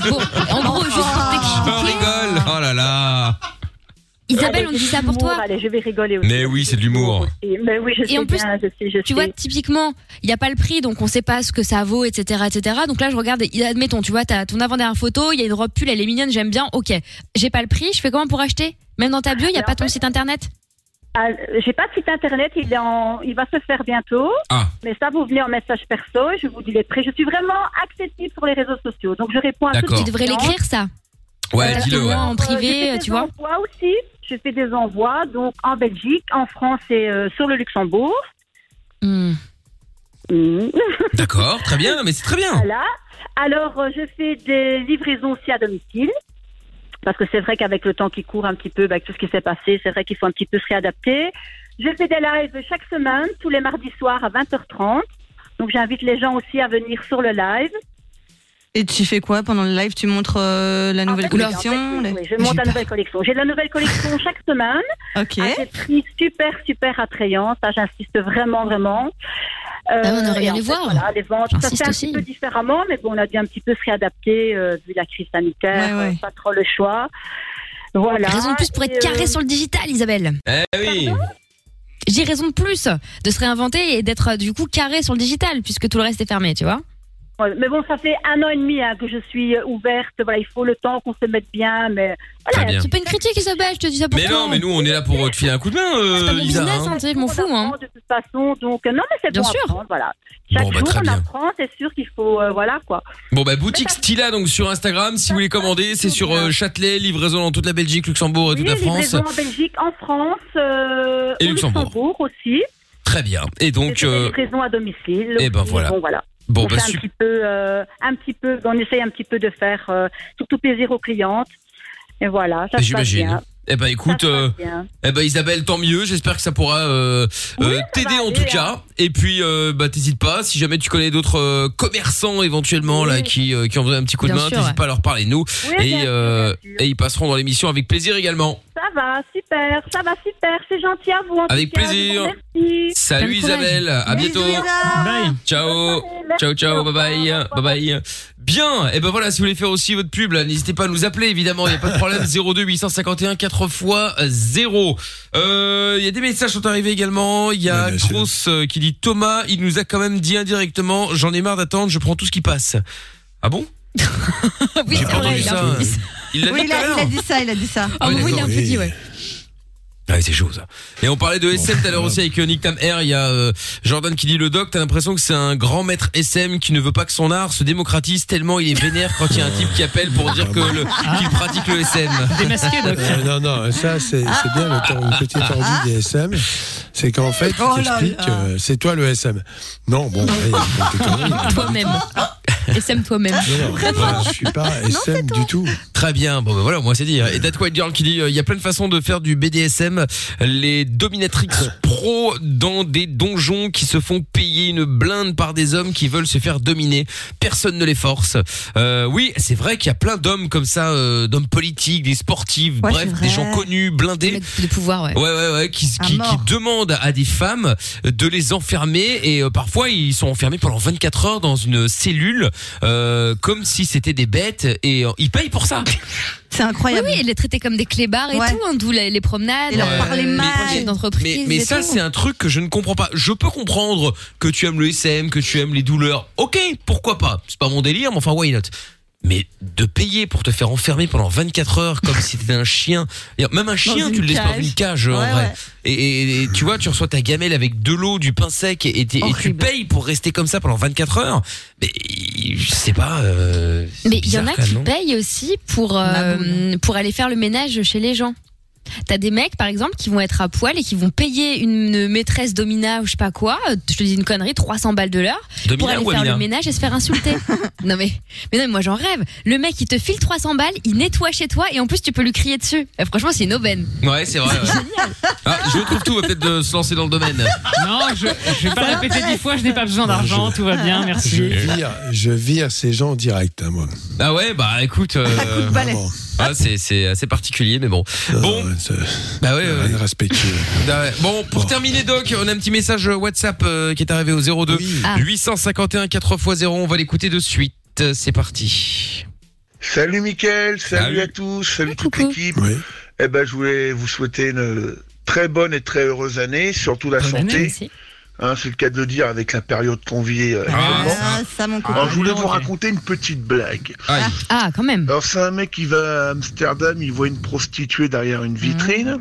Bon, en gros, juste pour Je rigole. Oh là là. Isabelle, on dit c'est ça pour toi. Allez, je vais rigoler aussi. Mais oui, c'est de l'humour. Mais oui, je Et sais en plus, bien, je sais, je Tu vois, typiquement, il n'y a pas le prix, donc on sait pas ce que ça vaut, etc., etc. Donc là, je regarde, et admettons, tu vois, t'as ton avant-dernière photo, il y a une robe pull, elle est mignonne, j'aime bien, ok. J'ai pas le prix, je fais comment pour acheter? Même dans ta bio, il y a pas ton fait- site internet? Ah, J'ai pas de site internet, il, est en... il va se faire bientôt. Ah. Mais ça, vous venez en message perso et je vous dis les prix. Je suis vraiment accessible sur les réseaux sociaux. Donc je réponds à toutes. Tu devrais l'écrire, ça. Ouais, dis-le, ouais. en Euh, privé, j'ai fait tu des vois. envois aussi. Je fais des envois, donc en Belgique, en France et euh, sur le Luxembourg. Hmm. Mhm. D'accord, très bien, mais c'est très bien. Voilà. Alors, euh, je fais des livraisons aussi à domicile. Parce que c'est vrai qu'avec le temps qui court un petit peu, bah, avec tout ce qui s'est passé, c'est vrai qu'il faut un petit peu se réadapter. Je fais des lives chaque semaine, tous les mardis soirs à 20h30. Donc, j'invite les gens aussi à venir sur le live. Et tu fais quoi pendant le live? Tu montres euh, la nouvelle En fait, oui, collection? en fait, les- oui, je monte la nouvelle collection. J'ai de la nouvelle collection chaque semaine. Ok. À des prix super, super attrayants. Ça, j'insiste vraiment, vraiment. Euh, Ah, on aimerait et bien en les fait, voir. Voilà, les ventes, ça fait un aussi. petit peu différemment, mais bon, on a dû un petit peu se réadapter euh, vu la crise sanitaire. Ouais, ouais. euh, Pas trop le choix. Voilà. Raison de plus pour être carré euh, sur le digital, Isabelle. Eh oui. J'ai raison de plus de se réinventer et d'être euh, du coup carré sur le digital puisque tout le reste est fermé, tu vois. Ouais, Mais bon, ça fait un an et demi hein, que je suis euh, ouverte. Voilà, il faut le temps qu'on se mette bien, mais Très bien. C'est pas une critique, Isabelle, je te dis ça pour Mais toi. non, mais nous, on est là pour euh, te filer un coup de main, euh, C'est pas mon Lisa, business, hein. hein, je m'en fous, hein. de toute façon, donc euh, non, mais c'est Bien bon à sûr. prendre, voilà. Chaque Bon, bah, jour, on bien. apprend, c'est sûr qu'il faut, euh, voilà quoi. Bon bah boutique Stila donc sur Instagram si vous voulez commander c'est sur euh, Châtelet livraison dans toute la Belgique Luxembourg et toute la France livraison en Belgique, en France, euh, Et au Luxembourg. Luxembourg aussi. très bien et donc euh, livraisons à domicile. eh ben voilà. Bon, voilà. Bon, on bah, fait un petit peu, euh, un petit peu, on essaye un petit peu de faire euh, surtout plaisir aux clientes. Et voilà, ça se passe j'imagine. bien. eh ben écoute euh, eh ben Isabelle tant mieux. J'espère que ça pourra euh, euh, t'aider en tout cas. Et puis euh, bah t'hésites pas. Si jamais tu connais d'autres euh, commerçants éventuellement là qui euh, qui ont besoin d'un petit coup de main t'hésites ouais. pas à leur parler. De nous Oui, et bien sûr, et ils passeront dans l'émission avec plaisir également Ça va, super, ça va super, c'est gentil à vous. en tout Avec cas, plaisir. remercie. Salut Isabelle, à bientôt. Ciao. Ciao ciao, bye bye. Bye bye. Bien, et ben voilà, si vous voulez faire aussi votre pub là, n'hésitez pas à nous appeler évidemment, il y a pas de problème 02 851 4 fois 0. Euh, il y a des messages qui sont arrivés également, il y a Gross euh, qui dit Thomas, il nous a quand même dit indirectement, j'en ai marre d'attendre, je prends tout ce qui passe. Ah bon? Oui, J'ai c'est pas vrai, entendu il a ça. Il l'a Oui, dit il tout à a, il a dit ça, il a dit ça. Ah oui, oui, il a un dit, ouais. Ouais, c'est chaud ça. Et on parlait de SM tout à l'heure aussi avec euh, Nick Tam Air. Il y a euh, Jordan qui dit le doc. T'as l'impression que c'est un grand maître SM qui ne veut pas que son art se démocratise tellement il est vénère quand il y a un type qui appelle pour dire que le- qu'il pratique le SM. Démasqué, doc. Euh, non, non, ça, c'est c'est bien le, petit tordu des SM. C'est qu'en fait, Oh là là. euh, c'est toi le SM. Non, bon, connerie. Toi-même. SM toi-même. Non, non, voilà, je suis pas SM du tout. Très bien. Bon, ben voilà, moi c'est dire. Et That White Girl qui dit, euh, il y a plein de façons de faire du BDSM. Les dominatrix pro dans des donjons qui se font payer une blinde par des hommes qui veulent se faire dominer. Personne ne les force. Euh, oui, c'est vrai qu'il y a plein d'hommes comme ça, euh, d'hommes politiques, des sportifs, Ouais, bref, des gens connus, blindés. De pouvoir, ouais. Ouais, ouais, ouais, qui, demandent à des femmes de les enfermer et euh, parfois ils sont enfermés pendant 24 heures dans une cellule euh, comme si c'était des bêtes et euh, ils payent pour ça. C'est incroyable. Oui, oui, les traiter comme des clébards et Ouais. tout, hein, d'où les, les promenades. Et leur parler les mal. Mais, mais et ça, c'est un truc que je ne comprends pas. Je peux comprendre que tu aimes le SM, que tu aimes les douleurs. Ok, pourquoi pas C'est pas mon délire, mais enfin, why not? Mais de payer pour te faire enfermer pendant 24 heures comme si t'étais un chien. Même un chien, tu le laisses dans une cage en vrai. ouais. Et, et- et tu vois, tu reçois ta gamelle avec de l'eau, du pain sec et, et tu payes pour rester comme ça pendant 24 heures. Mais je sais pas. euh, Mais il y en a qui payent aussi pour, euh, pour aller faire le ménage chez les gens. T'as des mecs, par exemple, qui vont être à poil et qui vont payer une maîtresse domina ou je sais pas quoi, euh, je te dis une connerie, 300 balles de l'heure, pour aller faire Amina le ménage et se faire insulter. non mais, mais non, mais moi j'en rêve. Le mec, il te file 300 balles, il nettoie chez toi et en plus tu peux lui crier dessus. Et franchement, c'est une aubaine. Ouais, c'est vrai. ouais. Ah, je trouve tout va peut-être de se lancer dans le domaine. Non, je, je vais pas répéter dix fois, je n'ai pas besoin d'argent, tout va bien, Je merci. vire, je vire ces gens direct, hein, moi. Ah ouais, bah écoute, euh, Vraiment. ah, c'est c'est assez particulier, mais bon. Bon, bah ouais. respectueux. Ah ouais. Bon, pour terminer, Doc, on a un petit message WhatsApp euh, qui est arrivé au 02 Ah. 851 4x0. On va l'écouter de suite. C'est parti. Salut Mickaël, salut, Salut. à tous, salut toute l'équipe. Eh ben, je voulais vous souhaiter une très bonne et très heureuse année, surtout la Bonne année santé. aussi. Hein, c'est le cas de le dire avec la période qu'on vit euh, Ah, ça, ça, mon copain. Alors, je voulais vous raconter une petite blague. Ah, quand même. Alors, c'est un mec qui va à Amsterdam, il voit une prostituée derrière une vitrine.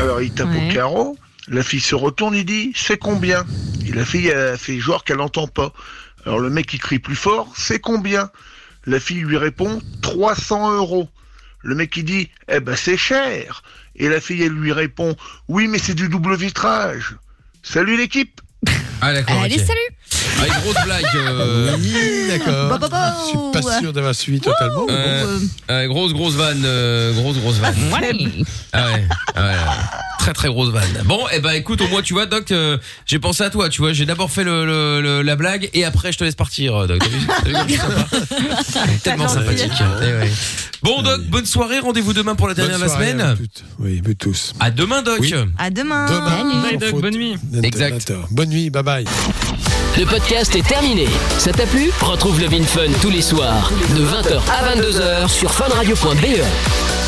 Alors, il tape Ouais. au carreau. La fille se retourne, il dit C'est combien? Et la fille fait genre qu'elle n'entend pas. Alors, le mec, il crie plus fort C'est combien? La fille lui répond 300 euros. Le mec, il dit Eh ben, c'est cher. Et la fille, elle lui répond Oui, mais c'est du double vitrage. Salut l'équipe Ah d'accord. Allez, salut Ah, une grosse blague. euh, Oui, d'accord. Bah, bah, bah, Je suis pas sûr d'avoir suivi totalement. euh, euh, grosse grosse vanne, euh, grosse grosse vanne. Ah ouais, ah ouais, ouais. Très très grosse vanne. Bon, et eh ben écoute, au moins tu vois, Doc, euh, j'ai pensé à toi, tu vois, j'ai d'abord fait le, le- le- la blague et après je te laisse partir, euh, Doc. T'as vu T'as vu comme c'est sympa Tellement sympathique. Eh ouais. Bon, Doc, bonne soirée, rendez-vous demain pour la dernière de la soirée semaine. à toutes. Oui, vous tous. À demain, Doc. À demain. Demain. Bye, sans Doc, bonne nuit. Exact. Bonne nuit, bye bye. Le podcast est terminé. Ça t'a plu? Retrouve le Vin Fun tous les soirs de 20h à 22h sur funradio.be.